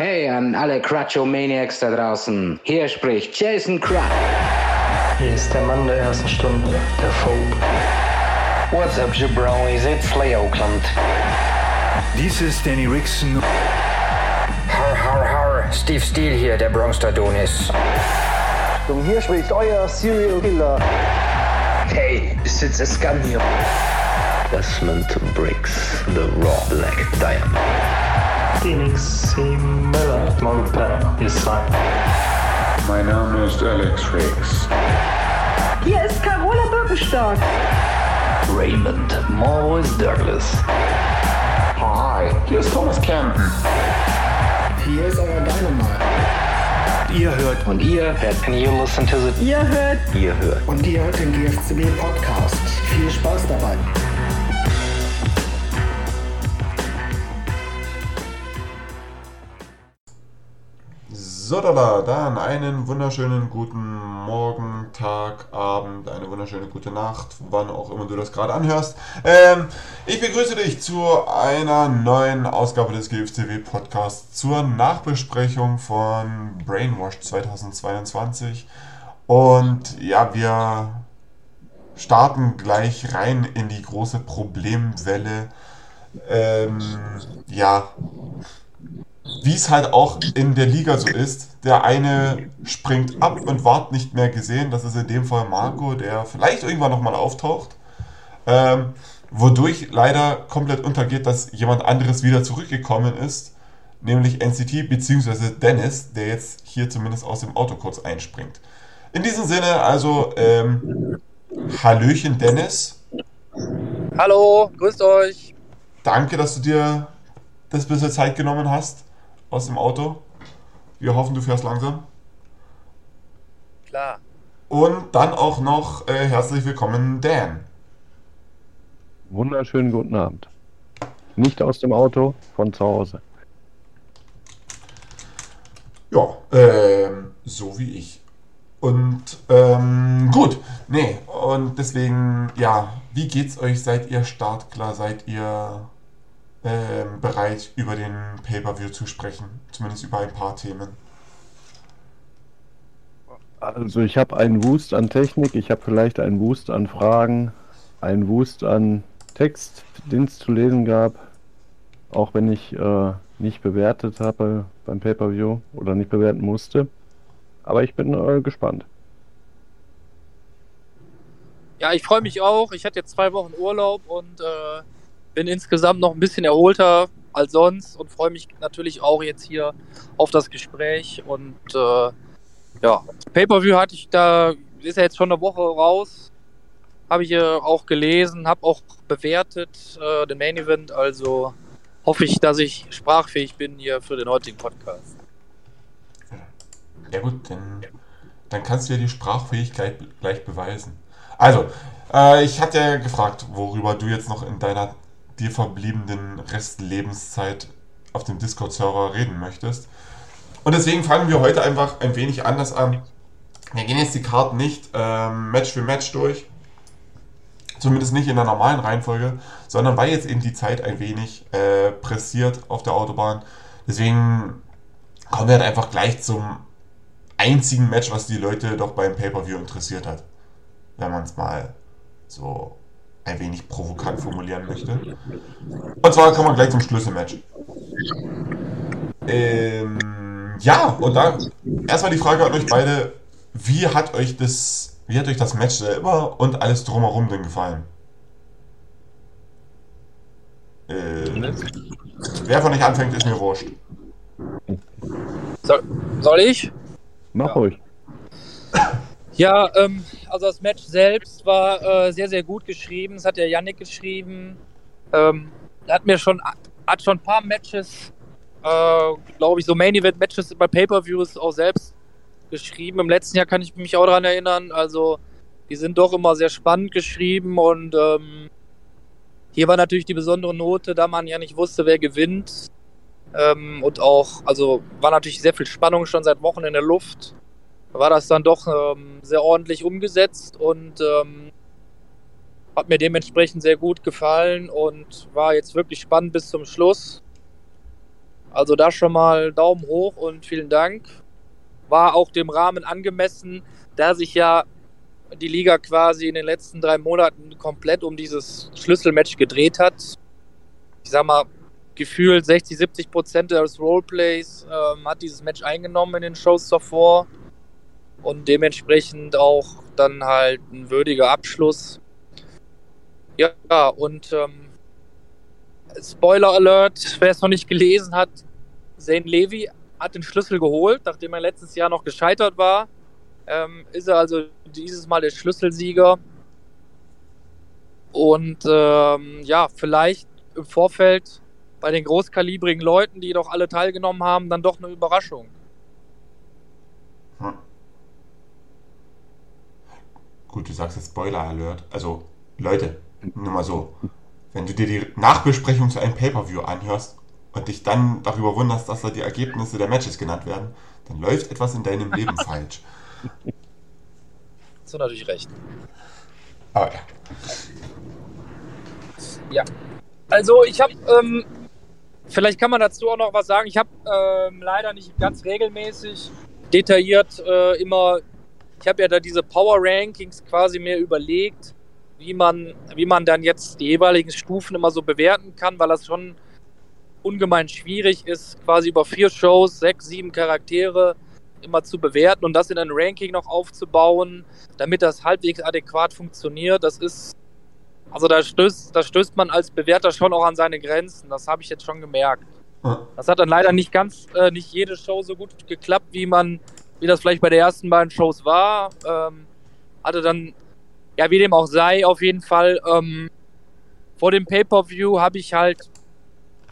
Hey an alle Crutcho-Maniacs da draußen. Hier spricht Jason Crutch. Hier ist der Mann der ersten Stunde, der Phobe. What's up, jabronis? It's Lay Oakland. Dies ist Danny Rickson. Har, har, har. Steve Steele hier, der Bronx-Adonis. Und hier spricht euer Serial Killer. Hey, it's a scam hier. Desmond Briggs, The Raw Black Diamond. Phoenix C. Miller, Monpen ist sein. Mein Name ist Alex Riggs. Hier ist Carola Birkenstock. Raymond Morris Douglas. Hi, hier ist Thomas Campen. Hier ist euer Dynamite. Ihr hört und ihr hört and you listen to the Ihr hört Ihr hört und ihr hört den GFCB Podcast. Viel Spaß dabei. So, da, da, dann einen wunderschönen guten Morgen, Tag, Abend, eine wunderschöne gute Nacht, wann auch immer du das gerade anhörst. Ähm, ich begrüße dich zu einer neuen Ausgabe des GFCW Podcasts zur Nachbesprechung von Brainwashed 2022. Und ja, wir starten gleich rein in die große Problemwelle. Ähm, ja, wie es halt auch in der Liga so ist. Der eine springt ab und ward nicht mehr gesehen. Das ist in dem Fall Marco, der vielleicht irgendwann nochmal auftaucht. Ähm, wodurch leider komplett untergeht, dass jemand anderes wieder zurückgekommen ist. Nämlich NCT bzw. Dennis, der jetzt hier zumindest aus dem Auto kurz einspringt. In diesem Sinne also, ähm, Hallöchen Dennis. Hallo, grüßt euch. Danke, dass du dir das bisschen Zeit genommen hast aus dem Auto. Wir hoffen, du fährst langsam. Klar. Und dann auch noch äh, herzlich willkommen, Dan. Wunderschönen guten Abend. Nicht aus dem Auto, von zu Hause. Ja, ähm, so wie ich. Und ähm, gut, nee, und deswegen, ja, wie geht's euch? Seid ihr startklar? Seid ihr ähm, bereit, über den Pay-Per-View zu sprechen? Zumindest über ein paar Themen. Also ich habe einen Wust an Technik, ich habe vielleicht einen Wust an Fragen, einen Wust an Text, den es zu lesen gab, auch wenn ich äh, nicht bewertet habe beim Pay-Per-View oder nicht bewerten musste. Aber ich bin äh, gespannt. Ja, ich freue mich auch. Ich hatte jetzt zwei Wochen Urlaub und äh, bin insgesamt noch ein bisschen erholter als sonst und freue mich natürlich auch jetzt hier auf das Gespräch. Und äh, ja, Pay-Per-View hatte ich da, ist ja jetzt schon eine Woche raus. Habe ich auch gelesen, habe auch bewertet äh, den Main Event. Also hoffe ich, dass ich sprachfähig bin hier für den heutigen Podcast. Ja gut, dann, dann kannst du ja die Sprachfähigkeit gleich beweisen. Also, äh, ich hatte ja gefragt, worüber du jetzt noch in deiner dir verbliebenen Restlebenszeit auf dem Discord-Server reden möchtest. Und deswegen fangen wir heute einfach ein wenig anders an. Wir gehen jetzt die Karten nicht ähm, Match für Match durch. Zumindest nicht in der normalen Reihenfolge, sondern weil jetzt eben die Zeit ein wenig äh, pressiert auf der Autobahn. Deswegen kommen wir halt einfach gleich zum einzigen Match, was die Leute doch beim Pay-Per-View interessiert hat. Wenn man es mal so ein wenig provokant formulieren möchte. Und zwar kommen wir gleich zum Schlüsselmatch. Ähm, ja, und dann erstmal die Frage an euch beide, wie hat euch das, wie hat euch das Match selber und alles drumherum denn gefallen? Äh, wer von euch anfängt, ist mir wurscht. Soll, soll ich? Mach Ja. ruhig. Ja, ähm, also das Match selbst war äh, sehr, sehr gut geschrieben. Das hat ja Yannick geschrieben. Ähm, er hat mir schon, hat schon ein paar Matches, äh, glaube ich, so Main Event Matches bei Pay-Per-Views auch selbst geschrieben. Im letzten Jahr kann ich mich auch daran erinnern. Also, die sind doch immer sehr spannend geschrieben und ähm, hier war natürlich die besondere Note, da man ja nicht wusste, wer gewinnt. Ähm, und auch, also war natürlich sehr viel Spannung schon seit Wochen in der Luft war das dann doch ähm, sehr ordentlich umgesetzt und ähm, hat mir dementsprechend sehr gut gefallen und war jetzt wirklich spannend bis zum Schluss. Also da schon mal Daumen hoch und vielen Dank. War auch dem Rahmen angemessen, da sich ja die Liga quasi in den letzten drei Monaten komplett um dieses Schlüsselmatch gedreht hat. Ich sag mal, gefühlt 60, 70 Prozent des Roleplays ähm, hat dieses Match eingenommen in den Shows davor. Und dementsprechend auch dann halt ein würdiger Abschluss. Ja, und ähm, Spoiler Alert, wer es noch nicht gelesen hat, Zane Levy hat den Schlüssel geholt, nachdem er letztes Jahr noch gescheitert war. Ähm, ist er also dieses Mal der Schlüsselsieger. Und ähm, ja, vielleicht im Vorfeld bei den großkalibrigen Leuten, die doch alle teilgenommen haben, dann doch eine Überraschung. Hm. Gut, du sagst jetzt Spoiler Alert. Also, Leute, nur mal so. Wenn du dir die Nachbesprechung zu einem Pay-Per-View anhörst und dich dann darüber wunderst, dass da die Ergebnisse der Matches genannt werden, dann läuft etwas in deinem Leben falsch. Hast du natürlich recht. Aber ja. Ja. Also ich habe, ähm, vielleicht kann man dazu auch noch was sagen. Ich habe ähm, leider nicht ganz regelmäßig detailliert äh, immer, ich habe ja da diese Power Rankings quasi mir überlegt, wie man, wie man dann jetzt die jeweiligen Stufen immer so bewerten kann, weil das schon ungemein schwierig ist, quasi über vier Shows, sechs, sieben Charaktere immer zu bewerten und das in ein Ranking noch aufzubauen, damit das halbwegs adäquat funktioniert. Das ist, also da stößt, da stößt man als Bewerter schon auch an seine Grenzen. Das habe ich jetzt schon gemerkt. Das hat dann leider nicht ganz, äh, nicht jede Show so gut geklappt, wie man, wie das vielleicht bei den ersten beiden Shows war. Ähm, hatte dann, ja, wie dem auch sei, auf jeden Fall ähm, vor dem Pay-per-View habe ich halt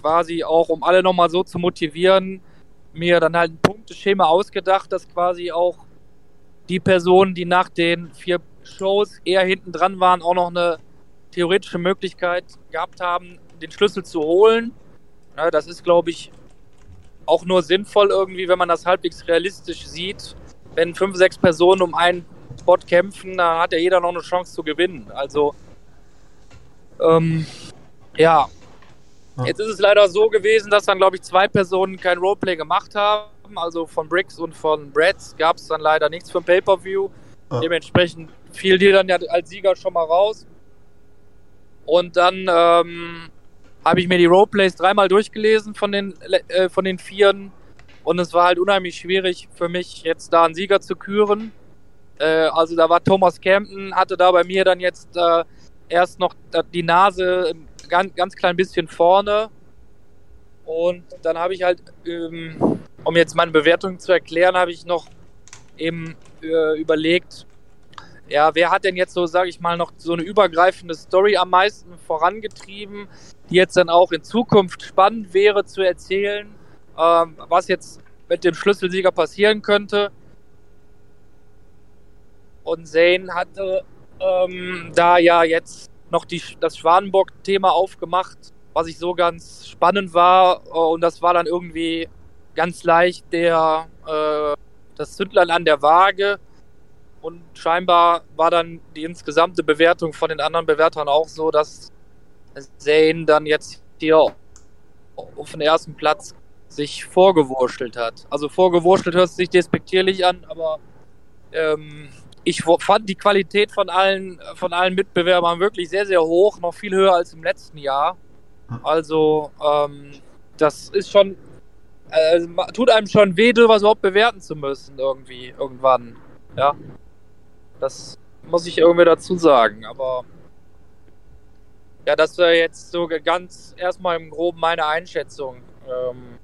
quasi auch, um alle nochmal so zu motivieren, mir dann halt ein Punkteschema ausgedacht, dass quasi auch die Personen, die nach den vier Shows eher hinten dran waren, auch noch eine theoretische Möglichkeit gehabt haben, den Schlüssel zu holen. Ja, das ist, glaube ich, auch nur sinnvoll irgendwie, wenn man das halbwegs realistisch sieht. Wenn fünf, sechs Personen um einen Spot kämpfen, dann hat ja jeder noch eine Chance zu gewinnen. Also, ähm, ja, Jetzt ist es leider so gewesen, dass dann, glaube ich, zwei Personen kein Roleplay gemacht haben. Also von Bricks und von Brads gab es dann leider nichts für ein Pay-Per-View. Ja. Dementsprechend fiel dir dann ja als Sieger schon mal raus. Und dann ähm, habe ich mir die Roleplays dreimal durchgelesen von den, äh, von den Vieren. Und es war halt unheimlich schwierig für mich, jetzt da einen Sieger zu küren. Äh, also da war Thomas Campton, hatte da bei mir dann jetzt äh, erst noch die Nase ganz, ganz klein bisschen vorne. Und dann habe ich halt, ähm, um jetzt meine Bewertung zu erklären, habe ich noch eben äh, überlegt, ja, wer hat denn jetzt so, sage ich mal, noch so eine übergreifende Story am meisten vorangetrieben, die jetzt dann auch in Zukunft spannend wäre zu erzählen, ähm, was jetzt mit dem Schlüsselsieger passieren könnte. Und Zane hatte ähm, da ja jetzt noch die, das Schwanenbock-Thema aufgemacht, was ich so ganz spannend war. Äh, und das war dann irgendwie ganz leicht der, äh, das Zündlein an der Waage. Und scheinbar war dann die insgesamte Bewertung von den anderen Bewertern auch so, dass Zane dann jetzt hier auf den ersten Platz sich vorgewurschtelt hat. Also vorgewurschtelt hört sich despektierlich an, aber ähm, ich fand die Qualität von allen, von allen Mitbewerbern wirklich sehr, sehr hoch, noch viel höher als im letzten Jahr. Also, ähm, das ist schon, äh, tut einem schon weh, sowas überhaupt bewerten zu müssen, irgendwie, irgendwann. Ja. Das muss ich irgendwie dazu sagen, aber ja, das wäre jetzt so ganz erstmal im Groben meine Einschätzung. Ähm,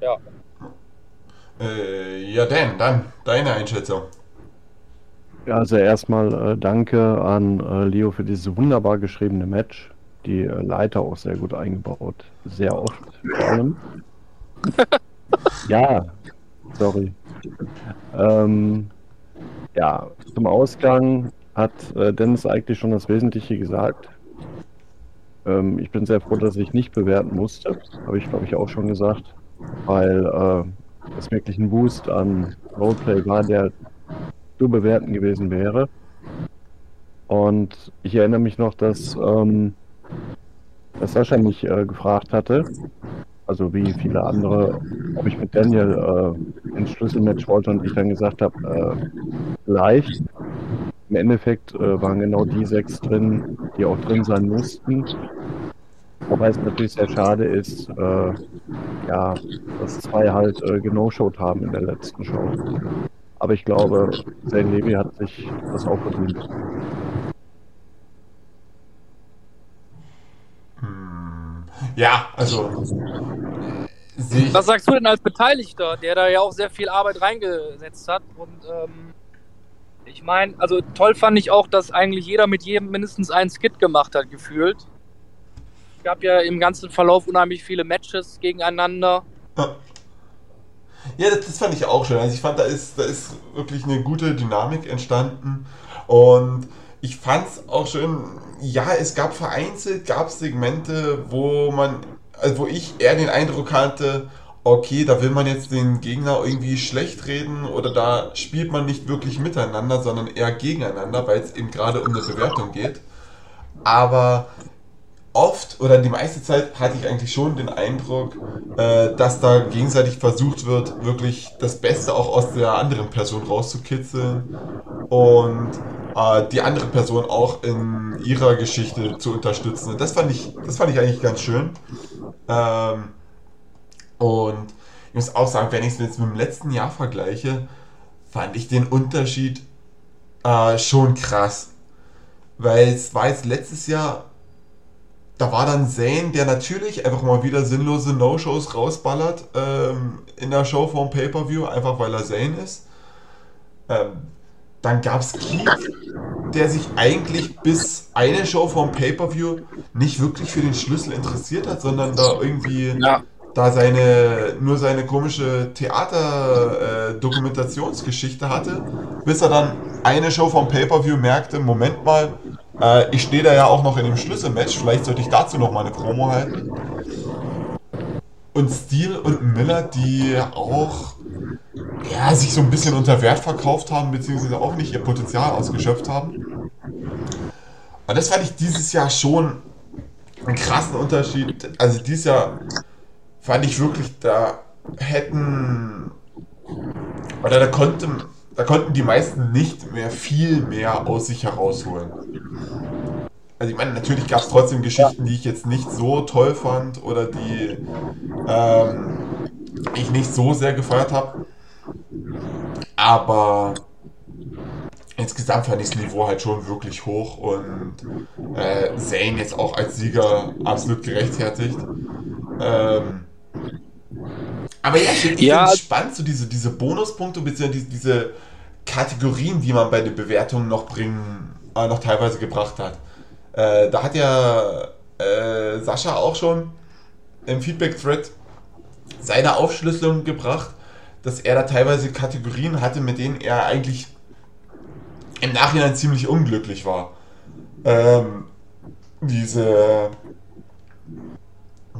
ja. Äh, ja, Dan, dann deine Einschätzung. Ja, also erstmal äh, danke an äh, Leo für dieses wunderbar geschriebene Match. Die äh, Leiter auch sehr gut eingebaut. Sehr oft vor allem. ja, sorry. Ähm, ja, zum Ausgang hat äh, Dennis eigentlich schon das Wesentliche gesagt. Ähm, ich bin sehr froh, dass ich nicht bewerten musste. Habe ich, glaube ich, auch schon gesagt. Weil äh, das wirklich ein Boost an Roleplay war, der zu bewerten gewesen wäre. Und ich erinnere mich noch, dass, ähm, dass Sascha mich äh, gefragt hatte, Also wie viele andere, ob ich mit Daniel äh, ins Schlüsselmatch wollte und ich dann gesagt habe, äh, leicht. Im Endeffekt äh, waren genau die sechs drin, die auch drin sein mussten. Wobei es natürlich sehr schade ist, äh, ja, dass zwei halt äh, genoshowt haben in der letzten Show. Aber ich glaube, Zane Levy hat sich das auch verdient. Hm. Ja, also. Was sagst du denn als Beteiligter, der da ja auch sehr viel Arbeit reingesetzt hat? Und ähm, ich meine, also toll fand ich auch, dass eigentlich jeder mit jedem mindestens einen Skit gemacht hat, gefühlt. Es gab ja im ganzen Verlauf unheimlich viele Matches gegeneinander. Ja, das, das, fand ich auch schön. Also ich fand, da ist, da ist wirklich eine gute Dynamik entstanden. Und ich fand es auch schön, ja, es gab vereinzelt, gab Segmente, wo man, also wo ich eher den Eindruck hatte, okay, da will man jetzt den Gegner irgendwie schlecht reden oder da spielt man nicht wirklich miteinander, sondern eher gegeneinander, weil es eben gerade um eine Bewertung geht. Aber oft oder die meiste Zeit hatte ich eigentlich schon den Eindruck, äh, dass da gegenseitig versucht wird, wirklich das Beste auch aus der anderen Person rauszukitzeln und äh, die andere Person auch in ihrer Geschichte zu unterstützen. Und das fand ich, das fand ich eigentlich ganz schön. Ähm, und ich muss auch sagen, wenn ich es jetzt mit dem letzten Jahr vergleiche, fand ich den Unterschied äh, schon krass. Weil es war jetzt letztes Jahr da war dann Zane, der natürlich einfach mal wieder sinnlose No-Shows rausballert ähm, in der Show vom Pay-Per-View, einfach weil er Zane ist. Ähm, dann gab es Keith, der sich eigentlich bis eine Show vom Pay-Per-View nicht wirklich für den Schlüssel interessiert hat, sondern da irgendwie ja. Da seine nur seine komische Theater-Dokumentationsgeschichte äh, hatte, bis er dann eine Show vom Pay-Per-View merkte, Moment mal, äh, ich stehe da ja auch noch in dem Schlüsselmatch. Vielleicht sollte ich dazu noch mal eine Promo halten. Und Steel und Miller, die auch ja, sich so ein bisschen unter Wert verkauft haben, beziehungsweise auch nicht ihr Potenzial ausgeschöpft haben. Und das fand ich dieses Jahr schon einen krassen Unterschied. Also dieses Jahr fand ich wirklich, da hätten oder da konnte da konnten die meisten nicht mehr viel mehr aus sich herausholen. Also ich meine, natürlich gab es trotzdem Geschichten, die ich jetzt nicht so toll fand oder die ähm, ich nicht so sehr gefeiert habe. Aber insgesamt fand ich das Niveau halt schon wirklich hoch und äh, Zane jetzt auch als Sieger absolut gerechtfertigt. Ähm, aber ja, ich, ich ja. finde es spannend, so diese, diese Bonuspunkte bzw. Diese, diese Kategorien, die man bei den Bewertungen noch bringen, äh, noch teilweise gebracht hat. Äh, da hat ja äh, Sascha auch schon im Feedback-Thread seine Aufschlüsselung gebracht, dass er da teilweise Kategorien hatte, mit denen er eigentlich im Nachhinein ziemlich unglücklich war. Ähm, diese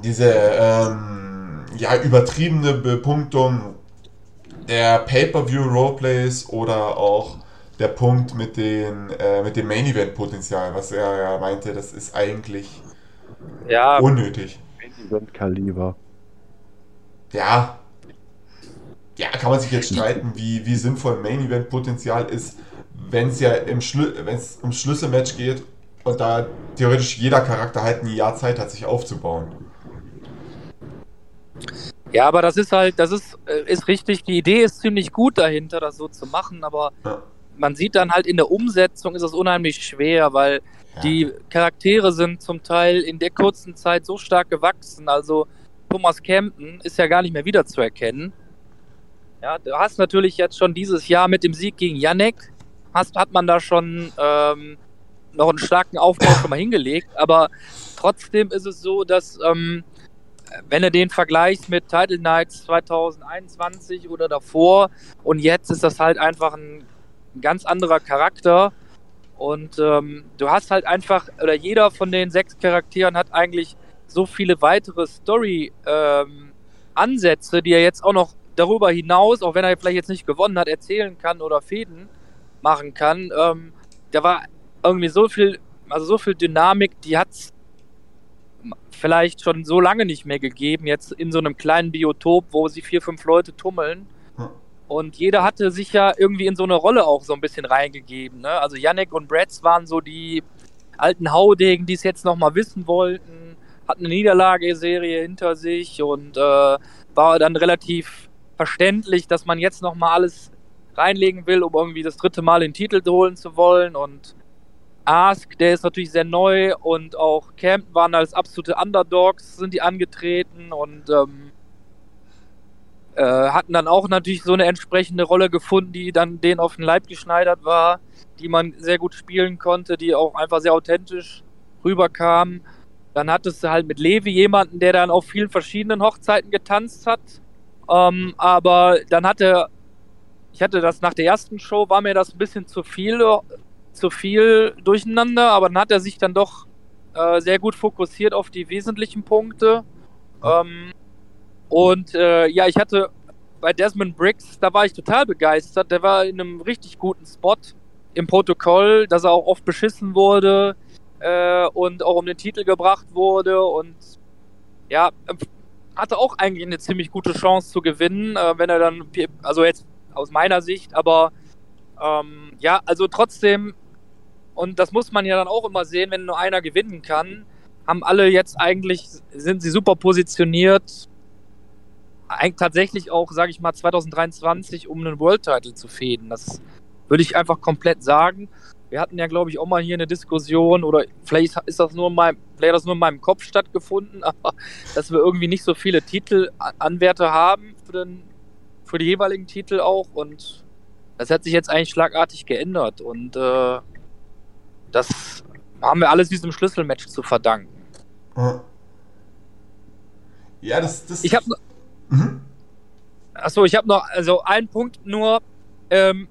diese ähm, ja, übertriebene Bepunktung der Pay-Per-View-Roleplays oder auch der Punkt mit, den, äh, mit dem Main-Event-Potenzial, was er ja meinte, das ist eigentlich ja, unnötig. Main-Event-Kaliber. Ja. Ja, kann man sich jetzt streiten, wie, wie sinnvoll Main-Event-Potenzial ist, wenn es ja im Schlu wenn's ums Schlüsselmatch geht und da theoretisch jeder Charakter halt ein Jahr Zeit hat, sich aufzubauen. Ja, aber das ist halt, das ist, äh, ist richtig. Die Idee ist ziemlich gut dahinter, das so zu machen, aber ja. man sieht dann halt in der Umsetzung ist es unheimlich schwer, weil ja. die Charaktere sind zum Teil in der kurzen Zeit so stark gewachsen. Also Thomas Campen ist ja gar nicht mehr wiederzuerkennen. Ja, du hast natürlich jetzt schon dieses Jahr mit dem Sieg gegen Janek, hast, hat man da schon ähm, noch einen starken Aufbau schon mal hingelegt, aber trotzdem ist es so, dass ähm, wenn du den vergleichst mit Title Nights 2021 oder davor und jetzt ist das halt einfach ein, ganz anderer Charakter. Und ähm, du hast halt einfach, oder jeder von den sechs Charakteren hat eigentlich so viele weitere Story-Ansätze, ähm, die er jetzt auch noch darüber hinaus, auch wenn er vielleicht jetzt nicht gewonnen hat, erzählen kann oder Fäden machen kann. Ähm, da war irgendwie so viel, also so viel Dynamik, die hat's vielleicht schon so lange nicht mehr gegeben, jetzt in so einem kleinen Biotop, wo sie vier, fünf Leute tummeln. Und jeder hatte sich ja irgendwie in so eine Rolle auch so ein bisschen reingegeben. Ne? Also Yannick und Bratz waren so die alten Haudegen, die es jetzt nochmal wissen wollten, hatten eine Niederlageserie hinter sich und äh, war dann relativ verständlich, dass man jetzt nochmal alles reinlegen will, um irgendwie das dritte Mal den Titel holen zu wollen. Und Ask, der ist natürlich sehr neu und auch Camp waren als absolute Underdogs, sind die angetreten und ähm, äh, hatten dann auch natürlich so eine entsprechende Rolle gefunden, die dann denen auf den Leib geschneidert war, die man sehr gut spielen konnte, die auch einfach sehr authentisch rüberkam. Dann hattest du halt mit Levi jemanden, der dann auf vielen verschiedenen Hochzeiten getanzt hat. Ähm, aber dann hatte, ich hatte das nach der ersten Show, war mir das ein bisschen zu viel, zu viel durcheinander, aber dann hat er sich dann doch äh, sehr gut fokussiert auf die wesentlichen Punkte. Ähm, und äh, ja, ich hatte bei Desmond Briggs, da war ich total begeistert. Der war in einem richtig guten Spot im Protokoll, dass er auch oft beschissen wurde äh, und auch um den Titel gebracht wurde. Und ja, hatte auch eigentlich eine ziemlich gute Chance zu gewinnen, äh, wenn er dann, also jetzt aus meiner Sicht, aber ähm, ja, also trotzdem, und das muss man ja dann auch immer sehen, wenn nur einer gewinnen kann, haben alle jetzt eigentlich, sind sie super positioniert, eigentlich tatsächlich auch, sage ich mal, 2023, um einen World-Title zu fäden. Das würde ich einfach komplett sagen. Wir hatten ja, glaube ich, auch mal hier eine Diskussion oder vielleicht ist das nur in meinem, vielleicht das nur in meinem Kopf stattgefunden, aber dass wir irgendwie nicht so viele Titelanwärter haben für, den, für die jeweiligen Titel auch und das hat sich jetzt eigentlich schlagartig geändert und äh, das haben wir alles diesem Schlüsselmatch zu verdanken. Ja, das, das ich habe Mhm. Achso, ich habe noch, also einen Punkt nur, ähm,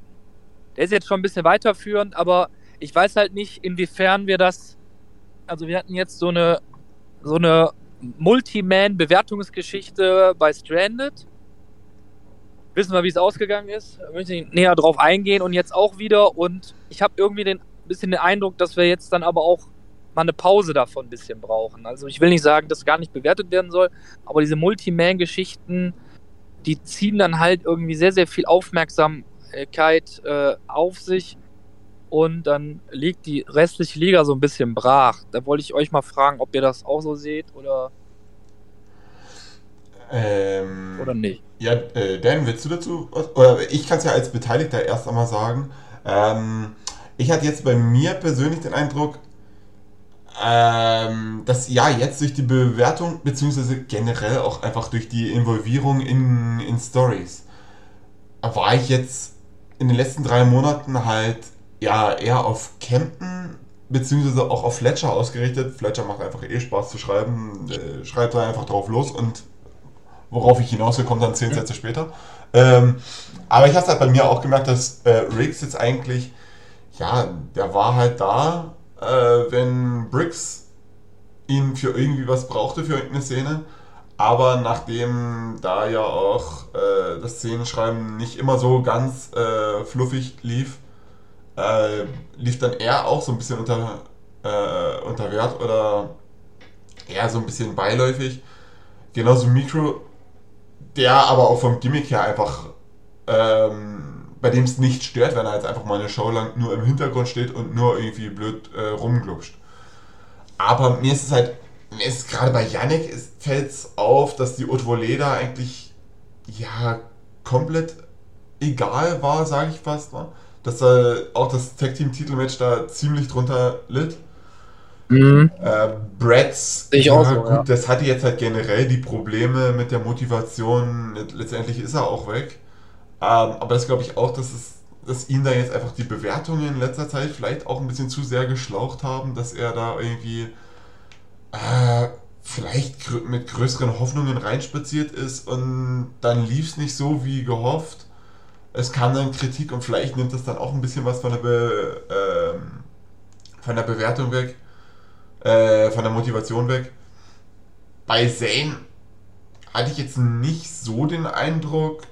der ist jetzt schon ein bisschen weiterführend, aber ich weiß halt nicht, inwiefern wir das, also wir hatten jetzt so eine, so eine Multiman-Bewertungsgeschichte bei Stranded. Wissen wir, wie es ausgegangen ist? Da möchte ich näher drauf eingehen und jetzt auch wieder. Und ich habe irgendwie den bisschen den Eindruck, dass wir jetzt dann aber auch mal eine Pause davon ein bisschen brauchen. Also ich will nicht sagen, dass gar nicht bewertet werden soll, aber diese Multiman-Geschichten, die ziehen dann halt irgendwie sehr, sehr viel Aufmerksamkeit äh, auf sich und dann liegt die restliche Liga so ein bisschen brach. Da wollte ich euch mal fragen, ob ihr das auch so seht oder ähm, oder nicht. Ja, äh, Dan, willst du dazu? Oder ich kann es ja als Beteiligter erst einmal sagen. Ähm, ich hatte jetzt bei mir persönlich den Eindruck, ähm, dass ja jetzt durch die Bewertung, beziehungsweise generell auch einfach durch die Involvierung in, in Stories, war ich jetzt in den letzten drei Monaten halt ja eher auf Campen, beziehungsweise auch auf Fletcher ausgerichtet. Fletcher macht einfach eh Spaß zu schreiben, äh, schreibt da einfach drauf los und worauf ich hinaus will, kommt dann zehn Sätze später. Ähm, aber ich habe halt bei mir auch gemerkt, dass äh, Riggs jetzt eigentlich, ja, der war halt da, äh, wenn Briggs ihn für irgendwie was brauchte für irgendeine Szene. Aber nachdem da ja auch äh, das Szenenschreiben nicht immer so ganz äh, fluffig lief, äh, lief dann er auch so ein bisschen unter, äh, unter Wert oder eher so ein bisschen beiläufig. Genauso Mikro, der aber auch vom Gimmick her einfach ähm, bei dem es nicht stört, wenn er jetzt einfach mal eine Show lang nur im Hintergrund steht und nur irgendwie blöd äh, rumglutscht. Aber mir ist es halt, mir ist gerade bei Yannick fällt es auf, dass die Haute Volée da eigentlich ja komplett egal war, sage ich fast mal. Dass er auch das Tag Team Titelmatch da ziemlich drunter litt. Mhm. Äh, Brads, ich ja, auch so, gut, ja. das hatte jetzt halt generell die Probleme mit der Motivation. Letztendlich ist er auch weg. Ähm, aber das glaube ich auch, dass es dass ihn da jetzt einfach die Bewertungen in letzter Zeit vielleicht auch ein bisschen zu sehr geschlaucht haben, dass er da irgendwie äh, vielleicht grö mit größeren Hoffnungen reinspaziert ist und dann lief es nicht so wie gehofft. Es kam dann Kritik und vielleicht nimmt das dann auch ein bisschen was von der, Be äh, von der Bewertung weg, äh, von der Motivation weg. Bei Zane hatte ich jetzt nicht so den Eindruck,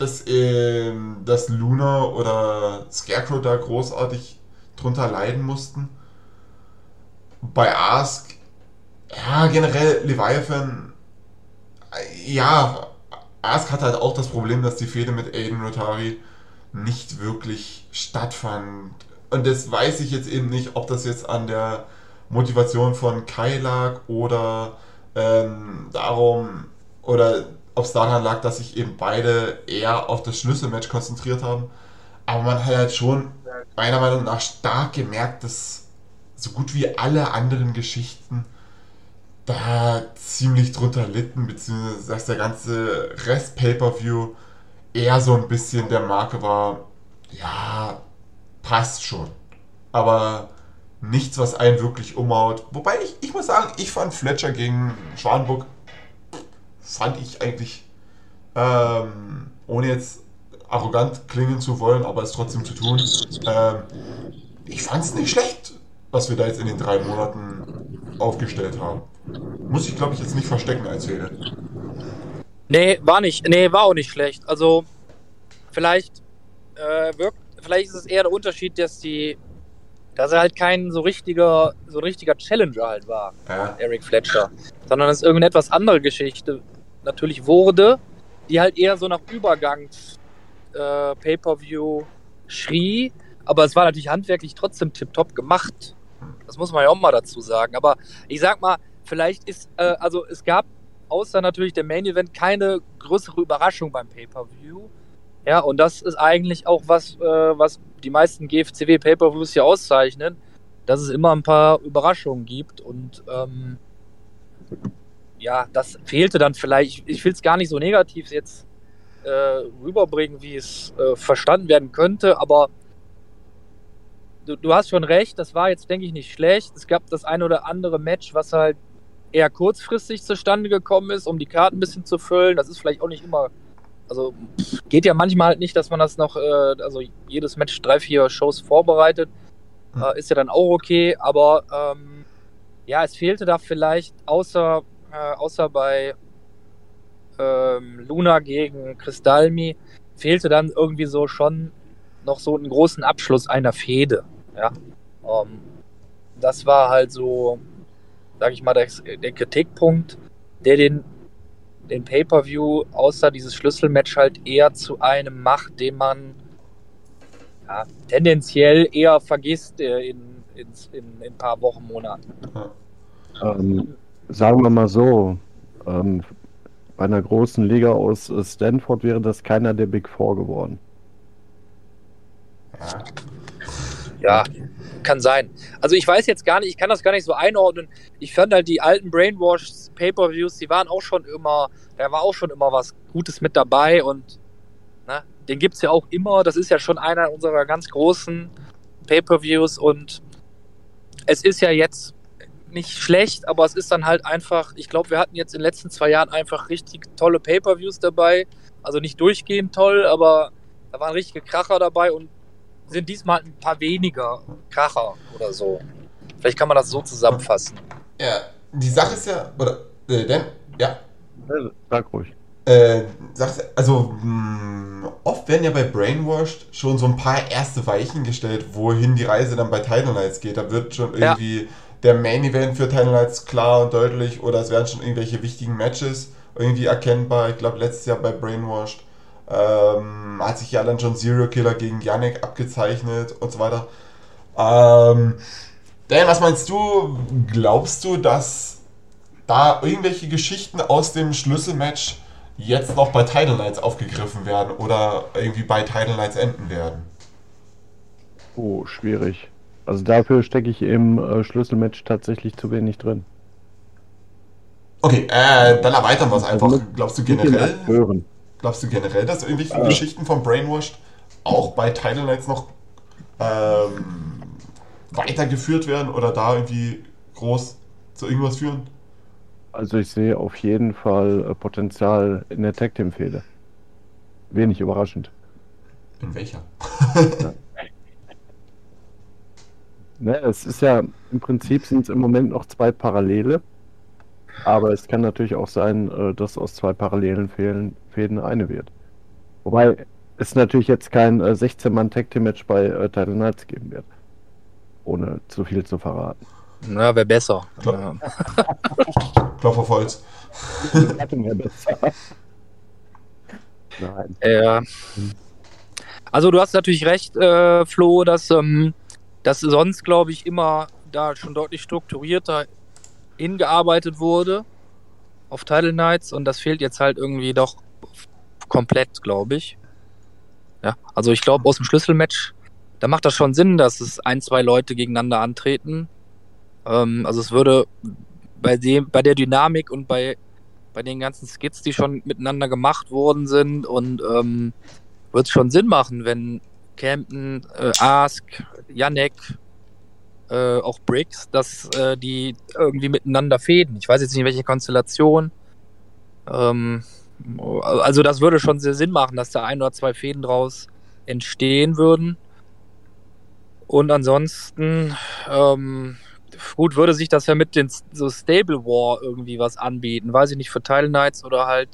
dass, äh, dass Luna oder Scarecrow da großartig drunter leiden mussten. Bei Ask Ja, generell Leviathan. Ja, Ask hat halt auch das Problem, dass die Fehde mit Aiden Rotari nicht wirklich stattfand. Und das weiß ich jetzt eben nicht, ob das jetzt an der Motivation von Kai lag oder ähm, darum, oder ob es daran lag, dass sich eben beide eher auf das Schlüsselmatch konzentriert haben. Aber man hat halt schon meiner Meinung nach stark gemerkt, dass so gut wie alle anderen Geschichten da ziemlich drunter litten, beziehungsweise dass der ganze Rest Pay-Per-View eher so ein bisschen der Marke war, ja, passt schon. Aber nichts, was einen wirklich umhaut. Wobei ich, ich muss sagen, ich fand Fletcher gegen Schwanburg, fand ich eigentlich, ähm, ohne jetzt arrogant klingen zu wollen, aber es trotzdem zu tun, ähm, ich fand es nicht schlecht, was wir da jetzt in den drei Monaten aufgestellt haben. Muss ich, glaube ich, jetzt nicht verstecken als Fehler. Nee, war nicht. Nee, war auch nicht schlecht. Also, vielleicht, äh, wirkt, vielleicht ist es eher der Unterschied, dass die, dass er halt kein so richtiger, so ein richtiger Challenger halt war, Ja. Eric Fletcher. Sondern es irgendeine etwas andere Geschichte natürlich wurde, die halt eher so nach Übergangs äh, Pay-Per-View schrie. Aber es war natürlich handwerklich trotzdem tipptopp gemacht. Das muss man ja auch mal dazu sagen. Aber ich sag mal, vielleicht ist, äh, also es gab außer natürlich der Main Event keine größere Überraschung beim Pay-Per-View. Ja, und das ist eigentlich auch was, äh, was die meisten GFCW Pay-Per-Views hier auszeichnen, dass es immer ein paar Überraschungen gibt und ähm, ja, das fehlte dann vielleicht. Ich, will es gar nicht so negativ jetzt äh, rüberbringen, wie es äh, verstanden werden könnte, aber du, du hast schon recht, das war jetzt, denke ich, nicht schlecht. Es gab das ein oder andere Match, was halt eher kurzfristig zustande gekommen ist, um die Karten ein bisschen zu füllen. Das ist vielleicht auch nicht immer. Also geht ja manchmal halt nicht, dass man das noch, äh, also jedes Match drei, vier Shows vorbereitet. Äh, ist ja dann auch okay, aber ähm, ja, es fehlte da vielleicht außer, äh, außer bei ähm, Luna gegen Kristalmi, fehlte dann irgendwie so schon noch so einen großen Abschluss einer Fehde. Ja. Ähm, das war halt so, sag ich mal, der, der Kritikpunkt, der den, den Pay-Per-View außer dieses Schlüsselmatch halt eher zu einem macht, den man ja, tendenziell eher vergisst äh, in, in, in, in ein paar Wochen, Monaten. Ähm, sagen wir mal so, ähm, bei einer großen Liga aus äh, Stanford wäre das keiner der Big Four geworden. Ja, kann sein. Also ich weiß jetzt gar nicht, ich kann das gar nicht so einordnen. Ich fand halt die alten Brainwash Pay-Per-Views, die waren auch schon immer, da war auch schon immer was Gutes mit dabei und ne, den gibt es ja auch immer. Das ist ja schon einer unserer ganz großen Pay-Per-Views und es ist ja jetzt nicht schlecht, aber es ist dann halt einfach, ich glaube, wir hatten jetzt in den letzten zwei Jahren einfach richtig tolle Pay-Per-Views dabei. Also nicht durchgehend toll, aber da waren richtige Kracher dabei und sind diesmal ein paar weniger Kracher oder so. Vielleicht kann man das so zusammenfassen. Ja, die Sache ist ja, oder, äh, denn, ja. Sag ruhig. Äh, sag's, also, mh, oft werden ja bei Brainwashed schon so ein paar erste Weichen gestellt, wohin die Reise dann bei Title Nights geht. Da wird schon Ja. Der Main Event für Title Nights klar und deutlich oder es werden schon irgendwelche wichtigen Matches irgendwie erkennbar. Ich glaube, letztes Jahr bei Brainwashed ähm, hat sich ja dann schon Serial Killer gegen Yannick abgezeichnet und so weiter. Ähm, Dan, was meinst du? Glaubst du, dass da irgendwelche Geschichten aus dem Schlüsselmatch jetzt noch bei Title Nights aufgegriffen werden oder irgendwie bei Title Nights enden werden? Oh, schwierig. Also dafür stecke ich im äh, Schlüsselmatch tatsächlich zu wenig drin. Okay, äh, dann erweitern wir es einfach. Also Glaubst du generell? Glaubst du generell, dass irgendwelche Ja. Geschichten von Brainwashed auch bei Title Nights noch ähm, weitergeführt werden oder da irgendwie groß zu irgendwas führen? Also ich sehe auf jeden Fall äh, Potenzial in der Tag Team Fehde. Wenig überraschend. In welcher? Ne, es ist ja im Prinzip sind es im Moment noch zwei Parallele, aber es kann natürlich auch sein, äh, dass aus zwei parallelen Fäden, Fäden eine wird. Wobei es natürlich jetzt kein äh, 16-Mann Tag Team Match bei äh, Title Knights geben wird, ohne zu viel zu verraten. Ja, wäre besser. Ja. Klopf auf Holz. wäre besser. Nein. Ja. Also du hast natürlich recht, äh, Flo, dass, ähm, dass sonst, glaube ich, immer da schon deutlich strukturierter hingearbeitet wurde auf Title Nights und das fehlt jetzt halt irgendwie doch komplett, glaube ich. Ja, also ich glaube aus dem Schlüsselmatch, da macht das schon Sinn, dass es ein, zwei Leute gegeneinander antreten. Ähm, also es würde bei dem, bei der Dynamik und bei, bei den ganzen Skits, die schon miteinander gemacht worden sind und ähm, wird es schon Sinn machen, wenn Camden, äh, Ask, Yannick, äh, auch Briggs, dass äh, die irgendwie miteinander fäden. Ich weiß jetzt nicht, welche Konstellation. Ähm, also das würde schon sehr Sinn machen, dass da ein oder zwei Fäden draus entstehen würden. Und ansonsten, ähm, gut, würde sich das ja mit den so Stable War irgendwie was anbieten. Weiß ich nicht, für Tile Knights oder halt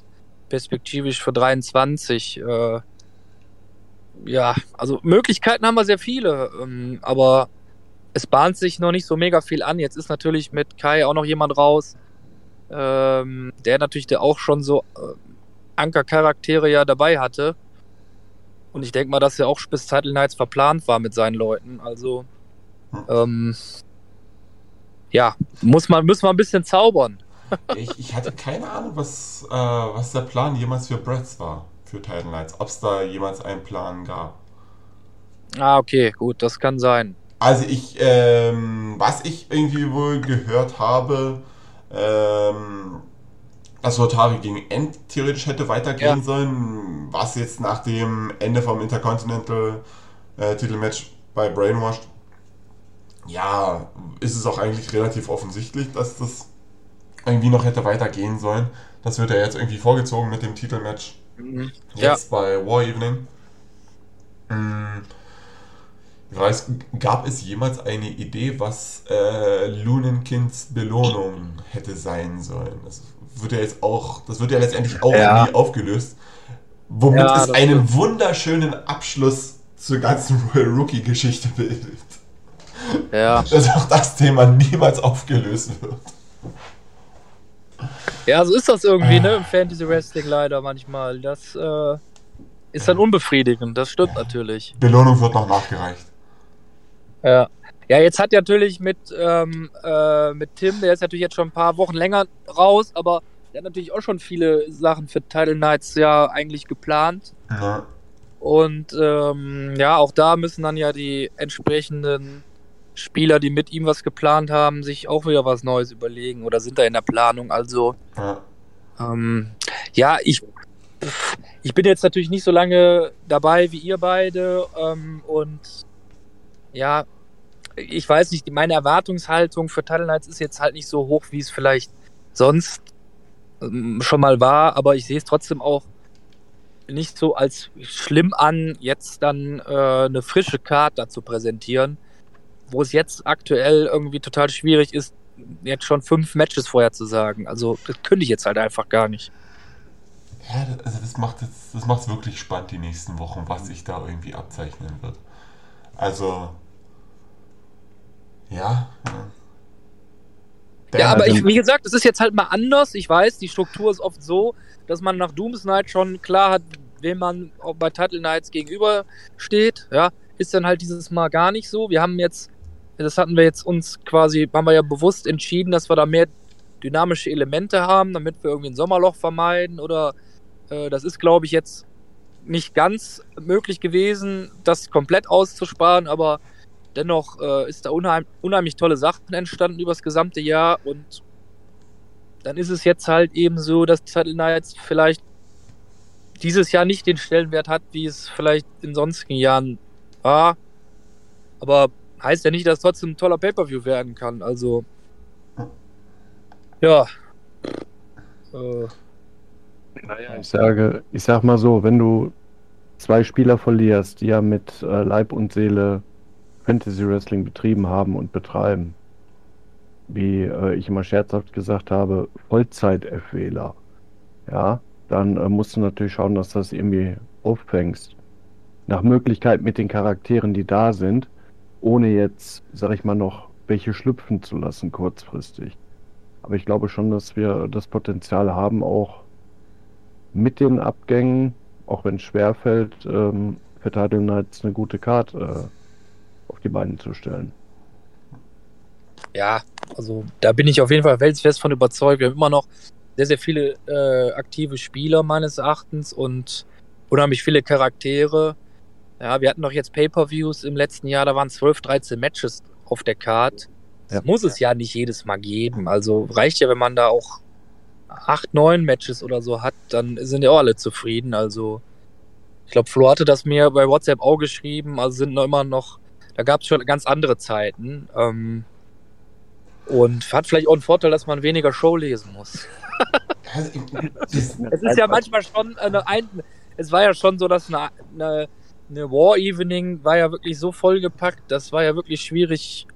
perspektivisch für 23. Äh, ja, also Möglichkeiten haben wir sehr viele, ähm, aber es bahnt sich noch nicht so mega viel an. Jetzt ist natürlich mit Kai auch noch jemand raus, ähm, der natürlich der auch schon so äh, Ankercharaktere ja dabei hatte. Und ich denke mal, dass er auch bis Title Nights verplant war mit seinen Leuten. Also, ähm, ja, muss man, müssen wir ein bisschen zaubern. ich, ich hatte keine Ahnung, was, äh, was der Plan jemals für Bretts war, für Title Knights. Ob es da jemals einen Plan gab. Ah, okay, gut, das kann sein. Also ich, ähm, was ich irgendwie wohl gehört habe, ähm, dass Rotari gegen End theoretisch hätte weitergehen ja. sollen, was jetzt nach dem Ende vom Intercontinental äh, Titelmatch bei Brainwashed, ja, ist es auch eigentlich relativ offensichtlich, dass das irgendwie noch hätte weitergehen sollen. Das wird ja jetzt irgendwie vorgezogen mit dem Titelmatch. Mhm. Jetzt ja. bei War Evening. Mhm. Ich weiß, gab es jemals eine Idee, was äh, Lunenkinds Belohnung hätte sein sollen? Das wird ja jetzt auch, das wird ja letztendlich auch ja. nie aufgelöst. Womit ja, es einen wunderschönen Abschluss zur ganzen Royal Rookie-Geschichte bildet. Ja. Dass auch das Thema niemals aufgelöst wird. Ja, so ist das irgendwie, ne? Im Fantasy Wrestling leider manchmal. Das äh, ist dann unbefriedigend, das stimmt natürlich. Belohnung wird noch nachgereicht. Ja. Ja, jetzt hat natürlich mit, ähm, äh, mit Tim, der ist natürlich jetzt schon ein paar Wochen länger raus, aber der hat natürlich auch schon viele Sachen für Title Nights ja eigentlich geplant. Ja. Und ähm, ja, auch da müssen dann ja die entsprechenden Spieler, die mit ihm was geplant haben, sich auch wieder was Neues überlegen oder sind da in der Planung. Also ja, ähm, ja ich, ich bin jetzt natürlich nicht so lange dabei wie ihr beide ähm, und ja, ich weiß nicht, meine Erwartungshaltung für Title Knights ist jetzt halt nicht so hoch, wie es vielleicht sonst ähm, schon mal war, aber ich sehe es trotzdem auch nicht so als schlimm an, jetzt dann äh, eine frische Karte zu präsentieren, wo es jetzt aktuell irgendwie total schwierig ist, jetzt schon fünf Matches vorher zu sagen. Also das könnte ich jetzt halt einfach gar nicht. Ja, also das macht es das macht's wirklich spannend die nächsten Wochen, was sich da irgendwie abzeichnen wird. Also ja. Ja, aber ich, wie gesagt, es ist jetzt halt mal anders. Ich weiß, die Struktur ist oft so, dass man nach Dooms Night schon klar hat, wem man bei Title Nights gegenüber steht. Ja, ist dann halt dieses Mal gar nicht so. Wir haben jetzt, das hatten wir jetzt uns quasi, haben wir ja bewusst entschieden, dass wir da mehr dynamische Elemente haben, damit wir irgendwie ein Sommerloch vermeiden. Oder äh, das ist, glaube ich, jetzt nicht ganz möglich gewesen, das komplett auszusparen, aber dennoch äh, ist da unheim unheimlich tolle Sachen entstanden über das gesamte Jahr und dann ist es jetzt halt eben so, dass Title Knights vielleicht dieses Jahr nicht den Stellenwert hat, wie es vielleicht in sonstigen Jahren war. Aber heißt ja nicht, dass es trotzdem ein toller Pay-Per-View werden kann. Also, ja. Äh, naja, ich sage, ich sag mal so, wenn du zwei Spieler verlierst, die ja mit äh, Leib und Seele Fantasy Wrestling betrieben haben und betreiben. Wie äh, ich immer scherzhaft gesagt habe, Vollzeit-FWler. Ja, dann äh, musst du natürlich schauen, dass du das irgendwie auffängst. Nach Möglichkeit mit den Charakteren, die da sind, ohne jetzt, sag ich mal, noch welche schlüpfen zu lassen kurzfristig. Aber ich glaube schon, dass wir das Potenzial haben, auch mit den Abgängen, auch wenn es schwerfällt, ähm, für Title Knights eine gute Karte äh, auf die Beine zu stellen. Ja, also da bin ich auf jeden Fall weltfest von überzeugt. Wir haben immer noch sehr, sehr viele äh, aktive Spieler meines Erachtens und unheimlich viele Charaktere. Ja, wir hatten doch jetzt Pay-Per-Views im letzten Jahr, da waren 12, 13 Matches auf der Card. Das ja. muss es ja nicht jedes Mal geben. Also reicht ja, wenn man da auch acht, neun Matches oder so hat, dann sind ja auch alle zufrieden. Also ich glaube, Flo hatte das mir bei WhatsApp auch geschrieben. Also sind noch immer noch, da gab es schon ganz andere Zeiten. Ähm, und hat vielleicht auch einen Vorteil, dass man weniger Show lesen muss. es ist ja manchmal schon eine, ein, es war ja schon so, dass eine, eine, eine War Evening war ja wirklich so vollgepackt, das war ja wirklich schwierig,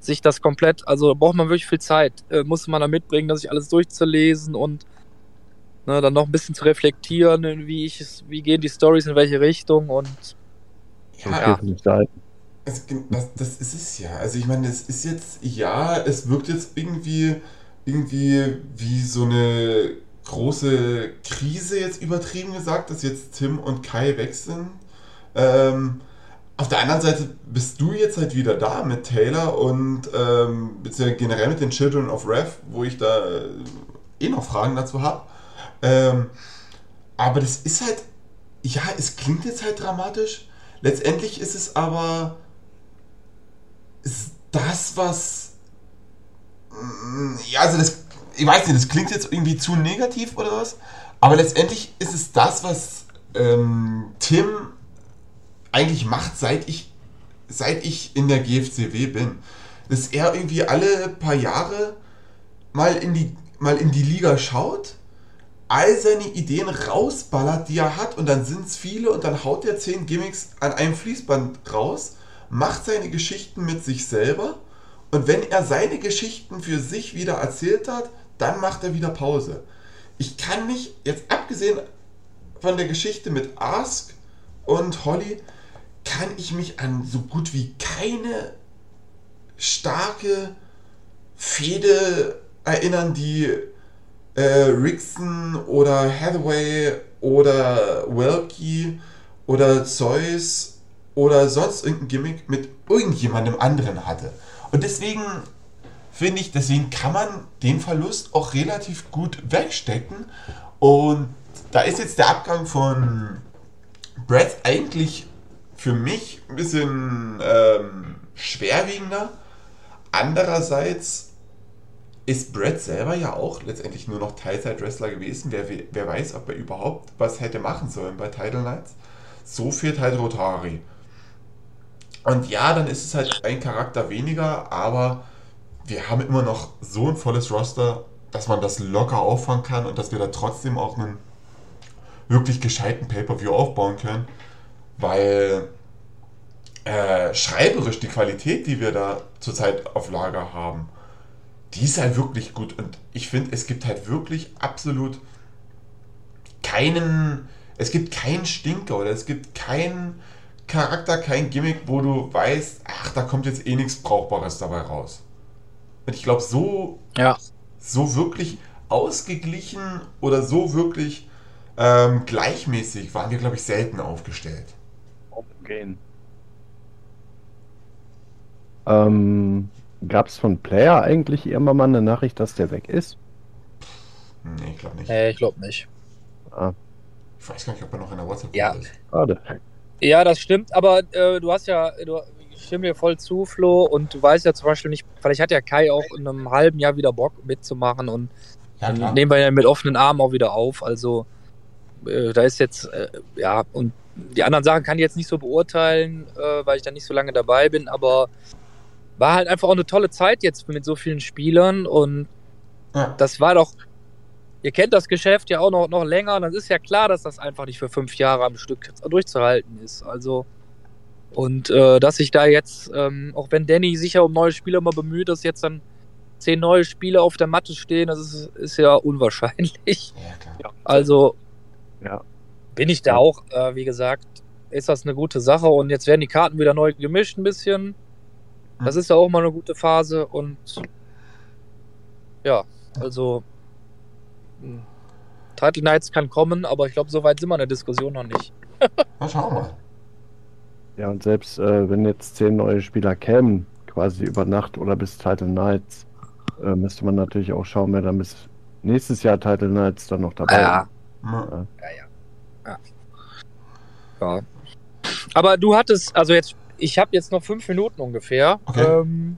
sich das komplett, also da braucht man wirklich viel Zeit, äh, musste man da mitbringen, das sich alles durchzulesen und ne, dann noch ein bisschen zu reflektieren, wie ich es, wie gehen die Stories in welche Richtung und ja, ja. Es, das, das ist es ja. Also ich meine, es ist jetzt, ja, es wirkt jetzt irgendwie, irgendwie wie so eine große Krise jetzt übertrieben gesagt, dass jetzt Tim und Kai weg sind. Ähm, auf der anderen Seite bist du jetzt halt wieder da mit Taylor und ähm, beziehungsweise generell mit den Children of Rev, wo ich da äh, eh noch Fragen dazu habe. Ähm, aber das ist halt, ja, es klingt jetzt halt dramatisch. Letztendlich ist es aber ist das, was. Mm, ja, also das. Ich weiß nicht, das klingt jetzt irgendwie zu negativ oder was. Aber letztendlich ist es das, was ähm, Tim eigentlich macht, seit ich, seit ich in der GFCW bin. Dass er irgendwie alle paar Jahre mal in die, mal in die Liga schaut, all seine Ideen rausballert, die er hat, und dann sind es viele und dann haut er zehn Gimmicks an einem Fließband raus macht seine Geschichten mit sich selber und wenn er seine Geschichten für sich wieder erzählt hat, dann macht er wieder Pause. Ich kann mich, jetzt abgesehen von der Geschichte mit Ask und Holly, kann ich mich an so gut wie keine starke Fehde erinnern, die äh, Rickson oder Hathaway oder Welky oder Zeus oder sonst irgendein Gimmick mit irgendjemandem anderen hatte. Und deswegen finde ich, deswegen kann man den Verlust auch relativ gut wegstecken. Und da ist jetzt der Abgang von Brett eigentlich für mich ein bisschen ähm, schwerwiegender. Andererseits ist Brett selber ja auch letztendlich nur noch Teilzeit-Wrestler gewesen. Wer, wer weiß, ob er überhaupt was hätte machen sollen bei Title Nights. So fehlt halt Rotari. Und ja, dann ist es halt ein Charakter weniger, aber wir haben immer noch so ein volles Roster, dass man das locker auffangen kann und dass wir da trotzdem auch einen wirklich gescheiten Pay-Per-View aufbauen können, weil äh, schreiberisch die Qualität, die wir da zurzeit auf Lager haben, die ist halt wirklich gut und ich finde, es gibt halt wirklich absolut keinen, es gibt keinen Stinker oder es gibt keinen Charakter, kein Gimmick, wo du weißt, ach, da kommt jetzt eh nichts Brauchbares dabei raus. Und ich glaube, so, ja. so wirklich ausgeglichen oder so wirklich ähm, gleichmäßig waren wir, glaube ich, selten aufgestellt. Okay. Ähm, Gab es von Player eigentlich immer mal eine Nachricht, dass der weg ist? Nee, ich glaube nicht. Nee, ich glaube nicht. Ah. Ich weiß gar nicht, ob er noch in der WhatsApp ja. ist. Schade. Ja, das stimmt, aber äh, du hast ja, du, ich stimme mir voll zu, Flo, und du weißt ja zum Beispiel nicht, vielleicht hat ja Kai auch in einem halben Jahr wieder Bock mitzumachen und ja, dann nehmen wir ja mit offenen Armen auch wieder auf. Also äh, da ist jetzt, äh, ja, und die anderen Sachen kann ich jetzt nicht so beurteilen, äh, weil ich da nicht so lange dabei bin, aber war halt einfach auch eine tolle Zeit jetzt mit so vielen Spielern und ja. das war doch ihr kennt das Geschäft ja auch noch, noch länger, dann ist ja klar, dass das einfach nicht für fünf Jahre am Stück durchzuhalten ist. Also, und äh, dass sich da jetzt, ähm, auch wenn Danny sich ja um neue Spieler mal bemüht, dass jetzt dann zehn neue Spieler auf der Matte stehen, das ist, ist ja unwahrscheinlich. Ja, also, ja. Bin ich da auch, äh, wie gesagt, ist das eine gute Sache und jetzt werden die Karten wieder neu gemischt ein bisschen. Das ist ja auch mal eine gute Phase und ja, also hm, Title Knights kann kommen, aber ich glaube, so weit sind wir in der Diskussion noch nicht. Na, schauen wir. Ja, und selbst äh, wenn jetzt zehn neue Spieler kämen, quasi über Nacht oder bis Title Nights, äh, müsste man natürlich auch schauen, wer dann bis nächstes Jahr Title Nights dann noch dabei Ja. ist. Ja. Ja, ja. Ja. Aber du hattest, also jetzt, ich habe jetzt noch fünf Minuten ungefähr. Okay. Ähm,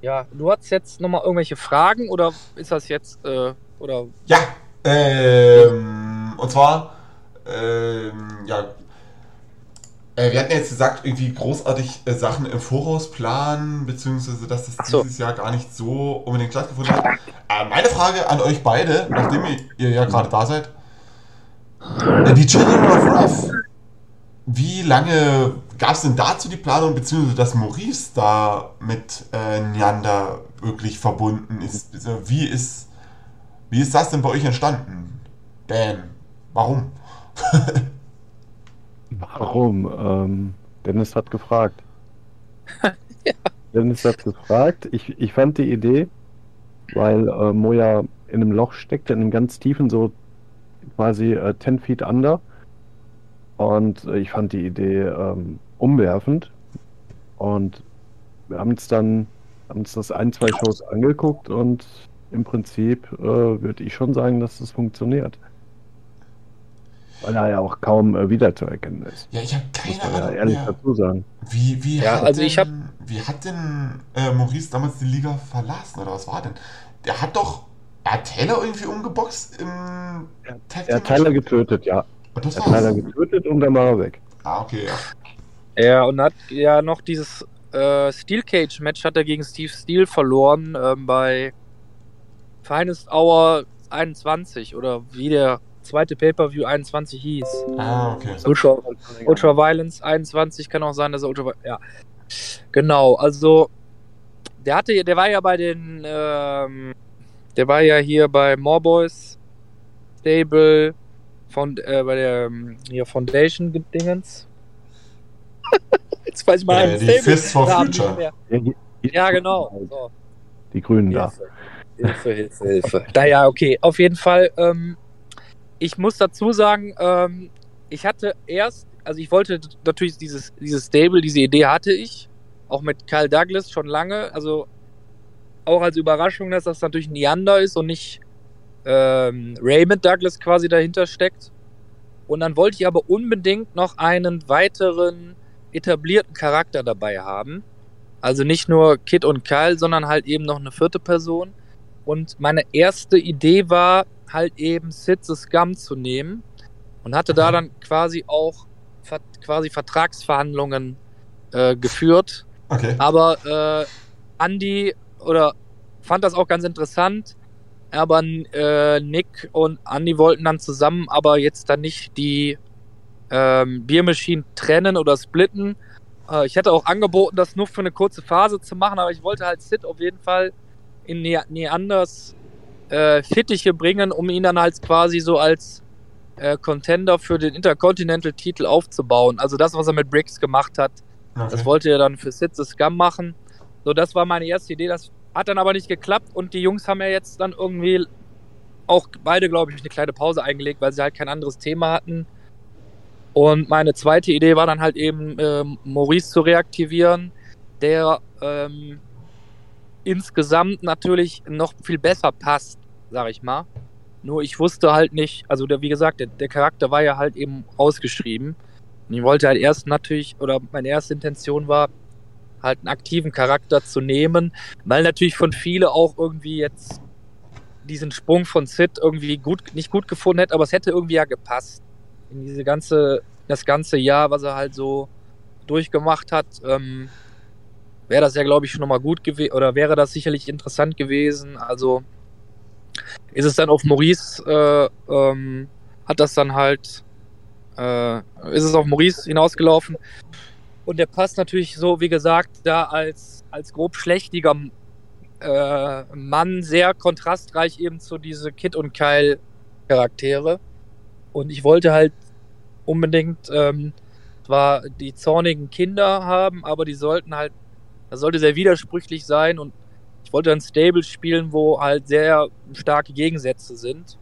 ja, du hast jetzt nochmal irgendwelche Fragen oder ist das jetzt, äh, oder Ja, ähm, und zwar, ähm, ja, äh, wir hatten jetzt gesagt, irgendwie großartig äh, Sachen im Voraus planen, beziehungsweise dass das so. dieses Jahr gar nicht so unbedingt stattgefunden hat. Äh, meine Frage an euch beide, nachdem ihr, ja gerade da seid, die Children of Wrath, wie lange gab es denn dazu die Planung, beziehungsweise dass Maurice da mit äh, Neander wirklich verbunden ist? Also, Wie ist, wie ist das denn bei euch entstanden? Dan, warum? Warum? Ähm, Dennis hat gefragt. Dennis hat gefragt. Ich, ich fand die Idee, weil äh, Moja in einem Loch steckte, in einem ganz tiefen, so quasi äh, 10 Feet under. Und äh, ich fand die Idee ähm, umwerfend. Und wir haben uns dann haben uns das ein, zwei Shows angeguckt und im Prinzip äh, würde ich schon sagen, dass das funktioniert. Weil er ja auch kaum äh, wiederzuerkennen ist. Ja, ich habe Muss keine man ja Ahnung ehrlich mehr. dazu sagen. Wie, wie, Ja, hat also denn, ich hab- wie hat denn äh, Maurice damals die Liga verlassen oder was war denn? Der hat doch, er hat Taylor irgendwie umgeboxt im Tag Er hat Match? getötet, ja. Und das Er hat Tyler war's. getötet und dann war er weg. Ah, okay, ja. Ja, und hat ja noch dieses äh, Steel Cage Match hat er gegen Steve Steel verloren ähm, bei Finest Hour 21 oder wie der zweite Pay-Per-View 21 hieß. Ah, okay. Ultra, Ultra Violence 21 kann auch sein, dass er Ultra ja. Genau, also der hatte der war ja bei den ähm, der war ja hier bei More Boys Stable von äh, bei der ähm, hier Foundation Dingens. Jetzt weiß ich mal Äh, einen die Stable- Fists for Namen Future. Ja, Ja, genau. So. Die Grünen da. Hilfe, Hilfe, Hilfe. Naja, okay. Auf jeden Fall, ähm, ich muss dazu sagen, ähm, ich hatte erst, also ich wollte natürlich dieses, dieses Stable, diese Idee hatte ich, auch mit Kyle Douglas schon lange, also auch als Überraschung, dass das natürlich Neander ist und nicht ähm, Raymond Douglas quasi dahinter steckt. Und dann wollte ich aber unbedingt noch einen weiteren etablierten Charakter dabei haben. Also nicht nur Kid und Kyle, sondern halt eben noch eine vierte Person. Und meine erste Idee war, halt eben Sid the Scum zu nehmen. Und hatte da dann quasi auch quasi Vertragsverhandlungen äh, geführt. Okay. Aber äh, Andy oder fand das auch ganz interessant. Aber äh, Nick und Andy wollten dann zusammen, aber jetzt dann nicht die ähm, Biermaschinen trennen oder splitten. Äh, ich hätte auch angeboten, das nur für eine kurze Phase zu machen, aber ich wollte halt Sid auf jeden Fall in ne Neanders äh, Fittiche bringen, um ihn dann halt quasi so als äh, Contender für den Intercontinental-Titel aufzubauen. Also das, was er mit Briggs gemacht hat, okay. das wollte er dann für Sid the Scum machen. So, das war meine erste Idee. Das hat dann aber nicht geklappt und die Jungs haben ja jetzt dann irgendwie auch beide, glaube ich, eine kleine Pause eingelegt, weil sie halt kein anderes Thema hatten. Und meine zweite Idee war dann halt eben, ähm, Maurice zu reaktivieren, der ähm, insgesamt natürlich noch viel besser passt, sag ich mal. Nur ich wusste halt nicht, also der, wie gesagt, der, der Charakter war ja halt eben ausgeschrieben. Und ich wollte halt erst natürlich, oder meine erste Intention war, halt einen aktiven Charakter zu nehmen, weil natürlich von viele auch irgendwie jetzt diesen Sprung von Sid irgendwie gut, nicht gut gefunden hätte, aber es hätte irgendwie ja gepasst. In diese ganze, das ganze Jahr, was er halt so durchgemacht hat, ähm, wäre das ja, glaube ich, schon nochmal gut gewesen, oder wäre das sicherlich interessant gewesen. Also ist es dann auf Maurice, äh, ähm, hat das dann halt, äh, ist es auf Maurice hinausgelaufen. Und der passt natürlich so, wie gesagt, da als, als grob schlechtiger äh, Mann sehr kontrastreich eben zu diese Kid und Kyle Charaktere. Und ich wollte halt unbedingt ähm, zwar die zornigen Kinder haben, aber die sollten halt das sollte sehr widersprüchlich sein und ich wollte ein Stable spielen, wo halt sehr starke Gegensätze sind.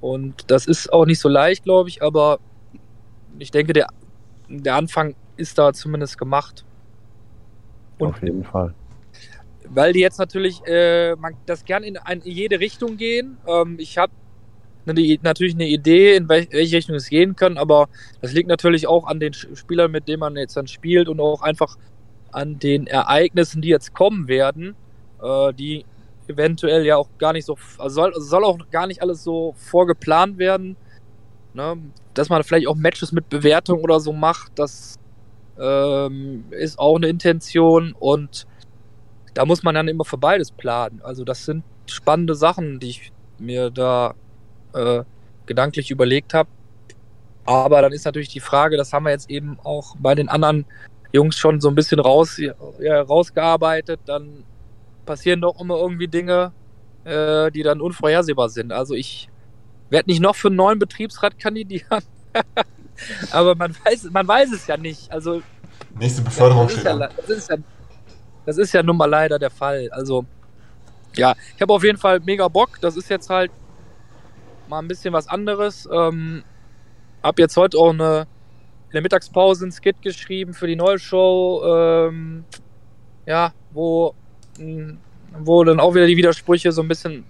Und das ist auch nicht so leicht, glaube ich, aber ich denke, der, der Anfang ist da zumindest gemacht. Und Auf jeden Fall. Weil die jetzt natürlich äh, man das gern in, in jede Richtung gehen. Ähm, ich habe natürlich eine Idee, in welche Richtung es gehen kann, aber das liegt natürlich auch an den Spielern, mit denen man jetzt dann spielt und auch einfach an den Ereignissen, die jetzt kommen werden, äh, die eventuell ja auch gar nicht so, also soll, soll auch gar nicht alles so vorgeplant werden, ne? dass man vielleicht auch Matches mit Bewertung oder so macht, das ähm, ist auch eine Intention und da muss man dann immer für beides planen. Also das sind spannende Sachen, die ich mir da äh, gedanklich überlegt habe. Aber dann ist natürlich die Frage, das haben wir jetzt eben auch bei den anderen Jungs schon so ein bisschen raus, ja, rausgearbeitet, dann passieren doch immer irgendwie Dinge, äh, die dann unvorhersehbar sind. Also ich werde nicht noch für einen neuen Betriebsrat kandidieren. Aber man weiß, man weiß es ja nicht. Also nächste Beförderung steht ja, das, ist ja, das ist ja nun mal leider der Fall. Also ja, ich habe auf jeden Fall mega Bock. Das ist jetzt halt mal ein bisschen was anderes. Ähm, hab jetzt heute auch eine in der Mittagspause ein Skit geschrieben für die neue Show. Ähm, ja, wo, wo dann auch wieder die Widersprüche so ein bisschen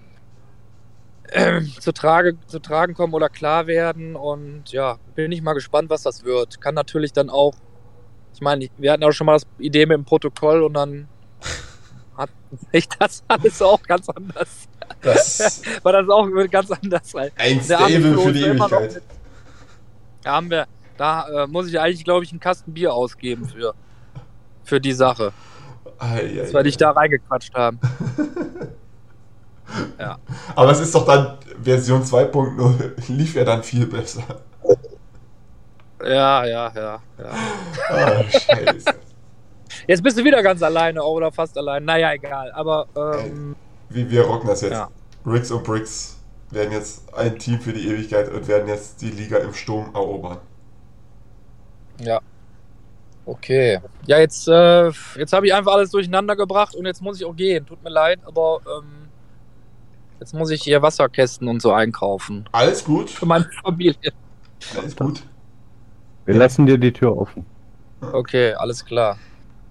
äh, zu, trage, zu tragen kommen oder klar werden. Und ja, bin ich mal gespannt, was das wird. Kann natürlich dann auch, ich meine, wir hatten auch schon mal das Idee mit dem Protokoll und dann hat sich das alles auch ganz anders. Das war das auch ganz anders. Ein Stable für die Ewigkeit. Da haben wir, da äh, muss ich eigentlich, glaube ich, einen Kasten Bier ausgeben für, für die Sache. Ei, das, weil ich da reingequatscht haben. ja. Aber es ist doch dann, Version 2.0 lief ja dann viel besser. Ja, ja, ja, ja. Oh, scheiße. Jetzt bist du wieder ganz alleine oder fast allein. Naja, egal. Aber. Ähm, Wie wir rocken das jetzt. Ja. Ricks und Bricks werden jetzt ein Team für die Ewigkeit und werden jetzt die Liga im Sturm erobern. Ja. Okay. Ja, jetzt, äh, jetzt habe ich einfach alles durcheinander gebracht und jetzt muss ich auch gehen. Tut mir leid, aber ähm, jetzt muss ich hier Wasserkästen und so einkaufen. Alles gut. Für meine Familie. Alles gut. Wir lassen dir die Tür offen. Okay, alles klar.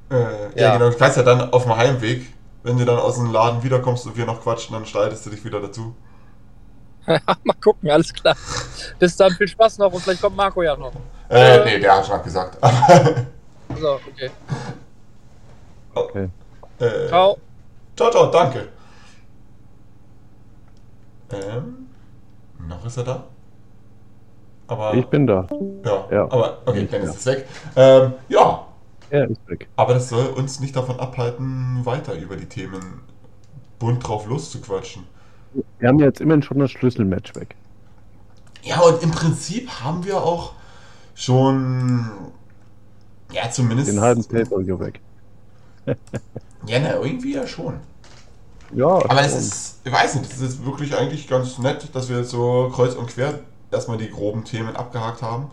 Äh, ja. ja, genau. Du kannst ja dann auf dem Heimweg, wenn du dann aus dem Laden wiederkommst und wir noch quatschen, dann schaltest du dich wieder dazu. Mal gucken, alles klar. Bis dann, viel Spaß noch und vielleicht kommt Marco ja noch. Äh, äh nee, der hat schon gesagt. so, okay. Okay. Äh, ciao. Ciao, ciao, danke. Ähm, noch ist er da? Aber, ich bin da. Ja, ja. aber okay, dann ist es weg. Ähm, ja, er ist weg. Aber das soll uns nicht davon abhalten, weiter über die Themen bunt drauf loszuquatschen. Wir haben jetzt immerhin schon das Schlüsselmatch weg. Ja, und im Prinzip haben wir auch schon, ja, zumindest. Den halben Pay-Per-View weg. ja, na, irgendwie ja schon. Ja. Aber es ist, ich weiß nicht, es ist wirklich eigentlich ganz nett, dass wir jetzt so kreuz und quer erstmal die groben Themen abgehakt haben.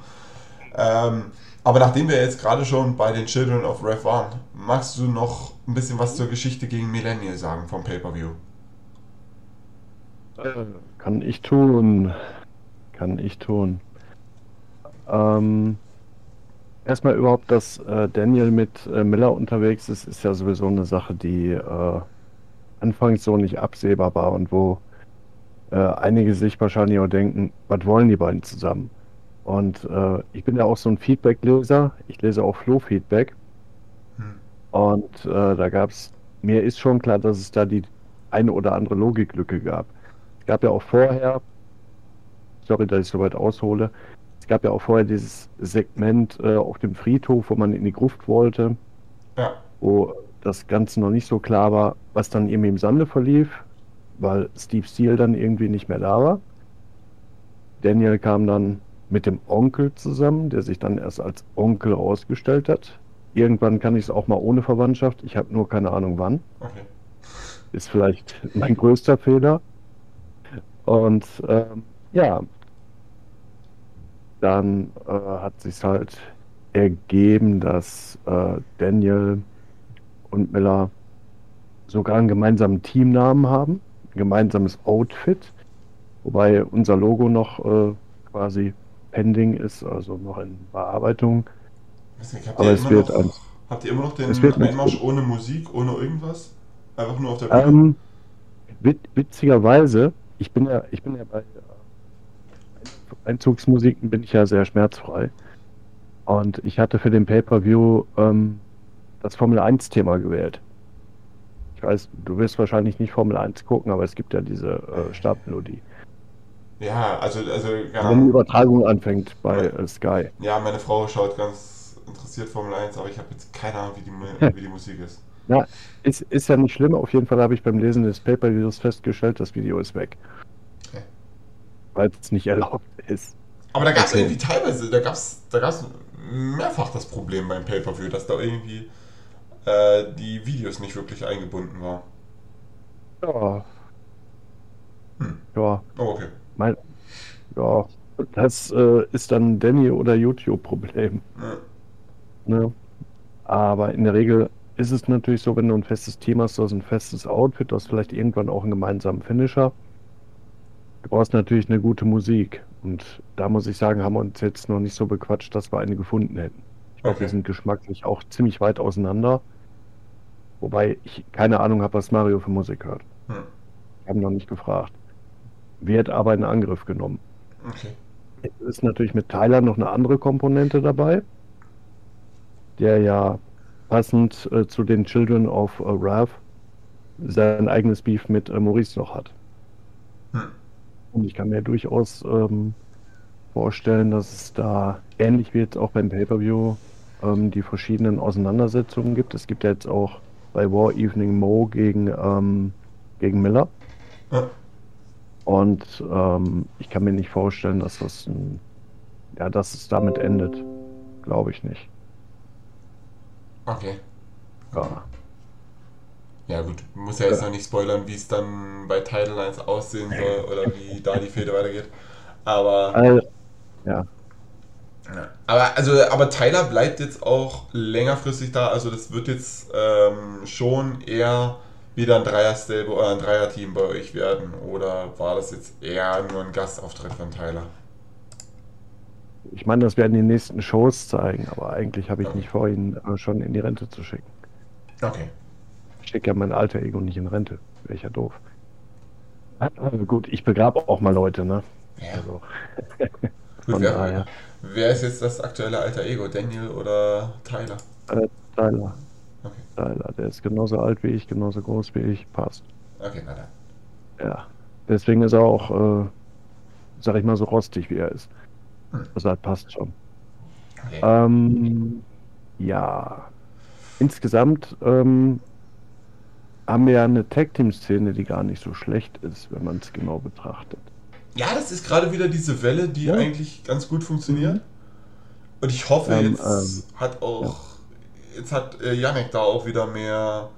Ähm, aber nachdem wir jetzt gerade schon bei den Children of Rev waren, magst du noch ein bisschen was zur Geschichte gegen Millennial sagen vom Pay-Per-View? Äh, kann ich tun. Kann ich tun. Ähm, erstmal überhaupt, dass äh, Daniel mit äh, Miller unterwegs ist, ist ja sowieso eine Sache, die äh, anfangs so nicht absehbar war und wo äh, einige sich wahrscheinlich auch denken, was wollen die beiden zusammen? Und äh, ich bin ja auch so ein Feedback-Leser. Ich lese auch Flow-Feedback. Hm. Und äh, da gab es, mir ist schon klar, dass es da die eine oder andere Logiklücke gab. Es gab ja auch vorher, sorry, dass ich so weit aushole, es gab ja auch vorher dieses Segment äh, auf dem Friedhof, wo man in die Gruft wollte. Ja. Wo das Ganze noch nicht so klar war, was dann irgendwie im Sande verlief, weil Steve Steele dann irgendwie nicht mehr da war. Daniel kam dann mit dem Onkel zusammen, der sich dann erst als Onkel ausgestellt hat. Irgendwann kann ich es auch mal ohne Verwandtschaft. Ich habe nur keine Ahnung wann. Okay. Ist vielleicht mein größter Fehler. Und ähm, ja, dann äh, hat sich halt ergeben, dass äh, Daniel und Miller sogar einen gemeinsamen Teamnamen haben, ein gemeinsames Outfit, wobei unser Logo noch äh, quasi pending ist, also noch in Bearbeitung. Nicht, Aber es wird noch, ein, habt ihr immer noch den Einmarsch ohne Musik, ohne irgendwas? Einfach nur auf der Bühne? Ähm, wit witzigerweise, ich bin ja, ich bin ja bei äh, Einzugsmusiken bin ich ja sehr schmerzfrei. Und ich hatte für den Pay-Per-View ähm, das Formel 1-Thema gewählt. Ich weiß, du wirst wahrscheinlich nicht Formel 1 gucken, aber es gibt ja diese äh, Startmelodie. Ja, also, also Wenn die Übertragung anfängt bei äh, Sky. Ja, meine Frau schaut ganz interessiert Formel 1, aber ich habe jetzt keine Ahnung, wie die, wie die Musik ist. Ja, ist, ist ja nicht schlimm. Auf jeden Fall habe ich beim Lesen des Pay-Per-Views festgestellt, das Video ist weg. Okay. Weil es nicht erlaubt ist. Aber da gab es Okay. irgendwie teilweise, da gab es da gab's mehrfach das Problem beim Pay-Per-View, dass da irgendwie äh, die Videos nicht wirklich eingebunden waren. Ja. Hm. Ja. Oh, okay. Mein, ja, das äh, ist dann Danny oder YouTube-Problem. Ja. Ne? Aber in der Regel ist es natürlich so, wenn du ein festes Team hast, du hast ein festes Outfit, du hast vielleicht irgendwann auch einen gemeinsamen Finisher. Du brauchst natürlich eine gute Musik. Und da muss ich sagen, haben wir uns jetzt noch nicht so bequatscht, dass wir eine gefunden hätten. Ich glaube, Okay. wir sind geschmacklich auch ziemlich weit auseinander. Wobei ich keine Ahnung habe, was Mario für Musik hört. Hm. Wir haben noch nicht gefragt. Wird aber in Angriff genommen. Okay. Es ist natürlich mit Tyler noch eine andere Komponente dabei, der ja passend äh, zu den Children of äh, Wrath sein eigenes Beef mit äh, Maurice noch hat. Hm. Und ich kann mir durchaus ähm, vorstellen, dass es da ähnlich wie jetzt auch beim Pay-Per-View ähm, die verschiedenen Auseinandersetzungen gibt. Es gibt ja jetzt auch bei War Evening Mo gegen, ähm, gegen Miller. Ja. Und ähm, ich kann mir nicht vorstellen, dass das ein, ja, dass es damit endet. Glaube ich nicht. Okay. Ja. Ja gut, muss ja jetzt noch nicht spoilern, wie es dann bei Title Lines aussehen soll oder wie da die Fehde weitergeht. Aber, All, ja. Aber also, aber Tyler bleibt jetzt auch längerfristig da. Also das wird jetzt ähm, schon eher wieder ein Dreier-Stable oder ein Dreier-Team bei euch werden. Oder war das jetzt eher nur ein Gastauftritt von Tyler? Ich meine, das werden die nächsten Shows zeigen, aber eigentlich habe ich Okay. nicht vor, ihn äh, schon in die Rente zu schicken. Okay. Ich schicke ja mein alter Ego nicht in Rente. Wäre ich ja doof. Ah, Gut, ich begrabe auch mal Leute, ne? Ja. Also, Gut, von wer, daher. Wer ist jetzt das aktuelle alter Ego? Daniel oder Tyler? Äh, Tyler. Okay. Tyler, der ist genauso alt wie ich, genauso groß wie ich, passt. Okay, na dann. Ja. Deswegen ist er auch, äh, sag ich mal, so rostig wie er ist. Hm. Das halt passt schon. Okay. Ähm, ja. Insgesamt ähm, haben wir ja eine Tag-Team-Szene, die gar nicht so schlecht ist, wenn man es genau betrachtet. Ja, das ist gerade wieder diese Welle, die Ja. eigentlich ganz gut funktioniert. Und ich hoffe, Ähm, jetzt ähm, hat auch, jetzt hat äh, Yannick da auch wieder mehr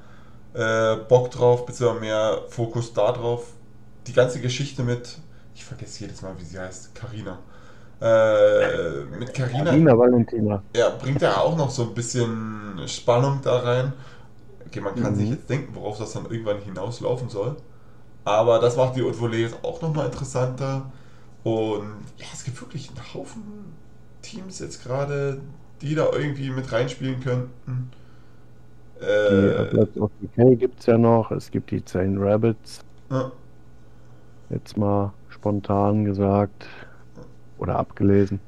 äh, Bock drauf, beziehungsweise mehr Fokus da drauf. Die ganze Geschichte mit, ich vergesse jedes Mal, wie sie heißt, Carina. Äh, mit Carina, Nina Valentina. ja, bringt er auch noch so ein bisschen Spannung da rein. Okay, man kann Mhm. sich jetzt denken, worauf das dann irgendwann hinauslaufen soll. Aber das macht die Haute Volée jetzt auch nochmal interessanter. Und ja, es gibt wirklich einen Haufen Teams jetzt gerade, die da irgendwie mit reinspielen könnten. Die äh, Äh, Bloods of Decay gibt es ja noch. Es gibt die Zane Rabbits. ja, Jetzt mal spontan gesagt. Oder abgelesen.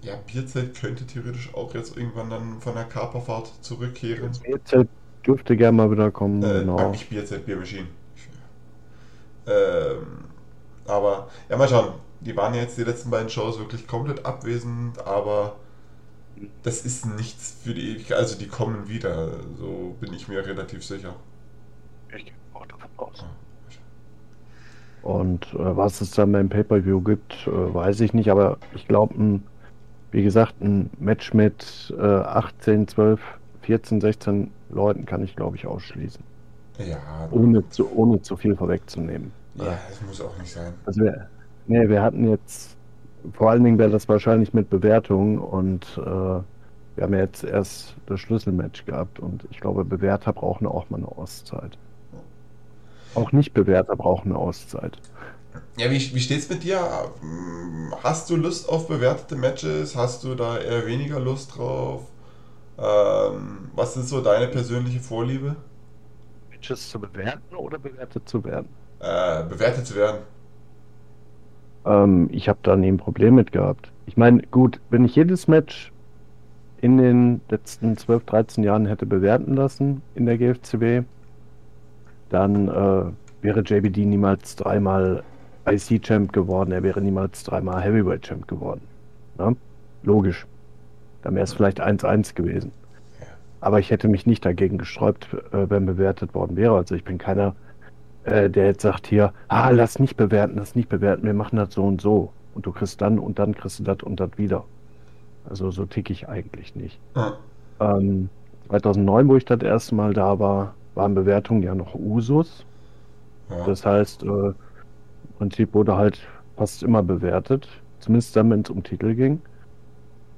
ja, Bierzelt könnte theoretisch auch jetzt irgendwann dann von der Kaperfahrt zurückkehren. Bierzelt dürfte gerne mal wieder kommen. Äh, genau. Nicht Bierzelt, Biermaschinen. Ähm, aber, ja, mal schauen. Die waren ja jetzt die letzten beiden Shows wirklich komplett abwesend, aber das ist nichts für die Ewigkeit. Also, die kommen wieder. So bin ich mir relativ sicher. Ich gehe auch davon aus. Und äh, was es dann beim Pay-Per-View gibt, äh, weiß ich nicht, aber ich glaube, wie gesagt, ein Match mit äh, 18, 12, 14, 16 Leuten kann ich, glaube ich, ausschließen. Ja, Ohne zu, ohne zu viel vorwegzunehmen. ja, das muss auch nicht sein. Also wir, nee, wir hatten jetzt, vor allen Dingen wäre das wahrscheinlich mit Bewertungen und äh, Wir haben ja jetzt erst das Schlüsselmatch gehabt und ich glaube, Bewerter brauchen auch mal eine Auszeit. Auch nicht Bewerter brauchen eine Auszeit. Ja, wie, wie steht's mit dir? Hast du Lust auf bewertete Matches? Hast du da eher weniger Lust drauf? Ähm, was ist so deine persönliche Vorliebe? Matches zu bewerten oder bewertet zu werden? Äh, bewertet zu werden. Ähm, ich habe da nie ein Problem mit gehabt. Ich meine, gut, wenn ich jedes Match in den letzten 12, 13 Jahren hätte bewerten lassen in der GFCW, dann äh, wäre JBD niemals dreimal IC-Champ geworden, er wäre niemals dreimal Heavyweight-Champ geworden. Ja? Logisch. Dann wäre es vielleicht 1-1 gewesen. Aber ich hätte mich nicht dagegen gesträubt, äh, wenn bewertet worden wäre. Also ich bin keiner, äh, der jetzt sagt hier, ah, lass nicht bewerten, lass nicht bewerten, wir machen das so und so. Und du kriegst dann und dann kriegst du das und das wieder. Also so ticke ich eigentlich nicht. Ja. Ähm, 2009, wo ich das erste Mal da war, waren Bewertungen ja noch Usus. Ja. Das heißt, äh, im Prinzip wurde halt fast immer bewertet. Zumindest dann, wenn es um Titel ging.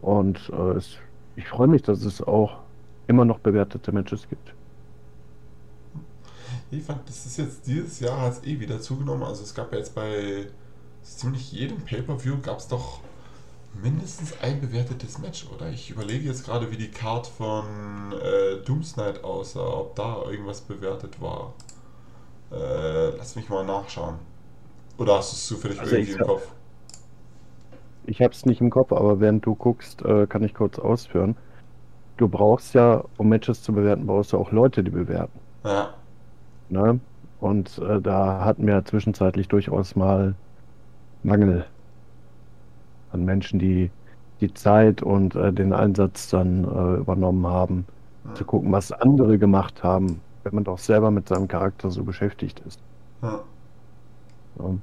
Und äh, es, ich freue mich, dass es auch immer noch bewertete Matches gibt. Ich fand, das ist jetzt dieses Jahr hat es eh wieder zugenommen. Also es gab ja jetzt bei ziemlich jedem Pay-Per-View gab es doch mindestens ein bewertetes Match, oder? Ich überlege jetzt gerade, wie die Card von äh, Doomsnight aussah, ob da irgendwas bewertet war. Äh, lass mich mal nachschauen. Oder hast du es zufällig Also irgendwie im hab- Kopf? Ich habe es nicht im Kopf, aber während du guckst, äh, kann ich kurz ausführen. Du brauchst ja, um Matches zu bewerten, brauchst du auch Leute, die bewerten. Ja. Ne? Und äh, da hatten wir zwischenzeitlich durchaus mal Mangel an Menschen, die die Zeit und äh, den Einsatz dann äh, übernommen haben, zu gucken, was andere gemacht haben, wenn man doch selber mit seinem Charakter so beschäftigt ist. Ja. Ja.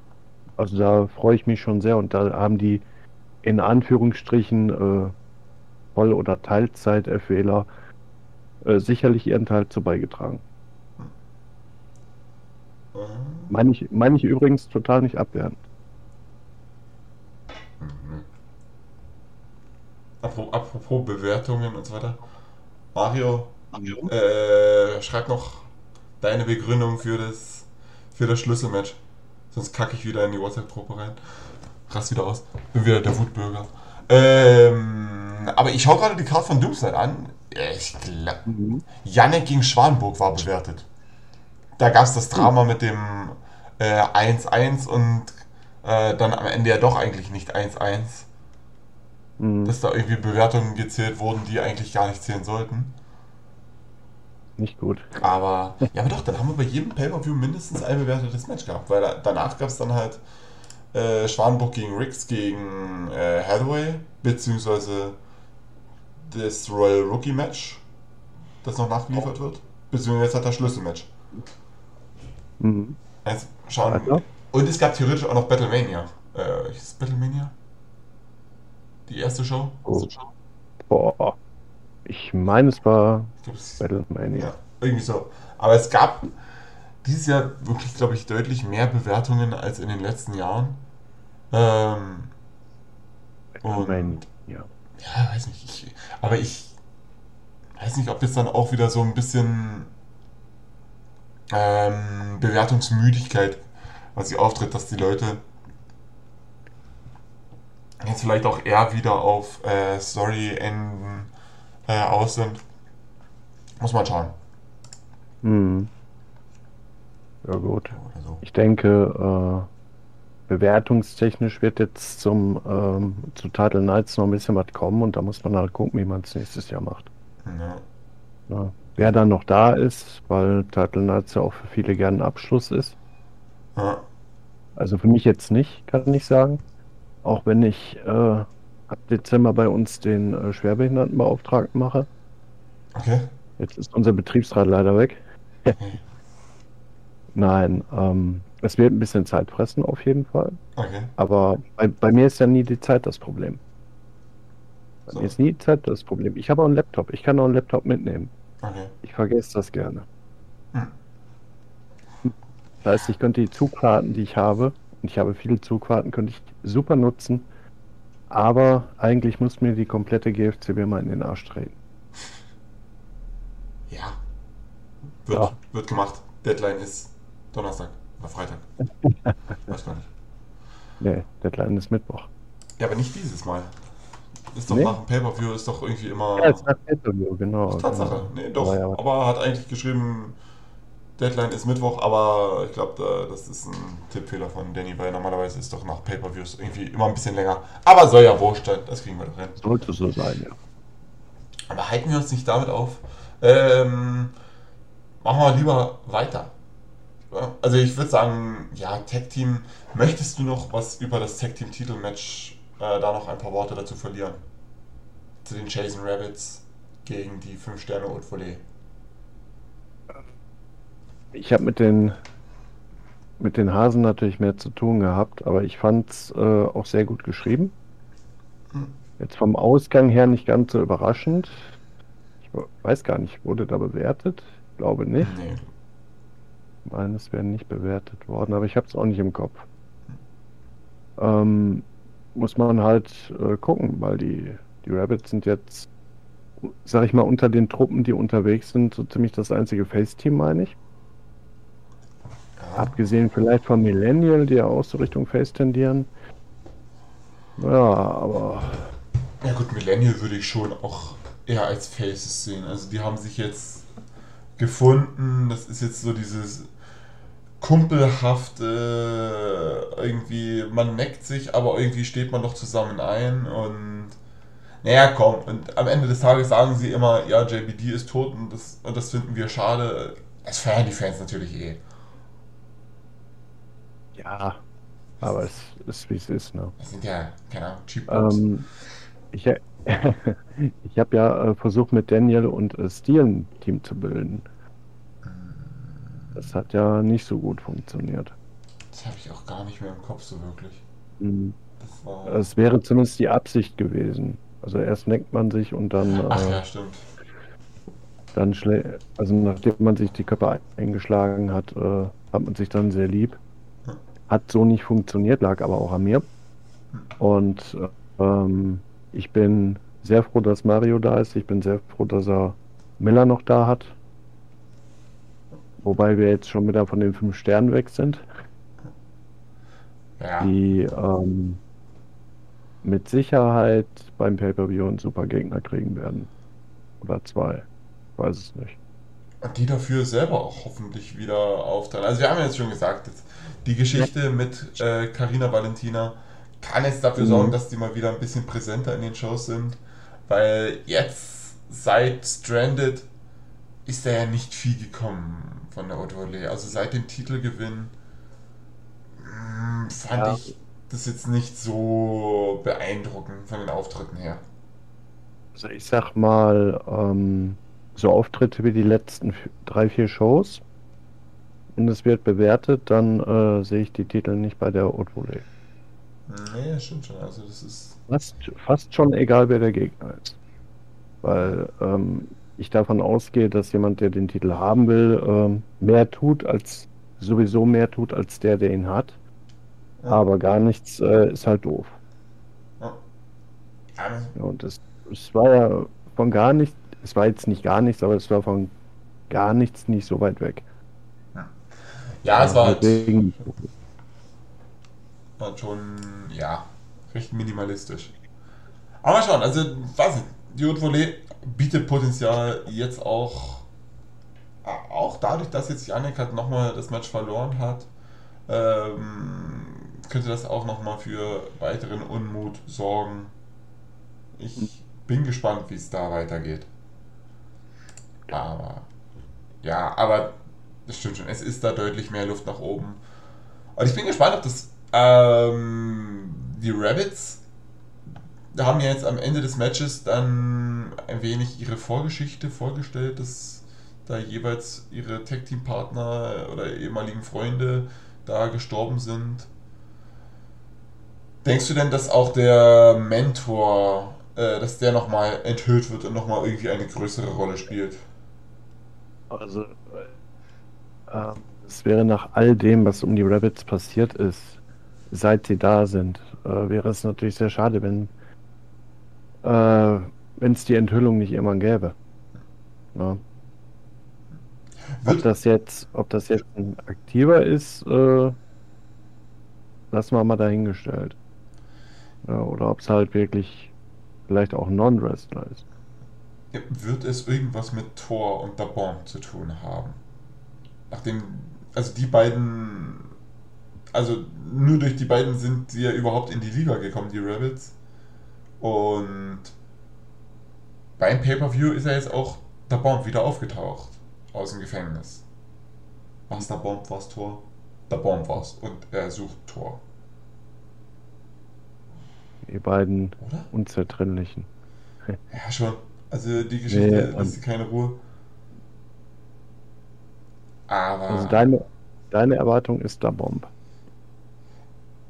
Also da freue ich mich schon sehr und da haben die in Anführungsstrichen äh, Voll- oder Teilzeit-FWler äh, sicherlich ihren Teil zu beigetragen. Mhm. Meine ich, meine ich übrigens total nicht abwertend. Mhm. Apropos, Bewertungen und so weiter. Mario, äh, schreib noch deine Begründung für das, für das Schlüsselmatch. Sonst kacke ich wieder in die WhatsApp-Gruppe rein. Rass wieder aus. Bin wieder der Wutbürger. Ähm, aber ich schaue gerade die Karte von Doomsnight an. Ich glaube, Yannick gegen Schwanburg war bewertet. Da gab es das Drama mit dem äh, 1-1 und äh, dann am Ende ja doch eigentlich nicht 1-1. Mhm. Dass da irgendwie Bewertungen gezählt wurden, die eigentlich gar nicht zählen sollten. Nicht gut. Aber, ja, aber doch, dann haben wir bei jedem Pay-Per-View mindestens ein bewertetes Match gehabt, weil da, danach gab es dann halt äh, Schwanburg gegen Riggs gegen äh, Hathaway, beziehungsweise das Royal Rookie Match, das noch nachgeliefert wird, beziehungsweise jetzt hat das Schlüsselmatch. Mhm. Jetzt schauen Weiter? Und es gab theoretisch auch noch Battlemania. Äh, ist Battlemania? Die erste Show? Oh. Boah. Ich meine, es war glaub, es Battlemania. Ja, irgendwie so. Aber es gab dieses Jahr wirklich, glaube ich, deutlich mehr Bewertungen als in den letzten Jahren. Ähm, Battlemania. Ja. weiß nicht. Ich, aber ich weiß nicht, ob jetzt dann auch wieder so ein bisschen ähm, Bewertungsmüdigkeit, was sie auftritt, dass die Leute jetzt vielleicht auch eher wieder auf äh, Story-Enden äh, aus sind. Muss man schauen. Mhm. Ja gut. So. Ich denke, äh, bewertungstechnisch wird jetzt zum ähm, zu Title Nights noch ein bisschen was kommen und da muss man halt gucken, wie man es nächstes Jahr macht. Ja. Ja. Wer dann noch da ist, weil Title Nights ja auch für viele gerne ein Abschluss ist. Ja. Also für mich jetzt nicht, kann ich sagen. Auch wenn ich äh, ab Dezember bei uns den äh, Schwerbehindertenbeauftragten mache. Okay. Jetzt ist unser Betriebsrat leider weg. Nein, ähm, es wird ein bisschen Zeit fressen auf jeden Fall. Okay. Aber bei, bei mir ist ja nie die Zeit das Problem. Bei So. mir ist nie die Zeit das Problem. Ich habe auch einen Laptop. Ich kann auch einen Laptop mitnehmen. Okay. Ich vergesse das gerne. Hm. Das heißt, ich könnte die Zugfahrten, die ich habe, und ich habe viele Zugfahrten, könnte ich super nutzen, Aber eigentlich muss mir die komplette GFCB mal in den Arsch treten. Ja. Wird, Ja. wird gemacht. Deadline ist Donnerstag oder Freitag. Weiß gar nicht. Nee, Deadline ist Mittwoch. Ja, aber nicht dieses Mal. Ist doch Nee? nach dem Pay-Per-View ist doch irgendwie immer. Ja, ist nach Pay-Per-View, genau. Ach, Tatsache. genau. Nee, doch. Aber ja, Aber hat eigentlich geschrieben, Deadline ist Mittwoch, aber ich glaube, das ist ein Tippfehler von Danny, weil normalerweise ist doch nach Pay-Per-Views irgendwie immer ein bisschen länger. Aber soll ja wurscht sein, das kriegen wir doch hin. Sollte so sein, ja. Aber halten wir uns nicht damit auf. Ähm, machen wir lieber weiter. Also ich würde sagen, ja, Tag Team. Möchtest du noch was über das Tag Team Titelmatch äh, da noch ein paar Worte dazu verlieren? Zu den Jason Rabbits gegen die 5 Sterne Haute Volée. Ich habe mit den mit den Hasen natürlich mehr zu tun gehabt, aber ich fand es äh, auch sehr gut geschrieben. Hm. Jetzt vom Ausgang her nicht ganz so überraschend. Ich we- weiß gar nicht, wurde da bewertet? Ich glaube nicht. Nee. Ich meine, es wäre nicht bewertet worden, aber ich habe es auch nicht im Kopf. Ähm, muss man halt äh, gucken, weil die, die Rabbits sind jetzt, sag ich mal, unter den Truppen, die unterwegs sind, so ziemlich das einzige Face-Team, meine ich. Ja. Abgesehen vielleicht von Millennial, die ja auch so Richtung Face tendieren. Ja, aber Ja gut, Millennial würde ich schon auch eher als Faces sehen. Also die haben sich jetzt gefunden. Das ist jetzt so dieses kumpelhafte, irgendwie, man neckt sich, aber irgendwie steht man doch zusammen ein und naja, komm. Und am Ende des Tages sagen sie immer, ja, JBD ist tot und das, und das finden wir schade. Das feiern die Fans natürlich eh. ja, aber es ist wie es ist, ne? Das sind ja, keine Ahnung, Cheap. Ähm, ich ich habe ja äh, versucht, mit Daniel und äh, Steel ein Team zu bilden. Das hat ja nicht so gut funktioniert. Das habe ich auch gar nicht mehr im Kopf so wirklich. Mhm. Es wäre zumindest die Absicht gewesen. Also erst neckt man sich und dann, Ach äh, ja, stimmt. dann schlä also nachdem man sich die Köpfe eingeschlagen hat, äh, hat man sich dann sehr lieb. Hat so nicht funktioniert, lag aber auch an mir. Und äh, ähm, ich bin sehr froh, dass Mario da ist. Ich bin sehr froh, dass er Miller noch da hat. Wobei wir jetzt schon wieder von den fünf Sternen weg sind, Ja. die ähm, mit Sicherheit beim Pay-Per-View einen super Gegner kriegen werden. Oder zwei. Ich weiß es nicht. Und die dafür selber auch hoffentlich wieder aufteilen. Also wir haben ja jetzt schon gesagt, die Geschichte mit äh, Carina Valentina kann jetzt dafür Mhm. sorgen, dass die mal wieder ein bisschen präsenter in den Shows sind. Weil jetzt seit Stranded ist da ja nicht viel gekommen von der Volée. Also seit dem Titelgewinn mh, fand Ja. ich das jetzt nicht so beeindruckend von den Auftritten her. Also ich sag mal, ähm, so Auftritte wie die letzten drei, vier Shows und es wird bewertet, dann äh, sehe ich die Titel nicht bei der Haute Volée. Nee, stimmt schon. Also das ist. Fast, fast schon egal, wer der Gegner ist. Weil ähm, ich davon ausgehe, dass jemand, der den Titel haben will, ähm, mehr tut, als sowieso mehr tut, als der, der ihn hat. Ja. Aber gar nichts äh, ist halt doof. Ja, Ja, und es, es war ja von gar nichts, es war jetzt nicht gar nichts, aber es war von gar nichts nicht so weit weg. ja es war halt. Deswegen, war schon, ja, recht minimalistisch. Aber mal schauen, also, die Haute Volée bietet Potenzial jetzt auch, auch dadurch, dass jetzt Janik halt nochmal das Match verloren hat, ähm, könnte das auch nochmal für weiteren Unmut sorgen. Ich bin gespannt, wie es da weitergeht. Aber, ja, aber das stimmt schon, es ist da deutlich mehr Luft nach oben. Und ich bin gespannt, ob das ähm, die Rabbits haben ja jetzt am Ende des Matches dann ein wenig ihre Vorgeschichte vorgestellt, dass da jeweils ihre Tag-Team-Partner oder ehemaligen Freunde da gestorben sind. Denkst du denn, dass auch der Mentor, äh, dass der nochmal enthüllt wird und nochmal irgendwie eine größere Rolle spielt? also, äh, ähm, es wäre nach all dem, was um die Rabbits passiert ist, seit sie da sind, äh, wäre es natürlich sehr schade, wenn äh, wenn es die Enthüllung nicht irgendwann gäbe. Ja. Ob das jetzt, ob das jetzt ein aktiver ist, äh, lassen wir mal dahingestellt. Ja, oder ob es halt wirklich vielleicht auch ein Non-Wrestler ist. Wird es irgendwas mit Thor und der Bomb zu tun haben? Nachdem, also die beiden, also nur durch die beiden sind sie ja überhaupt in die Liga gekommen, die Rebels. Und beim Pay-Per-View ist er jetzt auch der Bomb wieder aufgetaucht aus dem Gefängnis. Was der Bomb war's Tor? Der Bomb war's und er sucht Tor. Die beiden Oder? Unzertrennlichen. Ja, schon. Also die Geschichte nee, lässt keine Ruhe. Aber. Also deine, deine Erwartung ist der Bomb.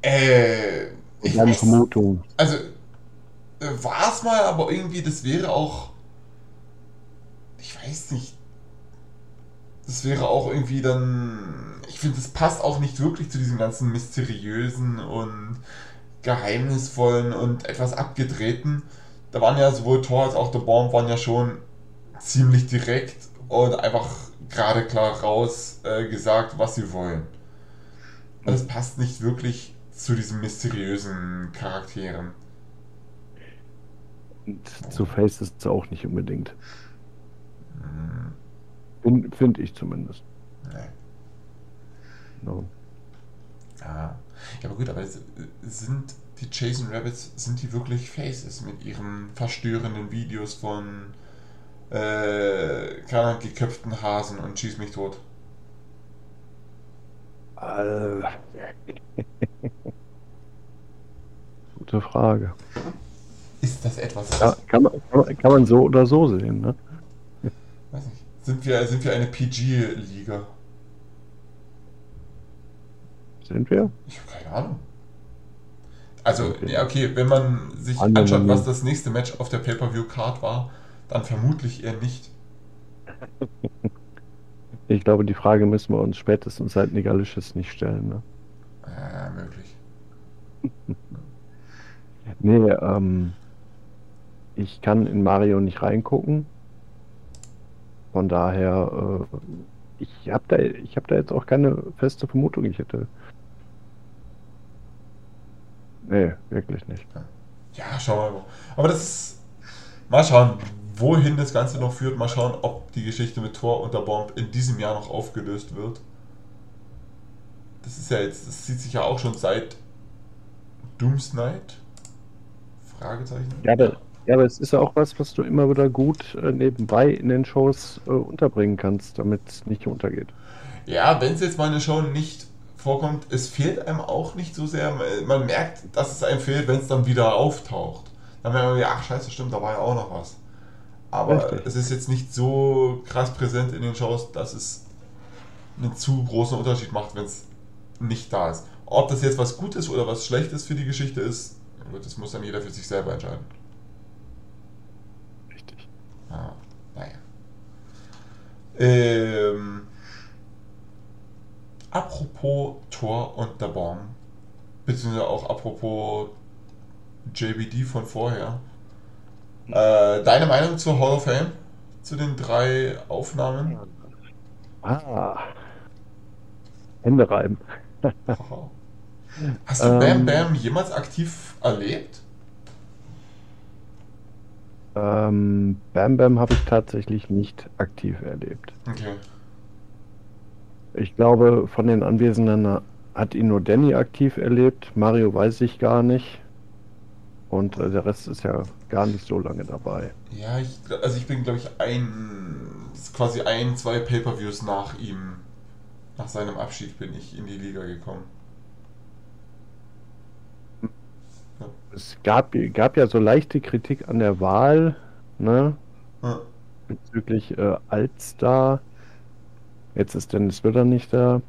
Äh. Ich deine weiß, Vermutung. Also, war es mal, aber irgendwie, das wäre auch. Ich weiß nicht. Das wäre auch irgendwie dann. Ich finde, das passt auch nicht wirklich zu diesem ganzen mysteriösen und geheimnisvollen und etwas abgedrehten. Da waren ja sowohl Thor als auch The Bomb waren ja schon ziemlich direkt und einfach gerade klar raus äh, gesagt, was sie wollen. Und das passt nicht wirklich zu diesen mysteriösen Charakteren. Und zu Face ist es auch nicht unbedingt. Hm. Finde ich zumindest. Nee. No. Ja. ja, aber gut, aber sind die Jason Rabbits, sind die wirklich Faces mit ihren verstörenden Videos von äh, keine geköpften Hasen und schieß mich tot? Äh, gute Frage. Ist das etwas? Ja, kann, man, kann, man, kann man so oder so sehen, ne? Weiß nicht. Sind wir, sind wir eine PG-Liga? Sind wir? Ich habe keine Ahnung. Also, okay. ja, okay, wenn man sich anschaut, was das nächste Match auf der Pay-Per-View-Card war, dann vermutlich eher nicht. Ich glaube, die Frage müssen wir uns spätestens seit Negalisches nicht stellen. Ne? Äh, möglich. nee, ähm, ich kann in Mario nicht reingucken. Von daher, äh, ich habe da, hab da jetzt auch keine feste Vermutung. Ich hätte. Nee, wirklich nicht. Ja, schauen wir mal. Aber das ist. Mal schauen, wohin das Ganze noch führt. Mal schauen, ob die Geschichte mit Thor und der Bomb in diesem Jahr noch aufgelöst wird. Das ist ja jetzt, das zieht sich ja auch schon seit Doomsnight. Fragezeichen. Ja, aber, ja, aber es ist ja auch was, was du immer wieder gut äh, nebenbei in den Shows äh, unterbringen kannst, damit es nicht untergeht. Ja, wenn es jetzt mal eine Show nicht vorkommt, es fehlt einem auch nicht so sehr. Man merkt, dass es einem fehlt, wenn es dann wieder auftaucht. Dann merkt man, ach scheiße, stimmt, da war ja auch noch was. Aber Richtig. es ist jetzt nicht so krass präsent in den Shows, dass es einen zu großen Unterschied macht, wenn es nicht da ist. Ob das jetzt was Gutes oder was Schlechtes für die Geschichte ist, das muss dann jeder für sich selber entscheiden. Ah, naja. Ähm, apropos Thor und der Bomb, beziehungsweise auch apropos JBD von vorher. Äh, deine Meinung zur Hall of Fame? Zu den drei Aufnahmen? Ah. Hände reiben. Hast du Bam ähm. Bam jemals aktiv erlebt? Ähm, Bam Bam habe ich tatsächlich nicht aktiv erlebt. Okay. Ich glaube, von den Anwesenden hat ihn nur Danny aktiv erlebt. Mario weiß ich gar nicht. Und äh, der Rest ist ja gar nicht so lange dabei. Ja, ich, also ich bin, glaube ich, ein, quasi ein, zwei Pay-Per-Views nach ihm, nach seinem Abschied bin ich in die Liga gekommen. Ja. Es gab, gab ja so leichte Kritik an der Wahl, ne? Ja. Bezüglich äh, Altstar. Jetzt ist Dennis Witter nicht da.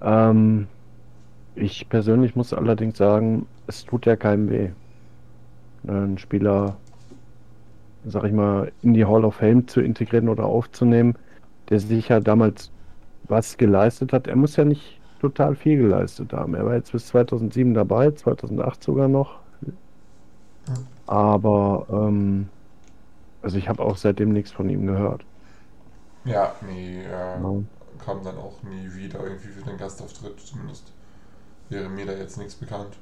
Ja. Ähm, ich persönlich muss allerdings sagen, es tut ja keinem weh. Ein Spieler, sag ich mal, in die Hall of Fame zu integrieren oder aufzunehmen, der sich ja damals was geleistet hat. Er muss ja nicht total viel geleistet haben. Er war jetzt bis 2007 dabei, 2008 sogar noch, Aber, ähm, also ich habe auch seitdem nichts von ihm gehört. Ja, nee, äh, Ja. kam dann auch nie wieder irgendwie für den Gastauftritt, zumindest wäre mir da jetzt nichts bekannt.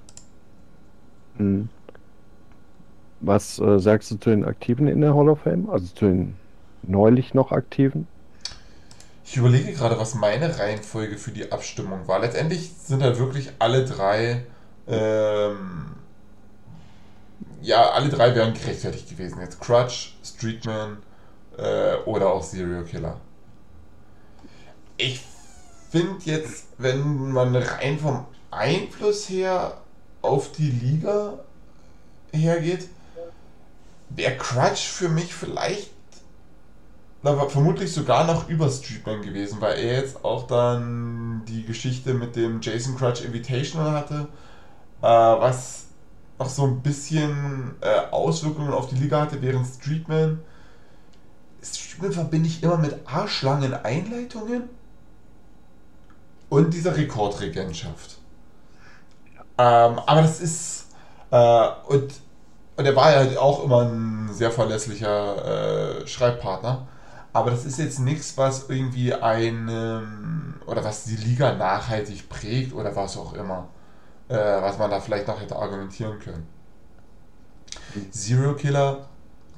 Mhm. Was äh, sagst du zu den Aktiven in der Hall of Fame? Also zu den neulich noch Aktiven? Ich überlege gerade, was meine Reihenfolge für die Abstimmung war. Letztendlich sind halt wirklich alle drei, ähm, ja, alle drei wären gerechtfertigt gewesen. Jetzt Crutch, Streetman äh, oder auch Serial Killer. Ich finde jetzt, wenn man rein vom Einfluss her auf die Liga hergeht, wäre Crutch für mich vielleicht war vermutlich sogar noch über Streetman gewesen, weil er jetzt auch dann die Geschichte mit dem Jason Crutch Invitational hatte, äh, was noch so ein bisschen äh, Auswirkungen auf die Liga hatte, während Streetman. Streetman verbinde ich immer mit arschlangen Einleitungen und dieser Rekordregentschaft. Ähm, aber das ist. Äh, und, und er war ja auch immer ein sehr verlässlicher äh, Schreibpartner. Aber das ist jetzt nichts, was irgendwie ein oder was die Liga nachhaltig prägt oder was auch immer. Äh, was man da vielleicht noch hätte argumentieren können. Zero Killer,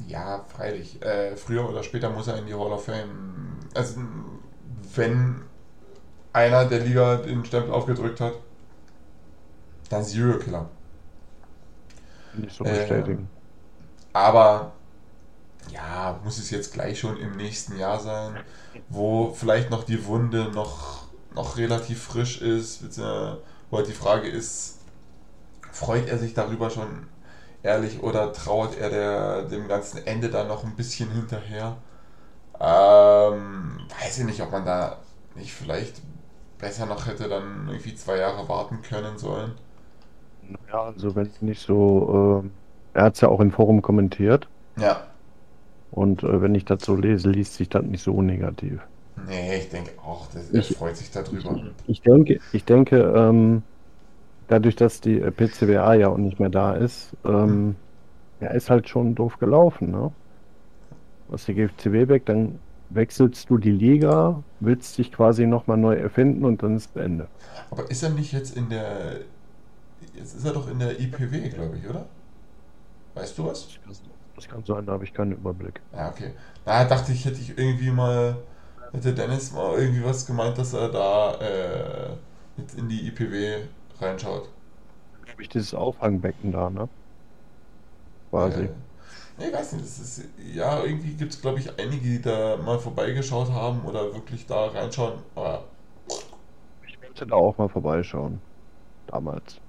ja, freilich. Äh, früher oder später muss er in die Hall of Fame. Also, wenn einer der Liga den Stempel aufgedrückt hat, dann Zero Killer. Nicht so bestätigen. Äh, aber ja, muss es jetzt gleich schon im nächsten Jahr sein, wo vielleicht noch die Wunde noch, noch relativ frisch ist, wo halt die Frage ist, freut er sich darüber schon ehrlich oder trauert er der, dem ganzen Ende da noch ein bisschen hinterher? Ähm, weiß ich nicht, ob man da nicht vielleicht besser noch hätte dann irgendwie zwei Jahre warten können sollen. Ja, also wenn es nicht so, äh, er hat es ja auch im Forum kommentiert. Ja. Und äh, wenn ich das so lese, liest sich das nicht so negativ. Nee, ich denke auch, das, er Ich- freut sich darüber. Ich denke, ich denke, ähm, dadurch, dass die äh, PCWA ja auch nicht mehr da ist, ähm, ja, ist halt schon doof gelaufen, ne? Was die GFCW weg, dann wechselst du die Liga, willst dich quasi nochmal neu erfinden und dann ist Ende. Aber ist er nicht jetzt in der. Jetzt ist er doch in der IPW, glaube ich, oder? Weißt du was? Das kann sein, da habe ich keinen Überblick. Ja, okay. Na, dachte ich, hätte ich irgendwie mal. Hätte Dennis mal irgendwie was gemeint, dass er da äh, jetzt in die IPW reinschaut. Habe ich dieses Auffangbecken da, ne? Quasi. Äh, nee, weiß nicht. Das ist, ja, irgendwie gibt es, glaube ich, einige, die da mal vorbeigeschaut haben oder wirklich da reinschauen. Aber Ich wollte da auch mal vorbeischauen. Damals.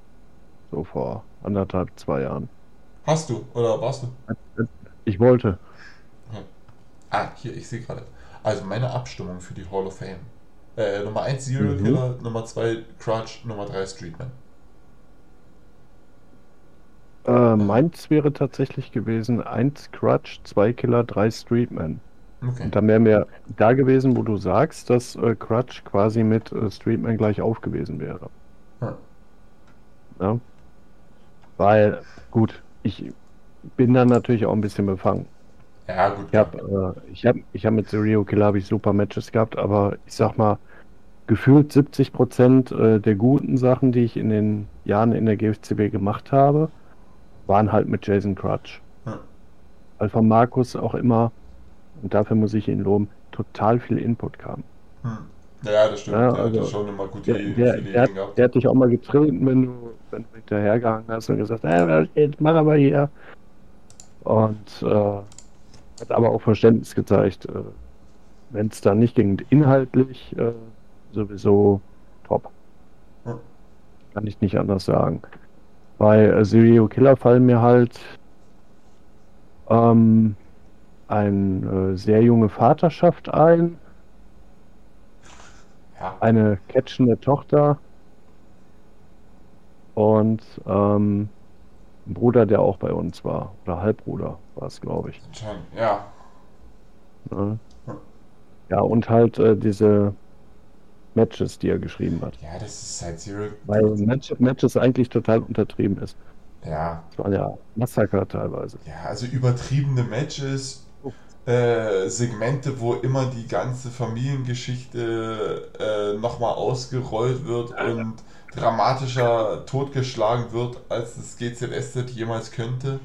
So vor anderthalb, zwei Jahren. Hast du oder warst du? Ich wollte. Ah, hier, ich sehe gerade. Also meine Abstimmung für die Hall of Fame. Äh, Nummer 1 Serial Mhm. Killer, Nummer 2 Crutch, Nummer 3 Streetman. Äh, meins wäre tatsächlich gewesen 1 Crutch, 2 Killer, 3 Streetman. Okay. Und dann wären wir da gewesen, wo du sagst, dass äh, Crutch quasi mit äh, Streetman gleich auf gewesen wäre. Hm. Ja? Weil, gut, ich bin dann natürlich auch ein bisschen befangen. Ja, gut. Ich habe äh, ich hab, ich hab mit Serial Killer ich super Matches gehabt, aber ich sag mal, gefühlt 70 Prozent äh, der guten Sachen, die ich in den Jahren in der GFCB gemacht habe, waren halt mit Jason Crutch. Hm. Weil von Markus auch immer, und dafür muss ich ihn loben, total viel Input kam. Hm. Ja, das stimmt. Ja, der also, hat schon immer gute Der, viele der, der, Ideen hat, gehabt. der hat dich auch mal getreten, wenn du, wenn du hinterhergehangen hast und gesagt, äh, jetzt mach aber hier. Und äh, hat aber auch Verständnis gezeigt, äh, wenn es da nicht ging, inhaltlich äh, sowieso top. Hm. Kann ich nicht anders sagen. Bei äh, Serial Killer fallen mir halt ähm, eine äh, sehr junge Vaterschaft ein, Ja. eine catchende Tochter und ähm, ein Bruder, der auch bei uns war. Oder Halbbruder war es, glaube ich. Anscheinend, ja. Ne? Ja, und halt äh, diese Matches, die er geschrieben hat. Ja, das ist halt Serial. Weil Match, Matches eigentlich total untertrieben ist. Ja. Das waren ja Massaker teilweise. Ja, also übertriebene Matches, äh, Segmente, wo immer die ganze Familiengeschichte äh, nochmal ausgerollt wird und dramatischer totgeschlagen wird, als das GZSZ jemals könnte.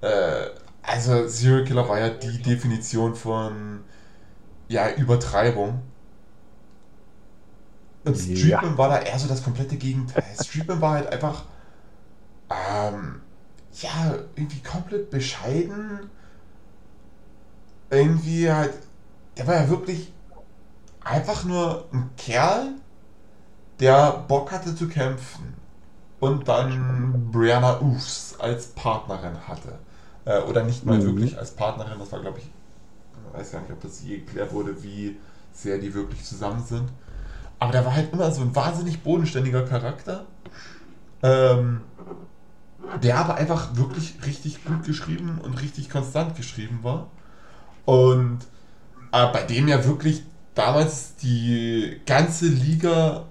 Äh, also Serial Killer war ja die Definition von ja, Übertreibung. Und Streetman ja. war da eher so das komplette Gegenteil. Streetman war halt einfach ähm, ja, irgendwie komplett bescheiden. Irgendwie halt, der war ja wirklich einfach nur ein Kerl, der Bock hatte zu kämpfen. Und dann Brianna Oofs als Partnerin hatte. Äh, oder nicht mal mhm. wirklich als Partnerin, das war glaube ich, ich weiß gar nicht, ob das je geklärt wurde, wie sehr die wirklich zusammen sind. Aber der war halt immer so ein wahnsinnig bodenständiger Charakter. Ähm, der aber einfach wirklich richtig gut geschrieben und richtig konstant geschrieben war. Und äh, bei dem ja wirklich damals die ganze Liga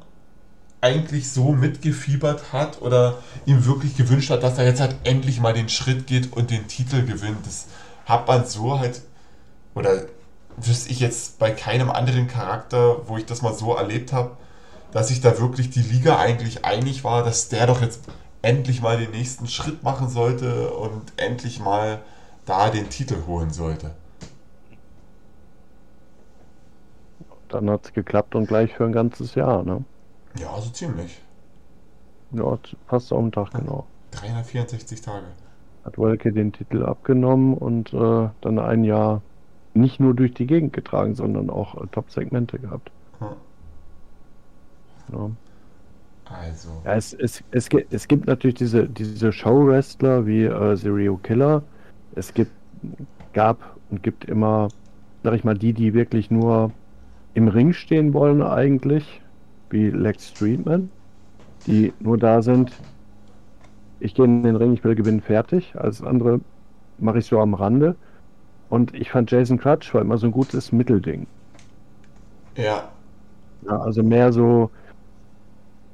eigentlich so mitgefiebert hat oder ihm wirklich gewünscht hat, dass er jetzt halt endlich mal den Schritt geht und den Titel gewinnt. Das hat man so halt, oder wüsste ich jetzt bei keinem anderen Charakter, wo ich das mal so erlebt habe, dass sich da wirklich die Liga eigentlich einig war, dass der doch jetzt endlich mal den nächsten Schritt machen sollte und endlich mal da den Titel holen sollte. Dann hat es geklappt und gleich für ein ganzes Jahr, ne? Ja, so ziemlich. Ja, fast den Tag, genau. 364 Tage. Hat Wolke den Titel abgenommen und äh, dann ein Jahr nicht nur durch die Gegend getragen, sondern auch äh, Top-Segmente gehabt. Hm. Ja. Also. Ja, es, es, es, es gibt natürlich diese, diese Show-Wrestler wie äh, Serial Killer. Es gibt, gab und gibt immer, sag ich mal, die, die wirklich nur im Ring stehen wollen eigentlich, wie Lex Streetman, die nur da sind, ich gehe in den Ring, ich will gewinnen, fertig. Alles andere mache ich so am Rande. Und ich fand Jason Crutch war immer so ein gutes Mittelding. Ja. ja also mehr so,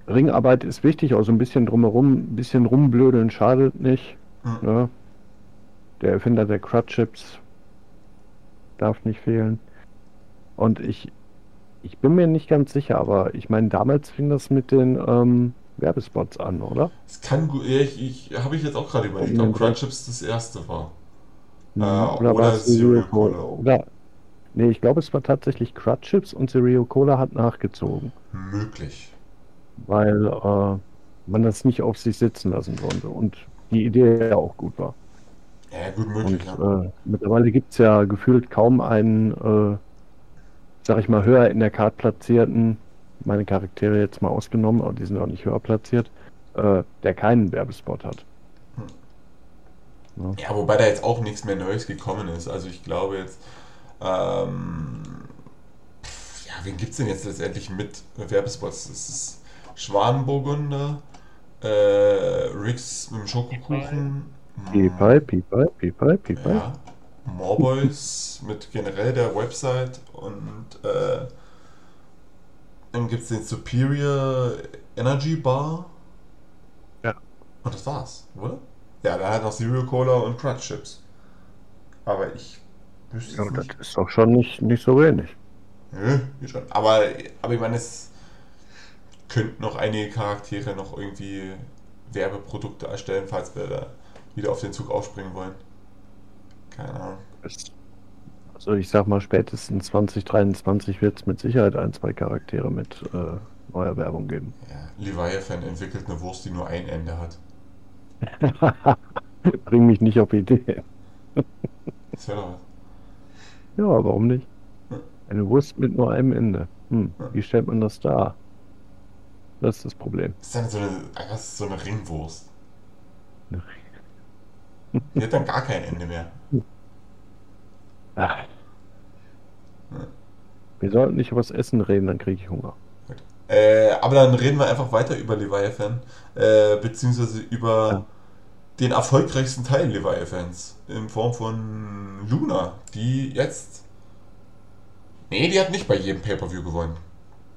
Ringarbeit ist wichtig, auch so ein bisschen drumherum, ein bisschen rumblödeln schadet nicht. Mhm. Ne? Der Erfinder der Crutchips darf nicht fehlen. Und ich, ich bin mir nicht ganz sicher, aber ich meine, damals fing das mit den ähm, Werbespots an, oder? Es kann gut, ich, ich habe ich jetzt auch gerade überlegt, ob Crunchips das erste war. Ja, äh, oder oder Cereal Cola. Oder, nee, ich glaube, es war tatsächlich Crunchips und Cereal Cola hat nachgezogen. Möglich weil äh, man das nicht auf sich sitzen lassen konnte und die Idee ja auch gut war. Ja, gut möglich. Und, ja. äh, mittlerweile gibt es ja gefühlt kaum einen, äh, sag ich mal, höher in der Karte platzierten, meine Charaktere jetzt mal ausgenommen, aber die sind auch nicht höher platziert, äh, der keinen Werbespot hat. Hm. Ja. ja. wobei da jetzt auch nichts mehr Neues gekommen ist. Also ich glaube jetzt, ähm, ja, wen gibt es denn jetzt letztendlich mit Werbespots? Das ist Schwanenburgunder, äh, Rix mit dem Schokokuchen. Pipei, Pipei, Pipei, Pipei. Ja. Morboys mit generell der Website und äh, dann gibt es den Superior Energy Bar. Ja. Und das war's, oder? Ja, da hat noch Cereal Cola und Crunch Chips. Aber ich wüsste ja, das ist doch schon nicht, nicht so wenig. Nö, schon. Aber, aber ich meine, es könnten noch einige Charaktere noch irgendwie Werbeprodukte erstellen, falls wir da wieder auf den Zug aufspringen wollen. Keine Ahnung. Also ich sag mal, spätestens 2023 wird es mit Sicherheit ein, zwei Charaktere mit äh, neuer Werbung geben. Ja, Leviathan entwickelt eine Wurst, die nur ein Ende hat. Bring mich nicht auf das doch was. Ja, warum nicht? Eine Wurst mit nur einem Ende. Hm, wie stellt man das dar? Das ist das Problem. Das ist dann so eine, einfach so eine Ringwurst. Die hat dann gar kein Ende mehr. Ach. Wir sollten nicht über das Essen reden, dann kriege ich Hunger. Äh, aber dann reden wir einfach weiter über Leviathan, äh, beziehungsweise über ja. den erfolgreichsten Teil Leviathans in Form von Luna, die jetzt. Nee, die hat nicht bei jedem Pay-Per-View gewonnen.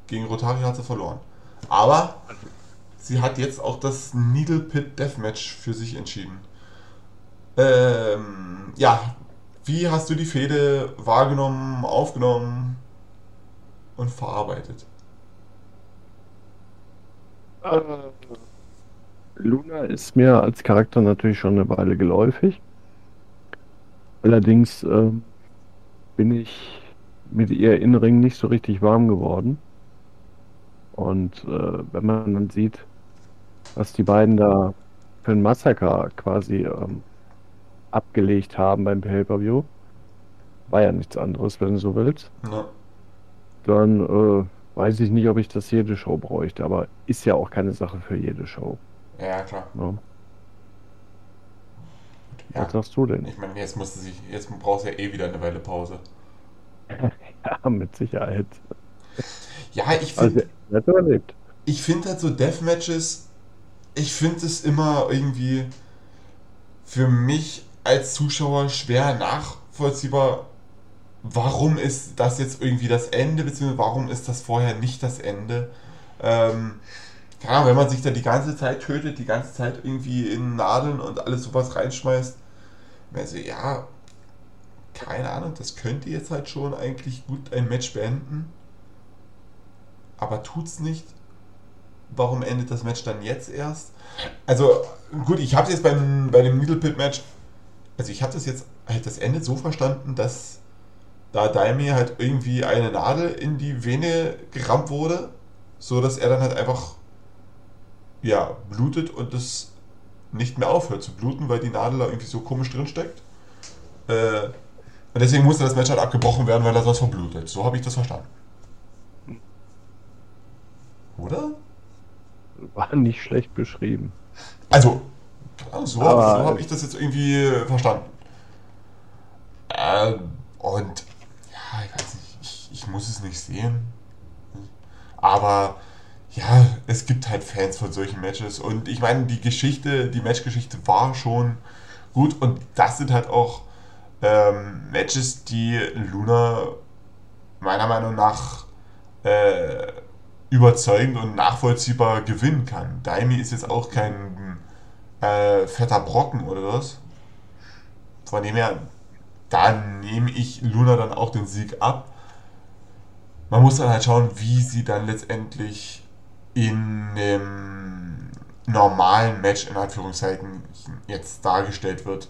Gegen Rotari hat sie verloren. Aber sie hat jetzt auch das Needle Pit Deathmatch für sich entschieden. Ähm, ja, wie hast du die Fehde wahrgenommen, aufgenommen und verarbeitet? Äh, Luna ist mir als Charakter natürlich schon eine Weile geläufig. Allerdings äh, bin ich mit ihr Innenring nicht so richtig warm geworden. Und äh, wenn man dann sieht, was die beiden da für ein Massaker quasi ähm, abgelegt haben beim Pay-Per-View, war ja nichts anderes, wenn du so willst. Ja. Dann äh, weiß ich nicht, ob ich das jede Show bräuchte, aber ist ja auch keine Sache für jede Show. Ja, klar. Ne? Ja. Was sagst du denn? Ich meine, jetzt musste sich, jetzt brauchst du ja eh wieder eine Weile Pause. ja, mit Sicherheit. Ja, ich finde. Also. Ich finde halt so Deathmatches, ich finde es immer irgendwie für mich als Zuschauer schwer nachvollziehbar, warum ist das jetzt irgendwie das Ende, beziehungsweise warum ist das vorher nicht das Ende. Ähm, ja, wenn man sich da die ganze Zeit tötet, die ganze Zeit irgendwie in Nadeln und alles sowas reinschmeißt, also ja, keine Ahnung, das könnte jetzt halt schon eigentlich gut ein Match beenden. Aber tut's nicht. Warum endet das Match dann jetzt erst? Also, gut, ich habe jetzt beim, bei dem Needle Pit Match, also ich habe das jetzt halt das Ende so verstanden, dass da Daimi halt irgendwie eine Nadel in die Vene gerammt wurde, so dass er dann halt einfach ja, blutet und das nicht mehr aufhört zu bluten, weil die Nadel da irgendwie so komisch drin steckt. Äh, und deswegen musste das Match halt abgebrochen werden, weil er sonst verblutet. So habe ich das verstanden. Oder? War nicht schlecht beschrieben. Also, so, so habe ich das jetzt irgendwie verstanden. Ähm, und ja, ich weiß nicht, ich, ich muss es nicht sehen. Aber ja, es gibt halt Fans von solchen Matches. Und ich meine, die Geschichte, die Matchgeschichte war schon gut. Und das sind halt auch ähm, Matches, die Luna meiner Meinung nach äh, überzeugend und nachvollziehbar gewinnen kann. Daimi ist jetzt auch kein äh, fetter Brocken oder was. Von dem her, da nehme ich Luna dann auch den Sieg ab. Man muss dann halt schauen, wie sie dann letztendlich in dem normalen Match in Anführungszeichen jetzt dargestellt wird.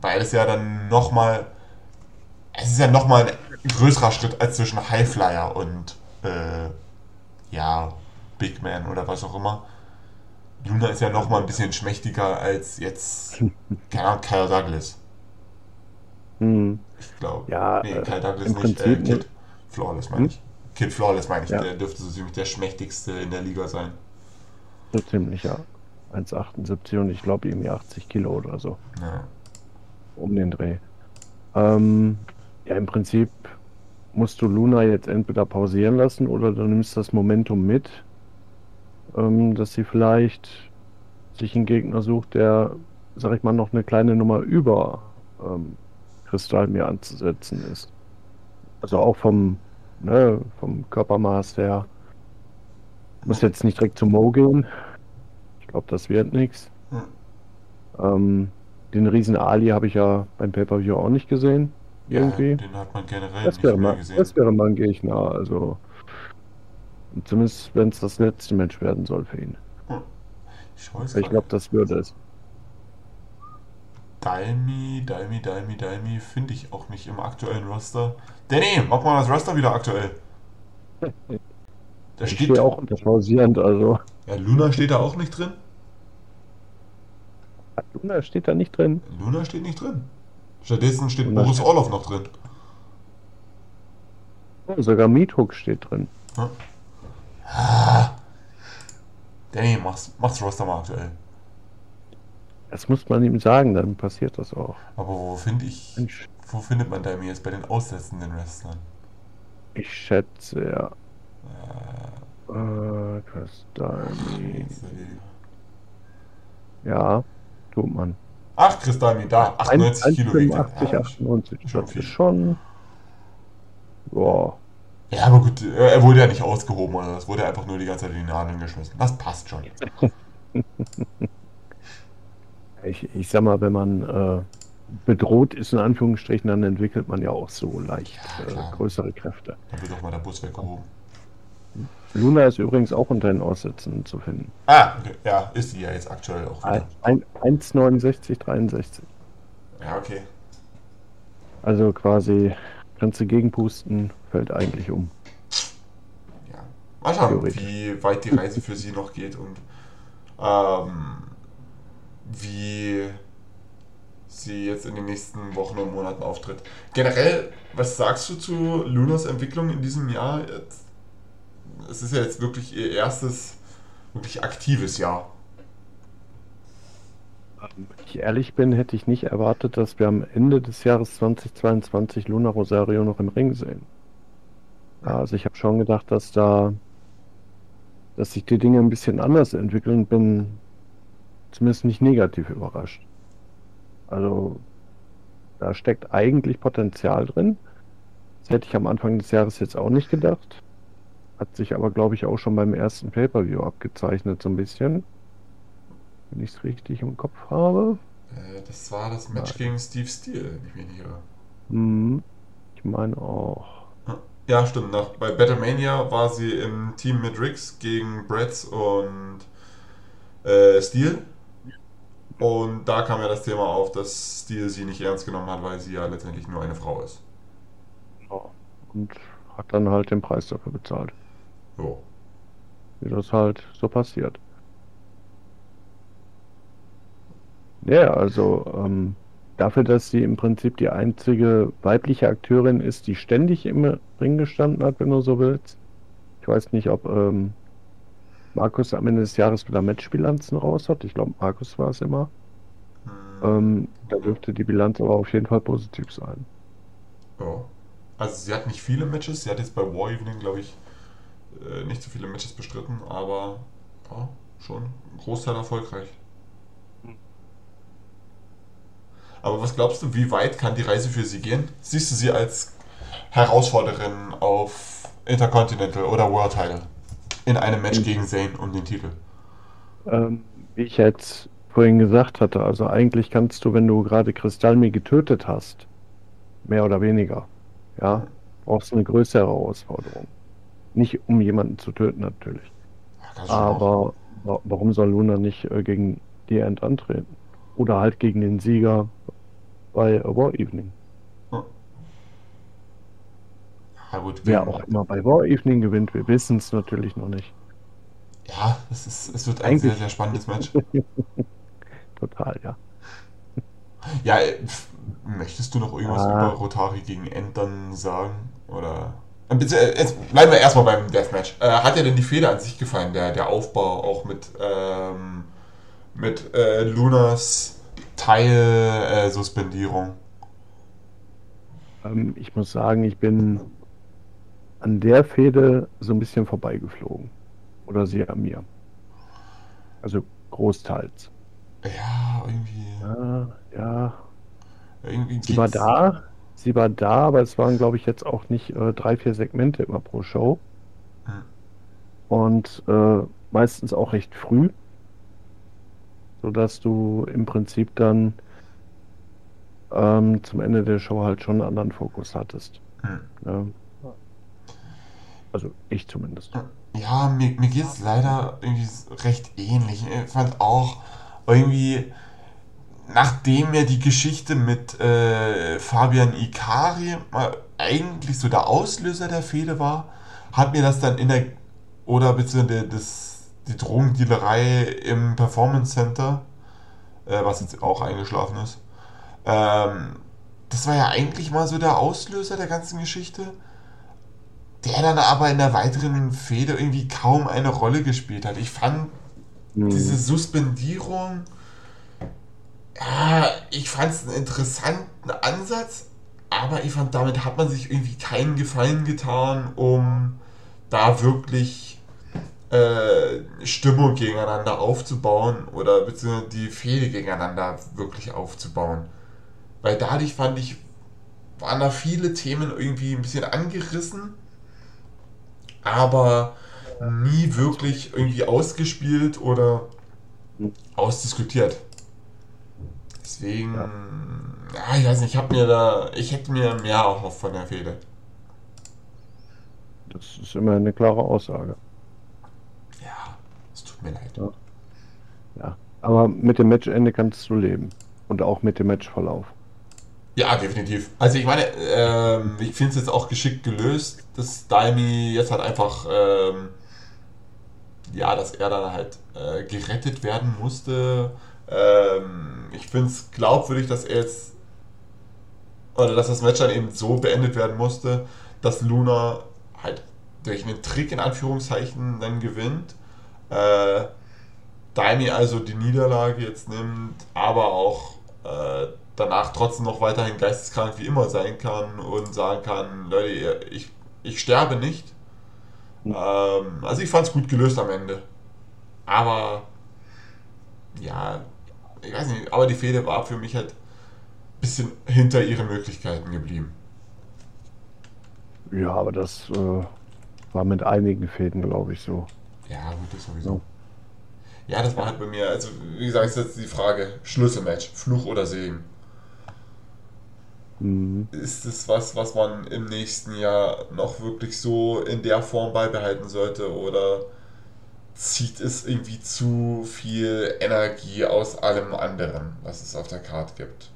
Weil es ja dann nochmal, es ist ja nochmal ein größerer Schritt als zwischen Highflyer und äh, ja, Big Man oder was auch immer. Luna ist ja nochmal ein bisschen schmächtiger als jetzt, Kyle Douglas. Hm. Ich glaube. Ja, nee, Kyle Douglas im nicht. Äh, Kid Flawless meine ich. Kid Flawless meine ich. Ja. Der dürfte so ziemlich der schmächtigste in der Liga sein. So ziemlich, ja. 1,78 und ich glaube irgendwie 80 Kilo oder so. Ja. Um den Dreh. Ähm, ja, im Prinzip musst du Luna jetzt entweder pausieren lassen oder du nimmst das Momentum mit, ähm, dass sie vielleicht sich einen Gegner sucht, der, sag ich mal, noch eine kleine Nummer über ähm, Kristall mir anzusetzen ist. Also auch vom, ne, vom Körpermaß her. Muss jetzt nicht direkt zum Mo gehen. Ich glaube, das wird nichts. Hm. Ähm, den riesen Ali habe ich ja beim Pay-Per-View auch nicht gesehen. Irgendwie. Ja, den hat man generell das, nicht wäre mehr mal, gesehen. das wäre mal ein Gegner. Also, zumindest wenn es das letzte Match werden soll für ihn. ich weiß Ich glaube, das würde es. Dalmi, Dalmi, Dalmi, Dalmi finde ich auch nicht im aktuellen Roster. Danny, mach mal das Roster wieder aktuell. Da Ich steht auch unter pausierend, also. Ja, Luna steht da auch nicht drin. Luna steht da nicht drin. Luna steht nicht drin. Stattdessen steht Luna Boris Orlov noch drin. Oh, sogar Meathook steht drin. Ah. Danny, mach's, mach's Roster mal aktuell. Das muss man ihm sagen, dann passiert das auch. Aber wo finde ich, Mensch. wo findet man Dalmi jetzt bei den aussetzenden Wrestlern? Ich schätze, ja. Äh, Kristallmi. Ja, tut man. Ach, Kristallmi, da, 98 Kilo wiegt er. 85, Ja, 98. schon Das ist schon. Boah. Ja, aber gut, er wurde ja nicht ausgehoben oder das wurde einfach nur die ganze Zeit in die Nadeln geschmissen. Das passt schon. ich, ich sag mal, wenn man äh, bedroht ist, in Anführungsstrichen, dann entwickelt man ja auch so leicht ja, äh, größere Kräfte. Dann wird auch mal der Bus weggehoben. Luna ist übrigens auch unter den Aussätzen zu finden. Ah, ja, ist sie ja jetzt aktuell auch wieder. 1,69,63. Ja, okay. Also quasi kannst du gegenpusten, fällt eigentlich um. Ja. Mal schauen, wie weit die Reise für sie noch geht und ähm, wie sie jetzt in den nächsten Wochen und Monaten auftritt. Generell, was sagst du zu Lunas Entwicklung in diesem Jahr? Es ist ja jetzt wirklich ihr erstes, wirklich aktives Jahr. Wenn ich ehrlich bin, hätte ich nicht erwartet, dass wir am Ende des Jahres 2022 Luna Rosario noch im Ring sehen. Also ich habe schon gedacht, dass da, dass sich die Dinge ein bisschen anders entwickeln, bin zumindest nicht negativ überrascht. Also da steckt eigentlich Potenzial drin. Das hätte ich am Anfang des Jahres jetzt auch nicht gedacht. Hat sich aber, glaube ich, auch schon beim ersten Pay-Per-View abgezeichnet, so ein bisschen. Wenn ich es richtig im Kopf habe. Äh, das war das Match Nein. gegen Steve Steele, wenn ich mich nicht irre. Hm, ich meine auch. Ja, stimmt. Nach, bei Battlemania war sie im Team mit Riggs gegen Bretts und äh, Steele. Und da kam ja das Thema auf, dass Steele sie nicht ernst genommen hat, weil sie ja letztendlich nur eine Frau ist. Ja, und hat dann halt den Preis dafür bezahlt. So. Wie das halt so passiert. Ja, also ähm, dafür, dass sie im Prinzip die einzige weibliche Akteurin ist, die ständig im Ring gestanden hat, wenn du so willst. Ich weiß nicht, ob ähm, Markus am Ende des Jahres wieder Matchbilanzen raus hat. Ich glaube, Markus war es immer. Hm. Ähm, da dürfte die Bilanz aber auf jeden Fall positiv sein. Ja. Also sie hat nicht viele Matches. Sie hat jetzt bei War Evening, glaube ich, äh, nicht so viele Matches bestritten, aber ja, schon ein Großteil erfolgreich. Aber was glaubst du, wie weit kann die Reise für sie gehen? Siehst du sie als Herausforderin auf Intercontinental oder World Title in einem Match gegen Zane um den Titel? Ähm, wie ich jetzt vorhin gesagt hatte, also eigentlich kannst du, wenn du gerade Kristallmi getötet hast, mehr oder weniger, ja, brauchst du eine größere Herausforderung. Nicht um jemanden zu töten natürlich. Ja, Aber warum soll Luna nicht äh, gegen die End antreten? Oder halt gegen den Sieger bei War Evening. Ja, gut, Wer auch immer bei War Evening gewinnt, wir wissen es natürlich noch nicht. Ja, es, ist, es wird ein Eigentlich. sehr, sehr spannendes Match. Total, ja. Ja, möchtest du noch irgendwas ah. über Rotari gegen End sagen? Oder. Äh, jetzt bleiben wir erstmal beim Deathmatch. Äh, hat dir denn die Fehler an sich gefallen, der, der Aufbau auch mit, ähm, mit äh, Lunas Teilsuspendierung? Ähm, ich muss sagen, ich bin an der Fehde so ein bisschen vorbeigeflogen. Oder sie an mir. Also großteils. Ja, irgendwie. Ja, ja. Irgendwie sie war da, sie war da, aber es waren, glaube ich, jetzt auch nicht äh, drei, vier Segmente immer pro Show. Hm. Und äh, meistens auch recht früh sodass du im Prinzip dann ähm, zum Ende der Show halt schon einen anderen Fokus hattest. Hm. Ja. Also ich zumindest. Ja, mir, mir geht es leider irgendwie recht ähnlich. Ich fand auch irgendwie, nachdem ja die Geschichte mit äh, Fabian Ikari eigentlich so der Auslöser der Fehde war, hat mir das dann in der, oder beziehungsweise das die Drogendealerei im Performance Center, äh, was jetzt auch eingeschlafen ist. Ähm, das war ja eigentlich mal so der Auslöser der ganzen Geschichte, der dann aber in der weiteren Fehde irgendwie kaum eine Rolle gespielt hat. Ich fand mhm. diese Suspendierung, ja, ich fand es einen interessanten Ansatz, aber ich fand, damit hat man sich irgendwie keinen Gefallen getan, um da wirklich äh, Stimmung gegeneinander aufzubauen oder beziehungsweise die Fehde gegeneinander wirklich aufzubauen. Weil dadurch fand ich, waren da viele Themen irgendwie ein bisschen angerissen aber nie wirklich irgendwie ausgespielt oder ausdiskutiert. Deswegen, ja, ja ich weiß nicht, ich habe mir da, ich hätte mir mehr erhofft von der Fehde. Das ist immer eine klare Aussage. Tut mir leid. Ja. ja. aber mit dem Matchende kannst du leben. Und auch mit dem Matchverlauf. Ja, definitiv. Also ich meine, ähm, ich finde es jetzt auch geschickt gelöst, dass Daimi jetzt halt einfach, ähm, ja, dass er dann halt äh, gerettet werden musste. Ähm, ich finde es glaubwürdig, dass er jetzt, oder dass das Match dann eben so beendet werden musste, dass Luna halt durch einen Trick in Anführungszeichen dann gewinnt. Äh, Daimi also die Niederlage jetzt nimmt, aber auch äh, danach trotzdem noch weiterhin geisteskrank wie immer sein kann und sagen kann, Leute, ich, ich sterbe nicht. Mhm. Ähm, also ich fand es gut gelöst am Ende. Aber ja, ich weiß nicht, aber die Fehde war für mich halt ein bisschen hinter ihren Möglichkeiten geblieben. Ja, aber das äh, war mit einigen Fäden, glaube ich, so. Ja, gut, das sowieso. Ja. das war halt bei mir, also wie gesagt, ist jetzt die Frage, Schlüsselmatch, Fluch oder Segen. Mhm. Ist es was, was man im nächsten Jahr noch wirklich so in der Form beibehalten sollte oder zieht es irgendwie zu viel Energie aus allem anderen, was es auf der Karte gibt?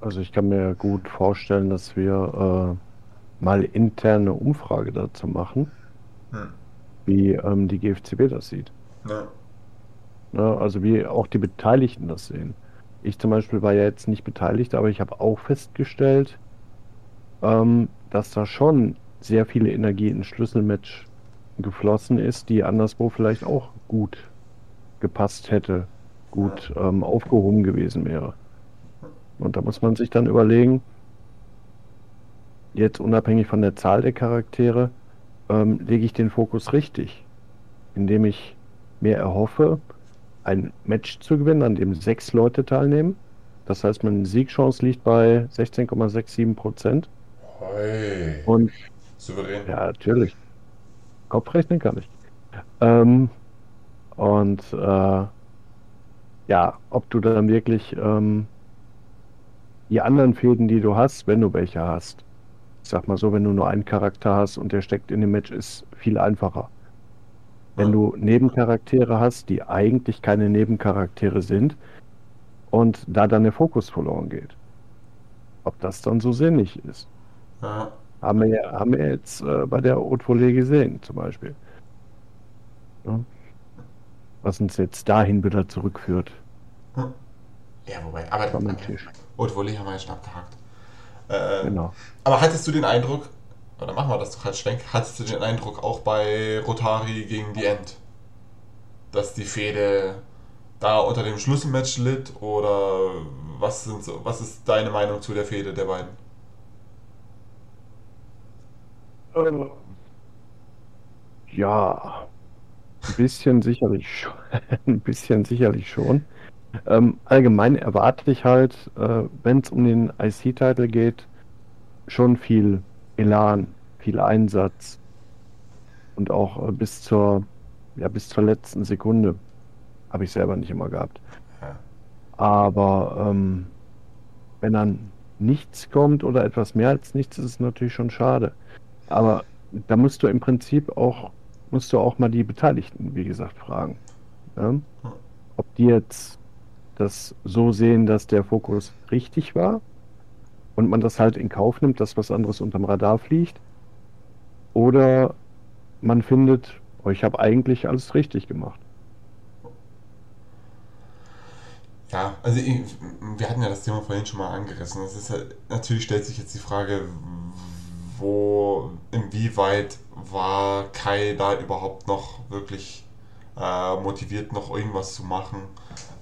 Also ich kann mir gut vorstellen, dass wir äh, mal interne Umfrage dazu machen, hm. Wie ähm, die GFCB das sieht. Ja. Ja, also wie auch die Beteiligten das sehen. Ich zum Beispiel war ja jetzt nicht beteiligt, aber ich habe auch festgestellt, ähm, dass da schon sehr viele Energie in Schlüsselmatch geflossen ist, die anderswo vielleicht auch gut gepasst hätte, gut ähm, aufgehoben gewesen wäre. Und da muss man sich dann überlegen, jetzt unabhängig von der Zahl der Charaktere, ähm, lege ich den Fokus richtig, indem ich mir erhoffe, ein Match zu gewinnen, an dem sechs Leute teilnehmen. Das heißt, meine Siegchance liegt bei 16,67 Prozent. Hey. Und souverän. Ja, natürlich. Kopfrechnen kann ich. Ähm, und äh, ja, ob du dann wirklich ähm, die anderen Fäden, die du hast, wenn du welche hast, ich sag mal so, wenn du nur einen Charakter hast und der steckt in dem Match, ist viel einfacher. Wenn du Nebencharaktere hast, die eigentlich keine Nebencharaktere sind und da dann der Fokus verloren geht. Ob das dann so sinnig ist. Ja. Haben, wir, haben wir jetzt äh, bei der Haute Volée gesehen, zum Beispiel. Ja. Was uns jetzt dahin wieder zurückführt. Ja, wobei, aber Haute Volée haben wir ja schon abgehakt. Äh, genau. Aber hattest du den Eindruck, oder machen wir das doch als Schwenk, hattest du den Eindruck auch bei Rotari gegen die End, dass die Fehde da unter dem Schlüsselmatch litt oder was, sind so, was ist deine Meinung zu der Fehde der beiden? Ähm, ja, ein bisschen sicherlich schon. ein bisschen sicherlich schon. Ähm, allgemein erwarte ich halt, äh, wenn es um den IC-Titel geht, schon viel Elan, viel Einsatz und auch äh, bis zur ja bis zur letzten Sekunde habe ich selber nicht immer gehabt. Aber ähm, wenn dann nichts kommt oder etwas mehr als nichts, ist es natürlich schon schade. Aber da musst du im Prinzip auch musst du auch mal die Beteiligten, wie gesagt, fragen. Ja? Ob die jetzt das so sehen, dass der Fokus richtig war und man das halt in Kauf nimmt, dass was anderes unterm Radar fliegt. Oder man findet, oh, ich habe eigentlich alles richtig gemacht. Ja, also wir hatten ja das Thema vorhin schon mal angerissen. Es ist halt, natürlich stellt sich jetzt die Frage, wo, inwieweit war Kai da überhaupt noch wirklich äh, motiviert, noch irgendwas zu machen?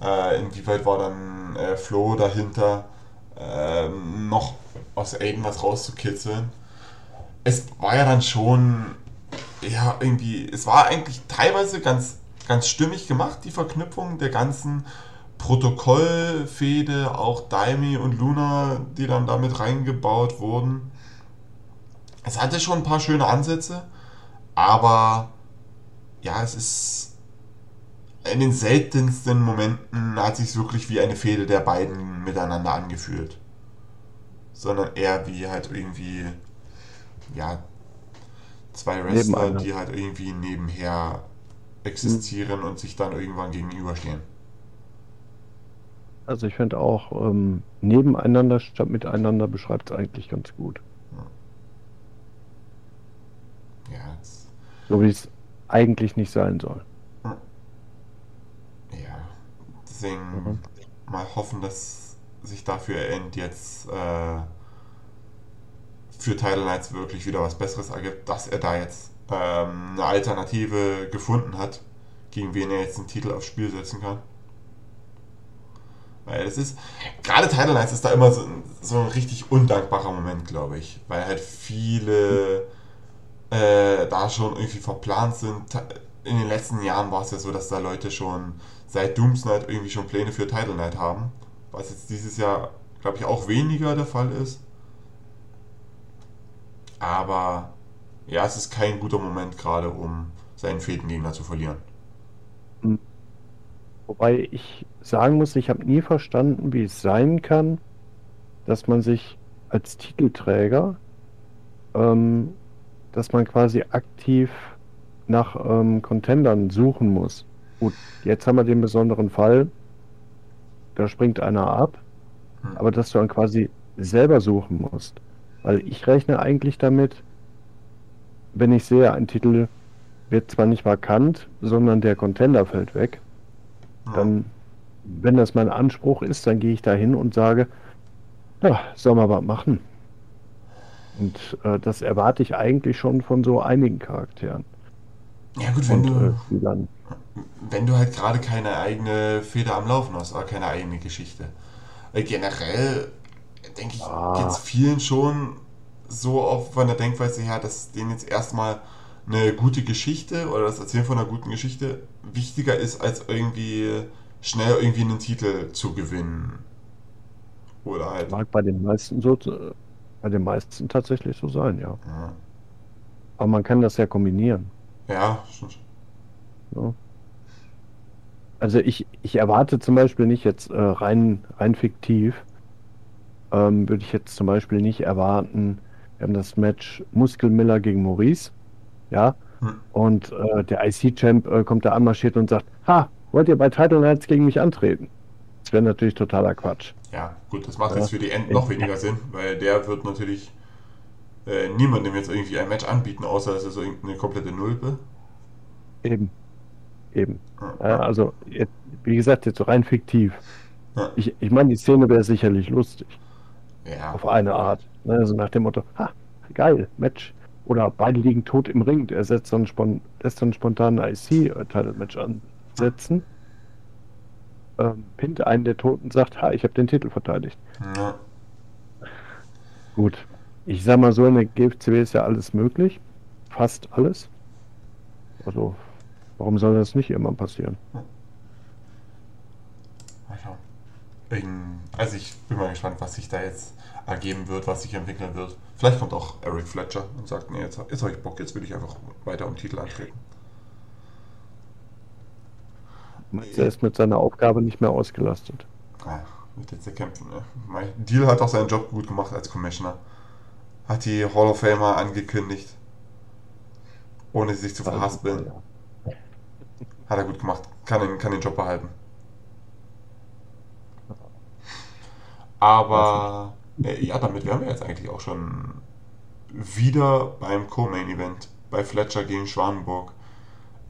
Äh, inwieweit war dann äh, Flo dahinter, äh, noch aus Aiden was rauszukitzeln? Es war ja dann schon, ja, irgendwie, es war eigentlich teilweise ganz, ganz stimmig gemacht, die Verknüpfung der ganzen Protokollfehde, auch Daimi und Luna, die dann damit reingebaut wurden. Es hatte schon ein paar schöne Ansätze, aber ja, es ist in den seltensten Momenten hat sich wirklich wie eine Fehde der beiden miteinander angefühlt. Sondern eher wie halt irgendwie, ja, zwei Wrestler, die halt irgendwie nebenher existieren hm. und sich dann irgendwann gegenüberstehen. Also ich finde auch, ähm, nebeneinander statt miteinander beschreibt es eigentlich ganz gut. Ja. so wie es eigentlich nicht sein soll. Ja. Deswegen mhm. mal hoffen, dass sich dafür End jetzt äh, für Title Knights wirklich wieder was Besseres ergibt, dass er da jetzt ähm, eine Alternative gefunden hat, gegen wen er jetzt den Titel aufs Spiel setzen kann. Weil es ist, gerade Title Knights ist da immer so, so ein richtig undankbarer Moment, glaube ich. Weil halt viele äh, da schon irgendwie verplant sind. In den letzten Jahren war es ja so, dass da Leute schon seit Dooms Night irgendwie schon Pläne für Title Night haben. Was jetzt dieses Jahr, glaube ich, auch weniger der Fall ist. Aber ja, es ist kein guter Moment gerade, um seinen Fädengegner zu verlieren. Wobei ich sagen muss, ich habe nie verstanden, wie es sein kann, dass man sich als Titelträger, ähm, dass man quasi aktiv nach ähm, Contendern suchen muss. Gut, jetzt haben wir den besonderen Fall, da springt einer ab, hm. aber dass du dann quasi selber suchen musst. Weil ich rechne eigentlich damit, wenn ich sehe, ein Titel wird zwar nicht vakant, sondern der Contender fällt weg, dann, wenn das mein Anspruch ist, dann gehe ich da hin und sage, ja, soll man was machen. Und äh, das erwarte ich eigentlich schon von so einigen Charakteren. Ja gut, wenn und, du äh, wenn du halt gerade keine eigene Feder am Laufen hast, oder keine eigene Geschichte. Generell denke ich, ah. geht es vielen schon so auf von der Denkweise her, dass denen jetzt erstmal eine gute Geschichte oder das Erzählen von einer guten Geschichte wichtiger ist, als irgendwie schnell irgendwie einen Titel zu gewinnen. Oder halt. Mag bei den meisten so, bei den meisten tatsächlich so sein, ja. ja. Aber man kann das ja kombinieren. Ja, stimmt. Ja. Also ich, ich erwarte zum Beispiel nicht jetzt äh, rein, rein fiktiv, ähm, würde ich jetzt zum Beispiel nicht erwarten, wir haben das Match Muskelmiller gegen Maurice. Ja. Hm. Und äh, der IC-Champ äh, kommt da anmarschiert und sagt: Ha, wollt ihr bei Title Nights gegen mich antreten? Das wäre natürlich totaler Quatsch. Ja, gut, das macht jetzt für die End noch weniger Sinn, weil der wird natürlich äh, niemandem jetzt irgendwie ein Match anbieten, außer es ist irgendeine komplette Nulpe. Eben. Eben. Ja, also, wie gesagt, jetzt so rein fiktiv. Ja. Ich, ich meine, die Szene wäre sicherlich lustig. Ja. Auf eine Art. Also nach dem Motto, ha, geil, Match. Oder beide liegen tot im Ring. Er setzt dann spon lässt dann spontan ein IC-Title-Match ansetzen. Ähm, pinnt einen der Toten sagt, ha, ich habe den Titel verteidigt. Ja. Gut. Ich sag mal so, in der GFCW ist ja alles möglich. Fast alles. Also, warum soll das nicht immer passieren? Also ich bin mal gespannt, was sich da jetzt ergeben wird, was sich entwickeln wird. Vielleicht kommt auch Eric Fletcher und sagt, nee, jetzt, jetzt habe ich Bock, jetzt will ich einfach weiter um Titel antreten. Er ist mit seiner Aufgabe nicht mehr ausgelastet. Ja, wird jetzt kämpfen. Ne? Deal hat auch seinen Job gut gemacht als Commissioner. Hat die Hall of Famer angekündigt. Ohne sich zu verhaspeln. Hat er gut gemacht. Kann den, kann den Job behalten. Aber äh, ja, damit wären wir jetzt eigentlich auch schon wieder beim Co-Main Event bei Fletcher gegen Schwanenburg.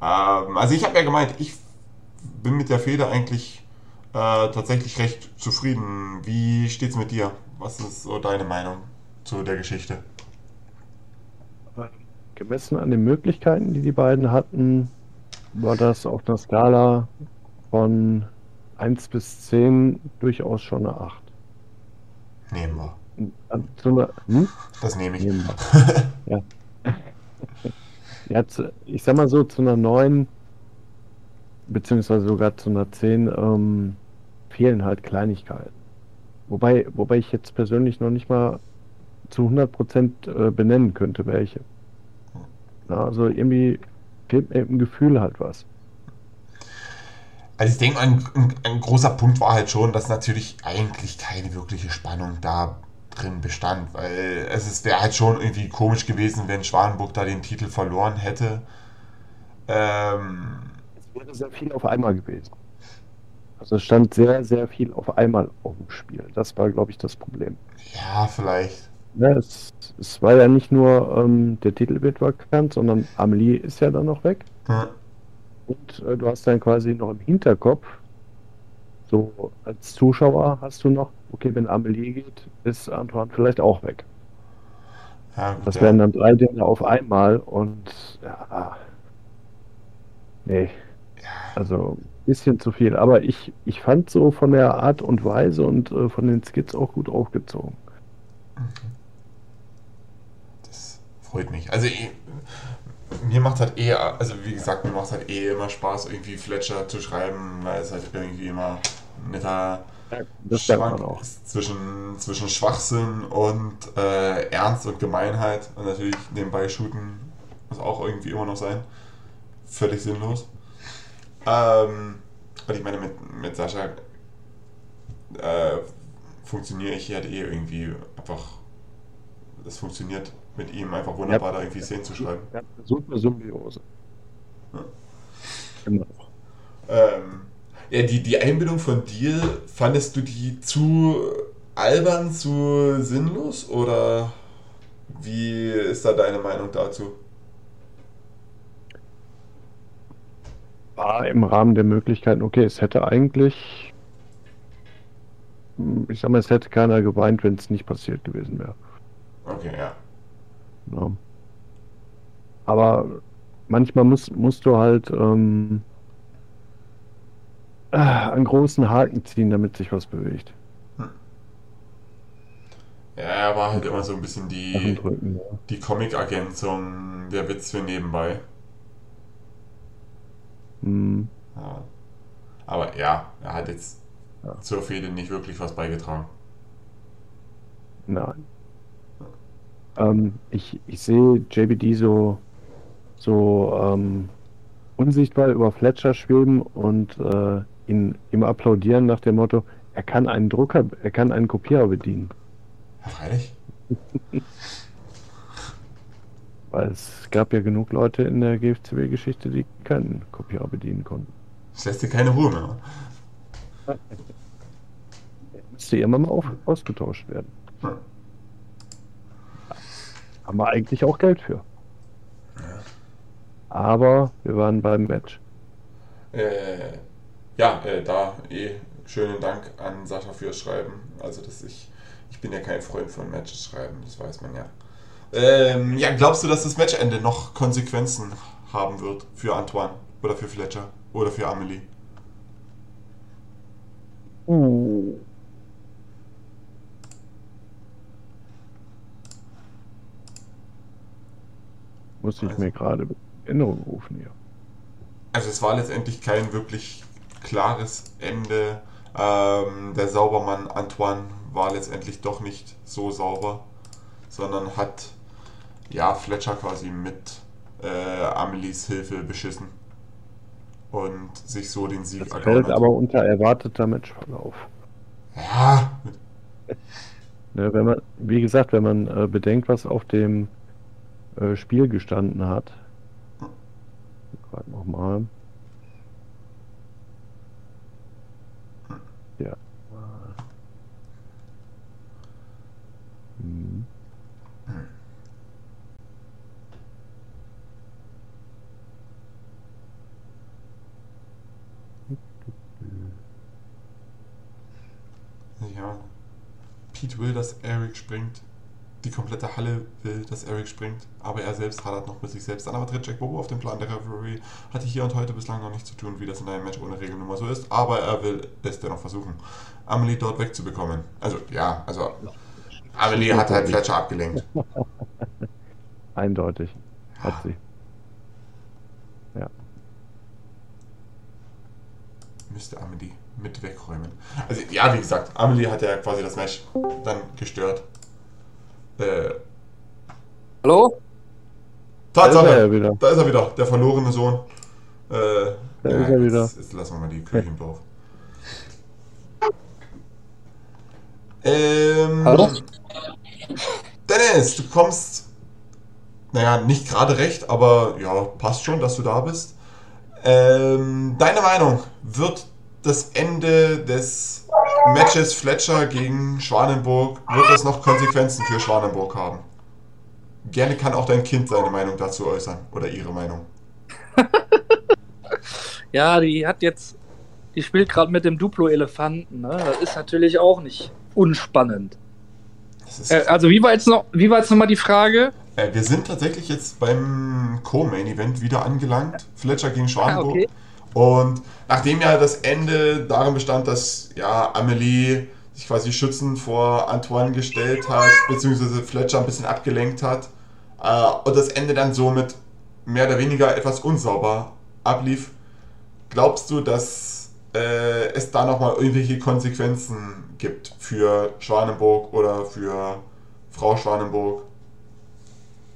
Ähm, also ich habe ja gemeint, ich bin mit der Feder eigentlich äh, tatsächlich recht zufrieden. Wie steht's mit dir? Was ist so deine Meinung zu der Geschichte? Gemessen an den Möglichkeiten, die die beiden hatten, war das auf einer Skala von 1 bis 10 durchaus schon eine 8. Nehmen wir. So eine, hm? Das nehme ich. ja. ja zu, ich sag mal so, zu einer 9 beziehungsweise sogar zu einer 10 ähm, fehlen halt Kleinigkeiten. Wobei, wobei ich jetzt persönlich noch nicht mal zu 100% äh, benennen könnte, welche. Also irgendwie fehlt mir im Gefühl halt was. Also ich denke, ein, ein, ein, großer Punkt war halt schon, dass natürlich eigentlich keine wirkliche Spannung da drin bestand, weil es wäre halt schon irgendwie komisch gewesen, wenn Schwanenburg da den Titel verloren hätte. Ähm, es wäre sehr viel auf einmal gewesen. Also es stand sehr, sehr viel auf einmal auf dem Spiel. Das war, glaube ich, das Problem. Ja, vielleicht. Ja, es, es war ja nicht nur ähm, der Titel wird vakant, sondern Amelie ist ja dann noch weg. Hm. Und äh, du hast dann quasi noch im Hinterkopf, so als Zuschauer hast du noch, okay, wenn Amelie geht, ist Antoine vielleicht auch weg. Ja, gut, das wären dann drei Dinge auf einmal und ja. Nee. Also ein bisschen zu viel. Aber ich, ich fand so von der Art und Weise und äh, von den Skits auch gut aufgezogen. Das freut mich. Also ich, mir macht halt eh, also wie gesagt, mir macht halt eh immer Spaß, irgendwie Fletcher zu schreiben, weil es halt irgendwie immer netter ja, Schwank ist zwischen, zwischen Schwachsinn und äh, Ernst und Gemeinheit und natürlich nebenbei shooten muss auch irgendwie immer noch sein. Völlig sinnlos. Ähm, und ich meine, mit, mit Sascha äh, funktioniere ich halt eh irgendwie einfach. Es funktioniert mit ihm einfach wunderbar, ja, da irgendwie Szenen zu schreiben. Ja, super Symbiose. Ja. Noch. Ähm, ja, die, die Einbindung von dir, fandest du die zu albern, zu sinnlos oder wie ist da deine Meinung dazu? War im Rahmen der Möglichkeiten, okay, es hätte eigentlich, ich sag mal, es hätte keiner geweint, wenn es nicht passiert gewesen wäre. Okay, ja. Ja. Aber manchmal muss, musst du halt ähm, äh, einen großen Haken ziehen, damit sich was bewegt. Hm. Ja, er war halt immer so ein bisschen die, drücken, ja. die Comic-Ergänzung, der Witz für nebenbei. Hm. Ja. Aber ja, er hat jetzt ja. zur Fehde nicht wirklich was beigetragen. Nein. Ähm, ich, ich sehe JBD so, so ähm, unsichtbar über Fletcher schweben und äh, ihn, ihm applaudieren nach dem Motto, er kann einen Drucker, er kann einen Kopierer bedienen. Ja, freilich. Weil es gab ja genug Leute in der GFCW-Geschichte, die keinen Kopierer bedienen konnten. Das lässt dir keine Ruhe mehr. Müsste immer mal auf, ausgetauscht werden. Hm. Haben wir eigentlich auch Geld für. Ja. Aber wir waren beim Match. Äh, ja, äh, da eh schönen Dank an Sascha fürs Schreiben. Also, dass ich, ich bin ja kein Freund von Matches schreiben, das weiß man ja. Ähm, ja, glaubst du, dass das Matchende noch Konsequenzen haben wird für Antoine oder für Fletcher oder für Amelie? Uh. Muss ich also, mir gerade Erinnerung rufen hier. Also es war letztendlich kein wirklich klares Ende. Ähm, der Saubermann Antoine war letztendlich doch nicht so sauber, sondern hat ja Fletcher quasi mit äh, Amelies Hilfe beschissen und sich so den Sieg das fällt aber unter erwarteter Matchverlauf. Ja. Ne, wenn man, wie gesagt, wenn man äh, bedenkt, was auf dem äh, Spiel gestanden hat. Gerade nochmal. Ja. Hm. Ja. Pete will, dass Eric springt die komplette Halle will, dass Eric springt, aber er selbst hadert noch mit sich selbst. Dann aber tritt Jack Bobo auf den Plan der Referee. Hatte hier und heute bislang noch nicht zu tun, wie das in einem Match ohne Regelnummer so ist, aber er will es dennoch versuchen, Amelie dort wegzubekommen. Also, ja, also Amelie hat halt Fletcher abgelenkt. Eindeutig. Hat sie. Ja. Müsste Amelie mit wegräumen. Also, ja, wie gesagt, Amelie hat ja quasi das Match dann gestört. Äh, Hallo? Tatsache, Da ist er ja wieder. da ist er wieder, der verlorene Sohn. Äh, Da ist er wieder. Jetzt, jetzt lassen wir mal die Kirche im Dorf. Ähm, Hallo? Dennis, du kommst, naja, nicht gerade recht, aber ja, passt schon, dass du da bist. Ähm, deine Meinung, wird das Ende des Matches Fletcher gegen Schwanenburg, wird das noch Konsequenzen für Schwanenburg haben? Gerne kann auch dein Kind seine Meinung dazu äußern oder ihre Meinung. Ja, die hat jetzt, die spielt gerade mit dem Duplo-Elefanten. Ne? Das ist natürlich auch nicht unspannend. Äh, also wie war jetzt noch, wie war jetzt nochmal die Frage? äh, wir sind tatsächlich jetzt beim Co-Main-Event wieder angelangt. Fletcher gegen Schwanenburg. okay. Und nachdem ja das Ende darin bestand, dass ja Amelie sich quasi schützend vor Antoine gestellt hat, beziehungsweise Fletcher ein bisschen abgelenkt hat, äh, und das Ende dann somit mehr oder weniger etwas unsauber ablief, glaubst du, dass äh, es da nochmal irgendwelche Konsequenzen gibt für Schwanenburg oder für Frau Schwanenburg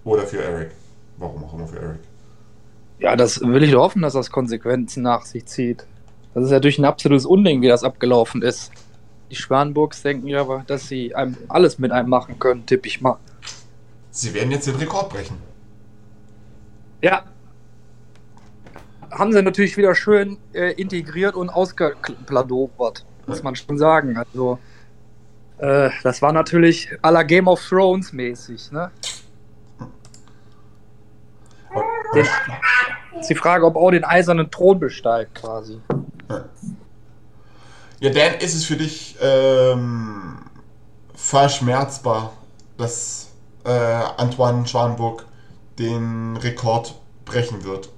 oder für Eric? Warum auch immer für Eric? Ja, das will ich doch hoffen, dass das Konsequenzen nach sich zieht. Das ist natürlich ein absolutes Unding, wie das abgelaufen ist. Die Schwanenburgs denken ja, aber, dass sie einem alles mit einem machen können, tippe ich mal. Sie werden jetzt den Rekord brechen. Ja. Haben sie natürlich wieder schön äh, integriert und ausgepladobert, muss man schon sagen. Also, äh, das war natürlich à la Game of Thrones mäßig, ne? Den, ist die Frage, ob auch den eisernen Thron besteigt, quasi. Ja, Dan, ist es für dich ähm, verschmerzbar, dass äh, Antoine Schwanburg den Rekord brechen wird?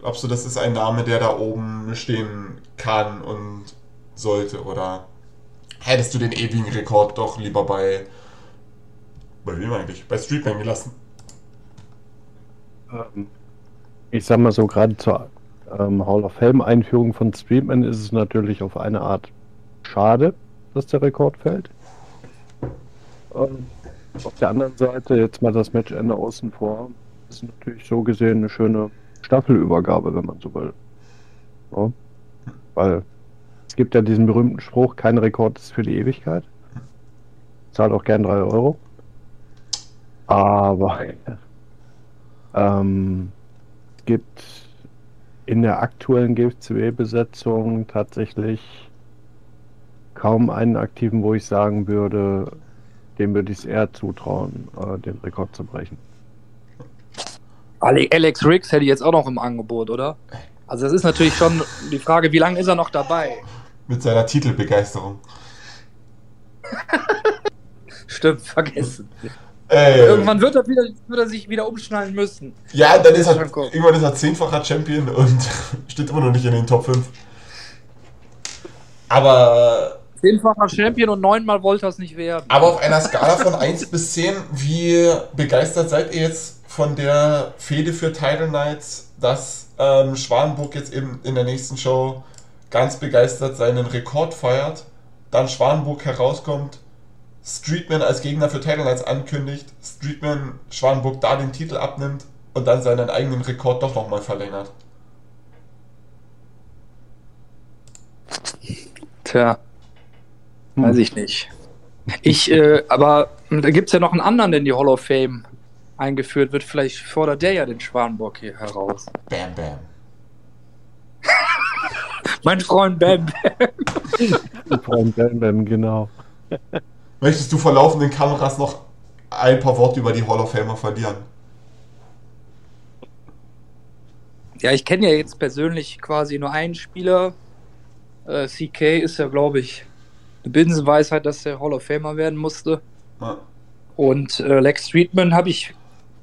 Glaubst du, das ist ein Name, der da oben stehen kann und sollte? Oder hättest du den ewigen Rekord doch lieber bei. Bei wem eigentlich? Bei Streetman gelassen? Ähm, Ich sag mal so, gerade zur ähm, Hall of Fame-Einführung von Streetman ist es natürlich auf eine Art schade, dass der Rekord fällt. Ähm, auf der anderen Seite, jetzt mal das Matchende außen vor, ist natürlich so gesehen eine schöne Staffelübergabe, wenn man so will. Ja? Weil es gibt ja diesen berühmten Spruch, kein Rekord ist für die Ewigkeit. Zahlt auch gern 3 Euro. Aber ähm, gibt in der aktuellen GFCW-Besetzung tatsächlich kaum einen aktiven, wo ich sagen würde, dem würde ich es eher zutrauen, äh, den Rekord zu brechen. Ale- Alex Riggs hätte ich jetzt auch noch im Angebot, oder? Also das ist natürlich schon die Frage, wie lange ist er noch dabei? Mit seiner Titelbegeisterung. Stimmt, vergessen. Äh, Irgendwann wird er, wieder, wird er sich wieder umschnallen müssen. Ja, dann ist er, irgendwann ist er zehnfacher Champion und steht immer noch nicht in den Top 5. Aber, Zehnfacher Champion und neunmal wollte er es nicht werden. aber auf einer Skala von 1 bis 10, wie begeistert seid ihr jetzt von der Fehde für Title Nights, dass ähm, Schwanenburg jetzt eben in der nächsten Show ganz begeistert seinen Rekord feiert, dann Schwanenburg herauskommt, Streetman als Gegner für Title Nights ankündigt, Streetman Schwanenburg da den Titel abnimmt und dann seinen eigenen Rekord doch nochmal verlängert. Tja, weiß ich nicht. Ich, äh, aber da gibt es ja noch einen anderen, der in die Hall of Fame eingeführt wird. Vielleicht fordert der ja den Schwanbock hier heraus. Bam, bam. Mein Freund Bam Bam. Freund Bam Bam, genau. Möchtest du vor laufenden Kameras noch ein paar Worte über die Hall of Famer verlieren? Ja, ich kenne ja jetzt persönlich quasi nur einen Spieler. Äh, CK ist ja, glaube ich, eine Binsenweisheit, dass der Hall of Famer werden musste. Ja. Und äh, Lex Streetman habe ich,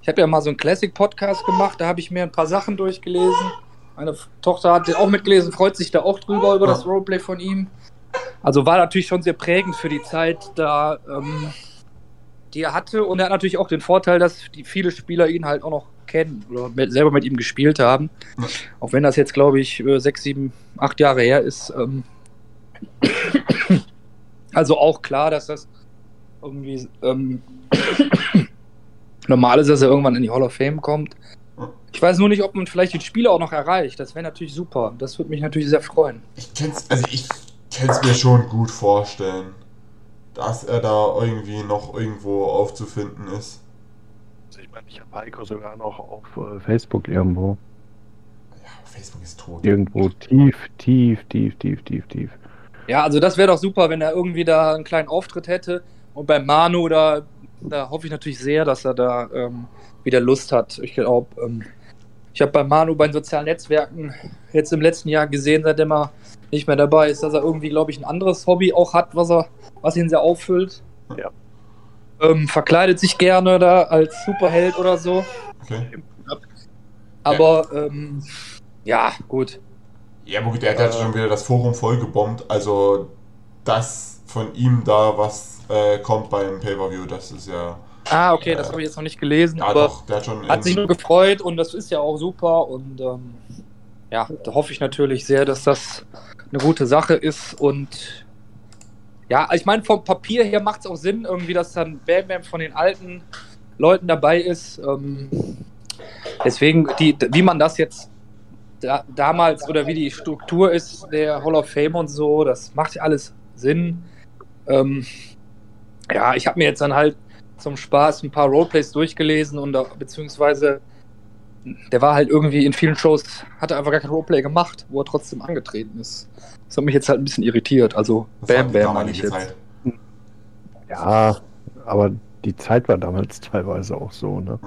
ich habe ja mal so einen Classic-Podcast gemacht, da habe ich mir ein paar Sachen durchgelesen. Meine Tochter hat den auch mitgelesen, freut sich da auch drüber, über Ja. das Roleplay von ihm. Also war natürlich schon sehr prägend für die Zeit da, ähm, die er hatte. Und er hat natürlich auch den Vorteil, dass die viele Spieler ihn halt auch noch kennen oder mit, selber mit ihm gespielt haben. Auch wenn das jetzt, glaube ich, äh, sechs, sieben, acht Jahre her ist. Ähm, also auch klar, dass das irgendwie ähm, normal ist, dass er irgendwann in die Hall of Fame kommt. Ich weiß nur nicht, ob man vielleicht den Spieler auch noch erreicht. Das wäre natürlich super. Das würde mich natürlich sehr freuen. Ich kenn's, also ich kann's mir schon gut vorstellen, dass er da irgendwie noch irgendwo aufzufinden ist. Also ich meine, ich habe Heiko sogar noch auf äh, Facebook irgendwo. Ja, Facebook ist tot. Irgendwo tief, tief, tief, tief, tief, tief. Ja, also das wäre doch super, wenn er irgendwie da einen kleinen Auftritt hätte. Und bei Manu, da, da hoffe ich natürlich sehr, dass er da ähm, wieder Lust hat. Ich glaube, ähm, ich habe bei Manu bei den sozialen Netzwerken jetzt im letzten Jahr gesehen, seitdem er nicht mehr dabei ist, dass er irgendwie, glaube ich, ein anderes Hobby auch hat, was er, was ihn sehr auffüllt. Ja. Ähm, verkleidet sich gerne da als Superheld oder so. Okay. Aber ähm, ja, gut. Ja, aber gut, er hat ja schon wieder das Forum voll gebombt. Also, dass von ihm da was äh, kommt beim Pay-Per-View, das ist ja. Ah, okay, das habe ich jetzt noch nicht gelesen, Ja, aber doch, der hat schon. hat sich nur gefreut und das ist ja auch super und ähm, ja, da hoffe ich natürlich sehr, dass das eine gute Sache ist und ja, ich meine, vom Papier her macht es auch Sinn, irgendwie, dass dann Bam Bam von den alten Leuten dabei ist. Ähm, deswegen, die, wie man das jetzt da, damals oder wie die Struktur ist, der Hall of Fame und so, das macht alles Sinn. Ähm, ja, ich habe mir jetzt dann halt zum Spaß ein paar Roleplays durchgelesen und beziehungsweise der war halt irgendwie in vielen Shows, hat er einfach gar kein Roleplay gemacht, wo er trotzdem angetreten ist. Das hat mich jetzt halt ein bisschen irritiert. Also Das war Bam Bam meine ich jetzt. Zeit. Ja, aber die Zeit war damals teilweise auch so, ne?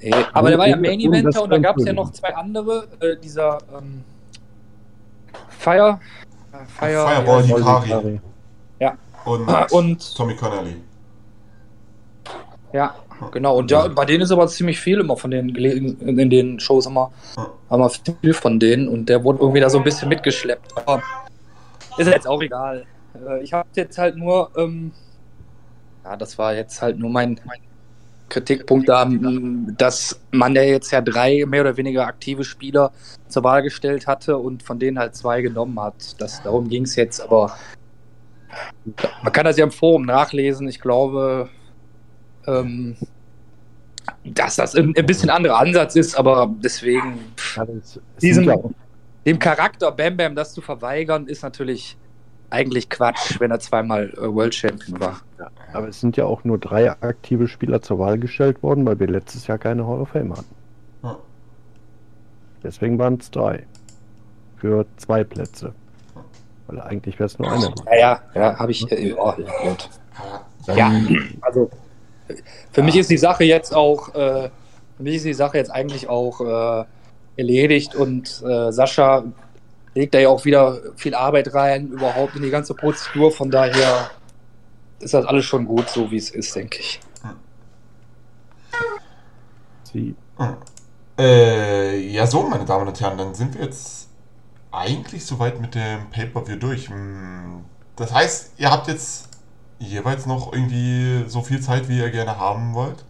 Äh, Aber der war ja Main Eventer und da gab es ja noch zwei andere. Äh, dieser ähm, Fire. äh, Fire Fireball ja, Hikari Ja. und, Und Tommy Connelly. Ja, genau. Und ja, bei denen ist aber ziemlich viel immer von den in den Shows immer, wir viel von denen und der wurde irgendwie da so ein bisschen mitgeschleppt. Aber ist jetzt auch egal. Äh, Ich habe jetzt halt nur, ähm, ja, das war jetzt halt nur mein, mein Kritikpunkt da, dass man ja jetzt ja drei mehr oder weniger aktive Spieler zur Wahl gestellt hatte und von denen halt zwei genommen hat. Das, darum ging es jetzt, aber man kann das ja im Forum nachlesen. Ich glaube, ähm, dass das ein, ein bisschen anderer Ansatz ist, aber deswegen ja auch, dem Charakter Bam Bam das zu verweigern, ist natürlich eigentlich Quatsch, wenn er zweimal äh, World Champion war. ja, aber es sind ja auch nur drei aktive Spieler zur Wahl gestellt worden, weil wir letztes Jahr keine Hall of Fame hatten. Deswegen waren es drei. Für zwei Plätze. Weil eigentlich wäre es nur einer. Ja, ja, ja, habe ich. Äh, oh, ja, gut. Dann, Ja, also für mich ist die Sache jetzt auch, äh, für mich ist die Sache jetzt eigentlich auch äh, erledigt und äh, Sascha legt da ja auch wieder viel Arbeit rein, überhaupt in die ganze Prozedur. Von daher ist das alles schon gut, so wie es ist, denke ich. Sie, Äh, ja, so, meine Damen und Herren, dann sind wir jetzt eigentlich soweit mit dem Pay-Per-View durch. Hm, Das heißt, ihr habt jetzt jeweils noch irgendwie so viel Zeit, wie ihr gerne haben wollt,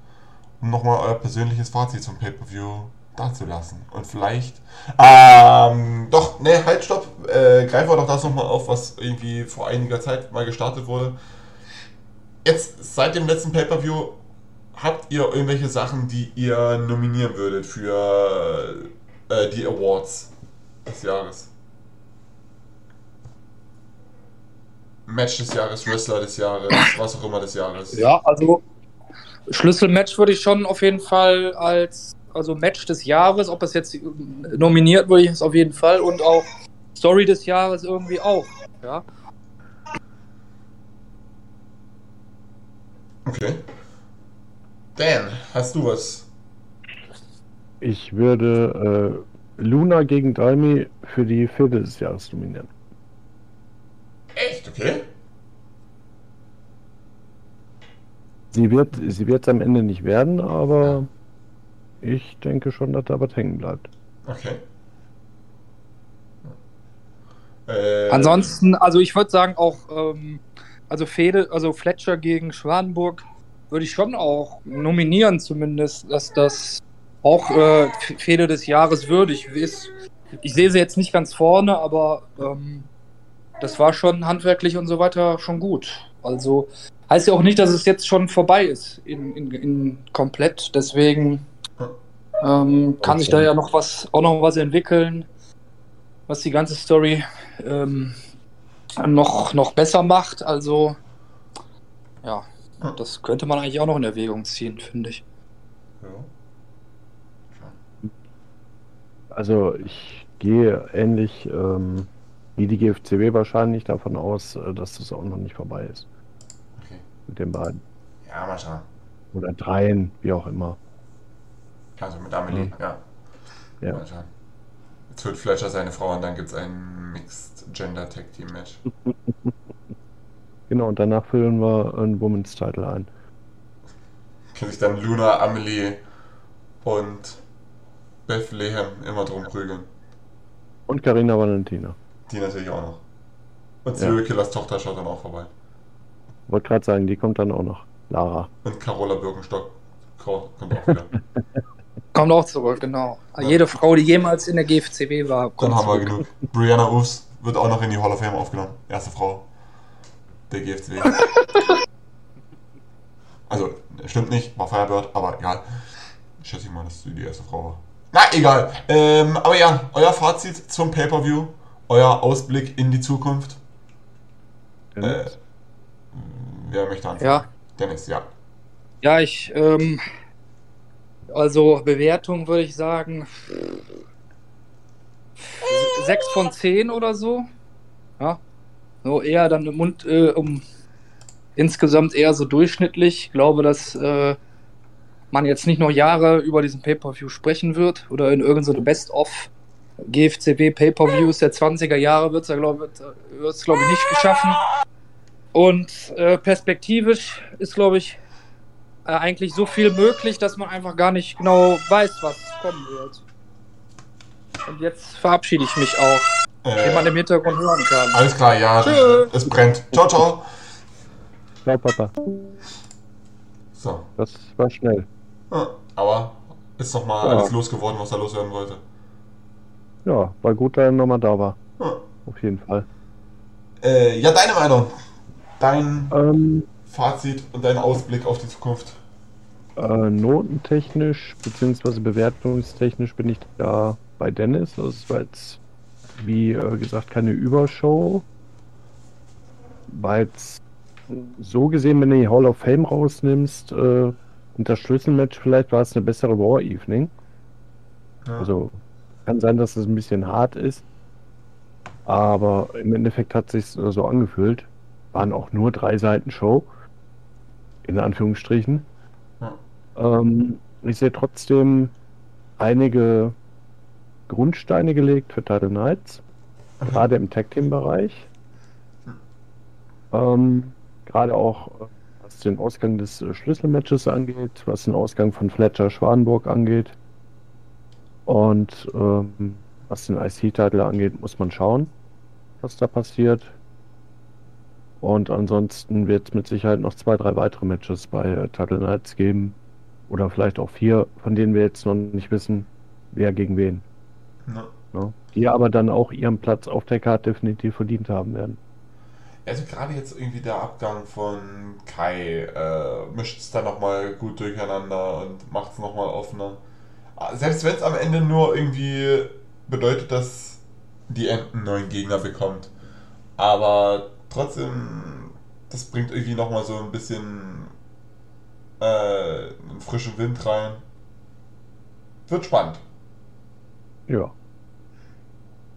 um nochmal euer persönliches Fazit zum Pay-Per-View dazulassen. Und vielleicht, ähm, doch, ne, halt, stopp, äh, greifen wir doch das nochmal auf, was irgendwie vor einiger Zeit mal gestartet wurde. Jetzt, seit dem letzten Pay-Per-View, habt ihr irgendwelche Sachen, die ihr nominieren würdet für äh, die Awards des Jahres? Match des Jahres, Wrestler des Jahres, was auch immer des Jahres. Ja, also Schlüsselmatch würde ich schon auf jeden Fall als also Match des Jahres, ob es jetzt nominiert würde ich es auf jeden Fall und auch Story des Jahres irgendwie auch. Ja. Okay. Dan, hast du was? ich würde äh, Luna gegen Dalmi für die Fehde des Jahres nominieren. Echt? Okay. Sie wird sie wird es am Ende nicht werden, aber ich denke schon, dass da was hängen bleibt. Okay. Äh, Ansonsten, also ich würde sagen auch, ähm, also Fede, also Fletcher gegen Schwanenburg würde ich schon auch nominieren zumindest, dass das auch äh, Fehde des Jahres würdig ist. Ich sehe sie jetzt nicht ganz vorne, aber ähm, das war schon handwerklich und so weiter schon gut. Also Heißt ja auch nicht, dass es jetzt schon vorbei ist in, in, in komplett. Deswegen ähm, kann sich da ja noch was, auch noch was entwickeln, was die ganze Story ähm, noch, noch besser macht. Also ja, das könnte man eigentlich auch noch in Erwägung ziehen, finde ich. Also ich gehe ähnlich ähm, wie die GFCW wahrscheinlich davon aus, äh, dass das auch noch nicht vorbei ist. Okay. Mit den beiden. Ja, mal schauen. Oder dreien, wie auch immer. Also mit Amelie, Mhm. ja. Ja. Mal schauen. Jetzt holt Fletcher seine Frau und dann gibt es ein Mixed Gender Tag Team Match. Genau, und danach füllen wir ein Women's Title ein. Können sich dann Luna, Amelie und Bethlehem immer drum prügeln. Und Carina Valentina. Die natürlich auch noch. Und Ja. Serial Killers Tochter schaut dann auch vorbei. Wollte gerade sagen, die kommt dann auch noch. Lara. Und Carola Birkenstock ko- kommt auch wieder. Kommt auch zurück, genau. Jede Frau, die jemals in der GFCW war, Dann kommt haben wir zurück. genug. Brianna Oofs wird auch noch in die Hall of Fame aufgenommen. Erste Frau der GFCW. also, stimmt nicht, war Firebird, aber egal. Schätze ich mal, dass sie die erste Frau war. Na, egal. Ähm, aber ja, euer Fazit zum Pay-Per-View. Euer Ausblick in die Zukunft. Äh, wer möchte anfangen? Ja. Dennis, ja. Ja, ich, ähm, also Bewertung würde ich sagen 6 von 10 oder so. Ja. So eher dann im Mund, äh, um insgesamt eher so durchschnittlich. Ich glaube, dass äh, man jetzt nicht noch Jahre über diesen Pay-Per-View sprechen wird oder in irgendeine Best-of GFCW Pay-Per-Views der 20er Jahre wird es, glaube glaub ich, nicht geschaffen. Und äh, perspektivisch ist, glaube ich, äh, eigentlich so viel möglich, dass man einfach gar nicht genau weiß, was kommen wird. Und jetzt verabschiede ich mich auch. Äh, wie man im Hintergrund hören kann. Alles klar, ja. Tschö. Es brennt. Ciao, ciao. Ciao, Papa. So. Das war schnell. Ja, aber ist doch mal Ja. alles losgeworden, was er loswerden wollte. Ja, war gut, dass er nochmal da war. Ja. Auf jeden Fall. Äh, ja, deine Meinung. Dein Ähm, Fazit und dein Ausblick auf die Zukunft. Äh, notentechnisch bzw. bewertungstechnisch bin ich da bei Dennis. Das war jetzt, wie äh, gesagt, keine Übershow. Jetzt so gesehen, wenn du die Hall of Fame rausnimmst äh, und das Schlüsselmatch vielleicht war es eine bessere War Evening. Ja. Also kann sein, dass es ein bisschen hart ist. Aber im Endeffekt hat sich so angefühlt. Waren auch nur drei Seiten Show. In Anführungsstrichen. Ähm, ich sehe trotzdem einige Grundsteine gelegt für Title Knights. Gerade im Tag Team Bereich. Ähm, gerade auch äh, was den Ausgang des äh, Schlüsselmatches angeht, was den Ausgang von Fletcher Schwanenburg angeht. Und ähm, was den IC-Titel angeht, muss man schauen, was da passiert. Und ansonsten wird es mit Sicherheit noch zwei, drei weitere Matches bei äh, Title Knights geben. Oder vielleicht auch vier, von denen wir jetzt noch nicht wissen, wer gegen wen. Ja. Ne? Die aber dann auch ihren Platz auf der Karte definitiv verdient haben werden. Also gerade jetzt irgendwie der Abgang von Kai äh, mischt es dann nochmal gut durcheinander und macht es nochmal offener. Selbst wenn es am Ende nur irgendwie bedeutet, dass die Enten einen neuen Gegner bekommt. Aber trotzdem, das bringt irgendwie nochmal so ein bisschen äh, einen frischen Wind rein. Wird spannend. Ja.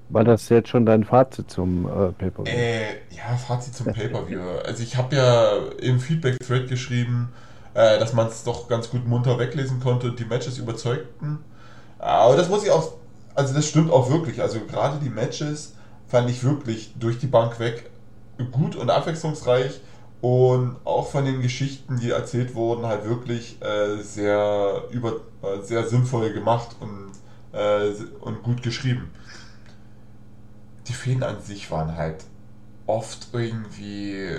War das jetzt schon dein Fazit zum äh, Paper? Äh, ja, Fazit zum Pay-Per-View. Also ich habe ja im Feedback-Thread geschrieben, äh, dass man es doch ganz gut munter weglesen konnte und die Matches überzeugten. Aber das muss ich auch, also das stimmt auch wirklich. Also gerade die Matches fand ich wirklich durch die Bank weg gut und abwechslungsreich und auch von den Geschichten, die erzählt wurden, halt wirklich äh, sehr über, äh, sehr sinnvoll gemacht und, äh, und gut geschrieben die Fäden an sich waren halt oft irgendwie,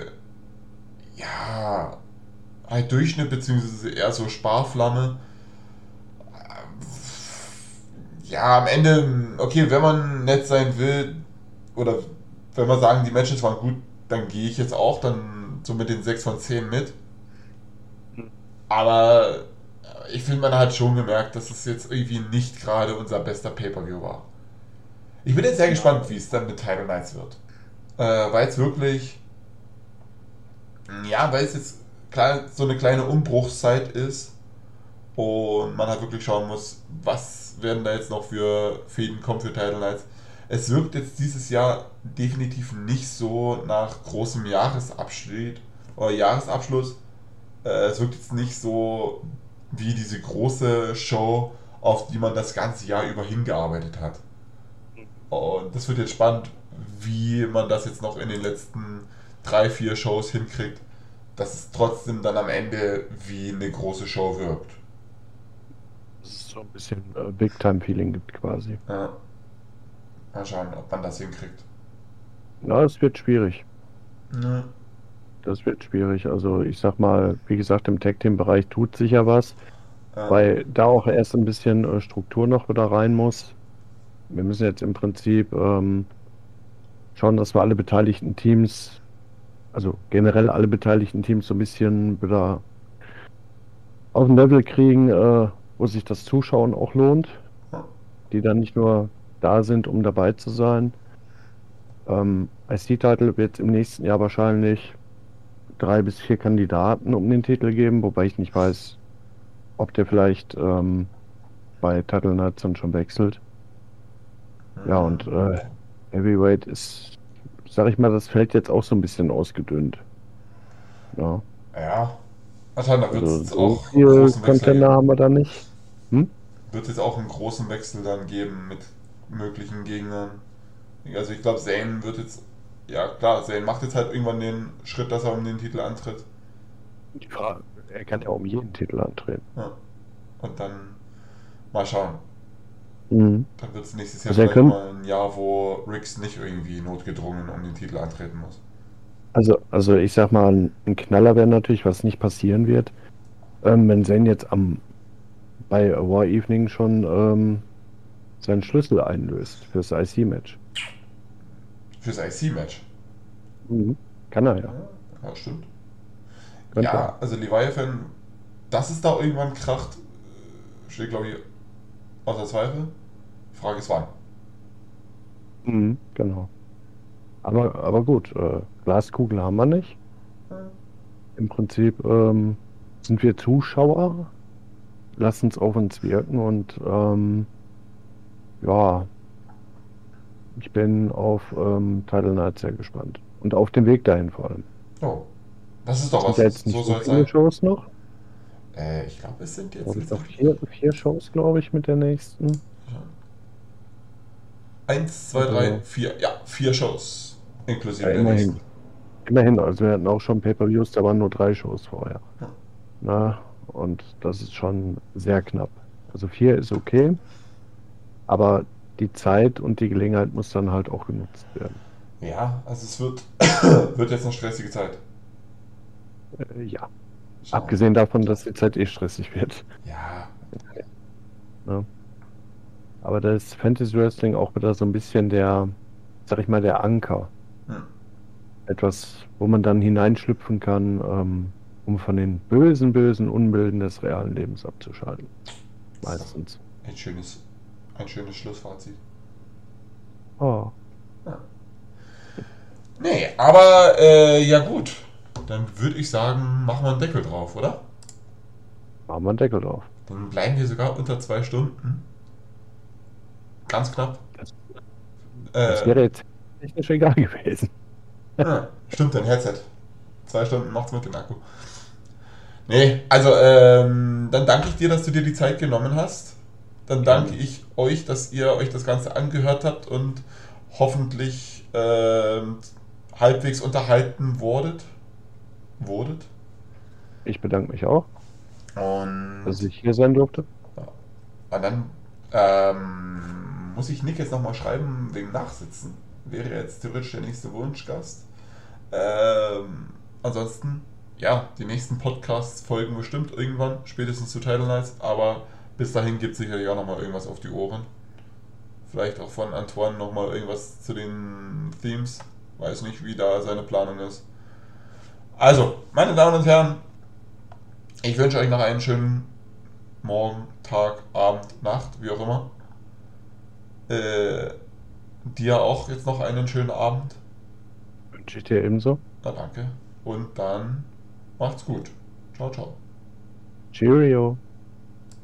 ja, halt Durchschnitt, beziehungsweise eher so Sparflamme. Ja, am Ende, okay, wenn man nett sein will, oder wenn man sagen, die Matches waren gut, dann gehe ich jetzt auch, dann so mit den 6 von 10 mit. Aber ich finde, man hat schon gemerkt, dass es jetzt irgendwie nicht gerade unser bester Pay-Per-View war. Ich bin jetzt sehr gespannt, wie es dann mit Title Nights wird. Äh, weil es wirklich, ja, weil es jetzt so eine kleine Umbruchszeit ist und man halt wirklich schauen muss, was werden da jetzt noch für Fäden kommen für Title Nights. Es wirkt jetzt dieses Jahr definitiv nicht so nach großem Jahresabschnitt oder Jahresabschluss. Äh, es wirkt jetzt nicht so wie diese große Show, auf die man das ganze Jahr über hingearbeitet hat. Und das wird jetzt spannend, wie man das jetzt noch in den letzten drei, vier Shows hinkriegt, dass es trotzdem dann am Ende wie eine große Show wirkt. Dass es so ein bisschen äh, Big-Time-Feeling gibt quasi. Ja. Mal schauen, ob man das hinkriegt. Ja, es wird schwierig. Ja. Das wird schwierig. Also ich sag mal, wie gesagt, im Tag-Team-Bereich tut sich ja was, Ja. weil da auch erst ein bisschen äh, Struktur noch wieder rein muss. Wir müssen jetzt im Prinzip ähm, schauen, dass wir alle beteiligten Teams, also generell alle beteiligten Teams so ein bisschen wieder auf ein Level kriegen, äh, wo sich das Zuschauen auch lohnt. Die dann nicht nur da sind, um dabei zu sein. Ähm, IC-Title wird im nächsten Jahr wahrscheinlich drei bis vier Kandidaten um den Titel geben, wobei ich nicht weiß, ob der vielleicht ähm, bei Title Nights dann schon wechselt. Ja, und äh, Heavyweight ist, sag ich mal, das Feld jetzt auch so ein bisschen ausgedünnt. Ja. Ja. Wahrscheinlich wird Also es so auch einen großen Contender geben. haben wir da nicht. Hm? Wird es auch einen großen Wechsel dann geben mit möglichen Gegnern. Also ich glaube, Zane wird jetzt, ja klar, Zane macht jetzt halt irgendwann den Schritt, dass er um den Titel antritt. Frage, er kann ja um jeden Titel antreten. Ja. Und dann mal schauen. Mhm. Dann wird es nächstes Jahr Also vielleicht mal ein Jahr, wo Riggs nicht irgendwie notgedrungen um den Titel antreten muss. Also, also ich sag mal, ein, Knaller wäre natürlich, was nicht passieren wird, ähm, wenn Zen jetzt am bei War Evening schon ähm, seinen Schlüssel einlöst fürs IC-Match. Fürs IC-Match. Mhm. Kann er ja. Ja, stimmt. Könnte ja, also Leviathan, dass es da irgendwann kracht, äh, steht glaube ich außer Zweifel. Frage ist wann. Mhm, genau. Aber, aber gut, äh, Glaskugel haben wir nicht. Im Prinzip ähm, sind wir Zuschauer, lassen es auf uns wirken und ähm, ja, ich bin auf ähm, Title Night sehr gespannt. Und auf den Weg dahin vor allem. Oh, das ist doch Sind was. ja jetzt nicht so so soll es viele sein. Shows noch. Äh, ich glaube, es sind jetzt. Oder noch vier, vier Shows, glaube ich, mit der nächsten. Eins, zwei, drei, Also- vier. Ja, vier Shows. Inklusive Ja, der immerhin. nächsten. Immerhin, also wir hatten auch schon Pay-Per-Views, da waren nur drei Shows vorher. Ja. Na, und das ist schon sehr knapp. Also vier ist okay, aber die Zeit und die Gelegenheit muss dann halt auch genutzt werden. Ja, also es wird, wird jetzt eine stressige Zeit. Äh, ja. Schauen. Abgesehen davon, dass die Zeit eh stressig wird. Ja, Ne? Aber da ist Fantasy Wrestling auch wieder so ein bisschen der, sag ich mal, der Anker. Hm. Etwas, wo man dann hineinschlüpfen kann, ähm, um von den bösen, bösen Unbilden des realen Lebens abzuschalten. Meistens. ein schönes, ein schönes Schlussfazit. Oh. Nee, aber äh, ja gut. Dann würde ich sagen, machen wir einen Deckel drauf, oder? Machen wir einen Deckel drauf. Dann bleiben wir sogar unter zwei Stunden. Ganz knapp. Das, Äh, wäre jetzt technisch egal gewesen. Ja, stimmt, dein Headset. Zwei Stunden macht's mit dem Akku. Nee, also ähm, dann danke ich dir, dass du dir die Zeit genommen hast. Dann danke ich euch, dass ihr euch das Ganze angehört habt und hoffentlich ähm, halbwegs unterhalten wurdet. Wurdet. Ich bedanke mich auch, Und, dass ich hier sein durfte. und dann ähm, muss ich Nick jetzt nochmal schreiben wegen Nachsitzen. Wäre jetzt theoretisch der nächste Wunschgast. Ähm, ansonsten, ja, die nächsten Podcasts folgen bestimmt irgendwann, spätestens zu Title Nights, aber bis dahin gibt es sicherlich auch nochmal irgendwas auf die Ohren. Vielleicht auch von Antoine nochmal irgendwas zu den Themes. Weiß nicht, wie da seine Planung ist. Also, meine Damen und Herren, ich wünsche euch noch einen schönen Morgen, Tag, Abend, Nacht, wie auch immer. Äh, dir auch jetzt noch einen schönen Abend. Wünsche ich dir ebenso. Na danke. Und dann macht's gut. Ciao, ciao. Cheerio.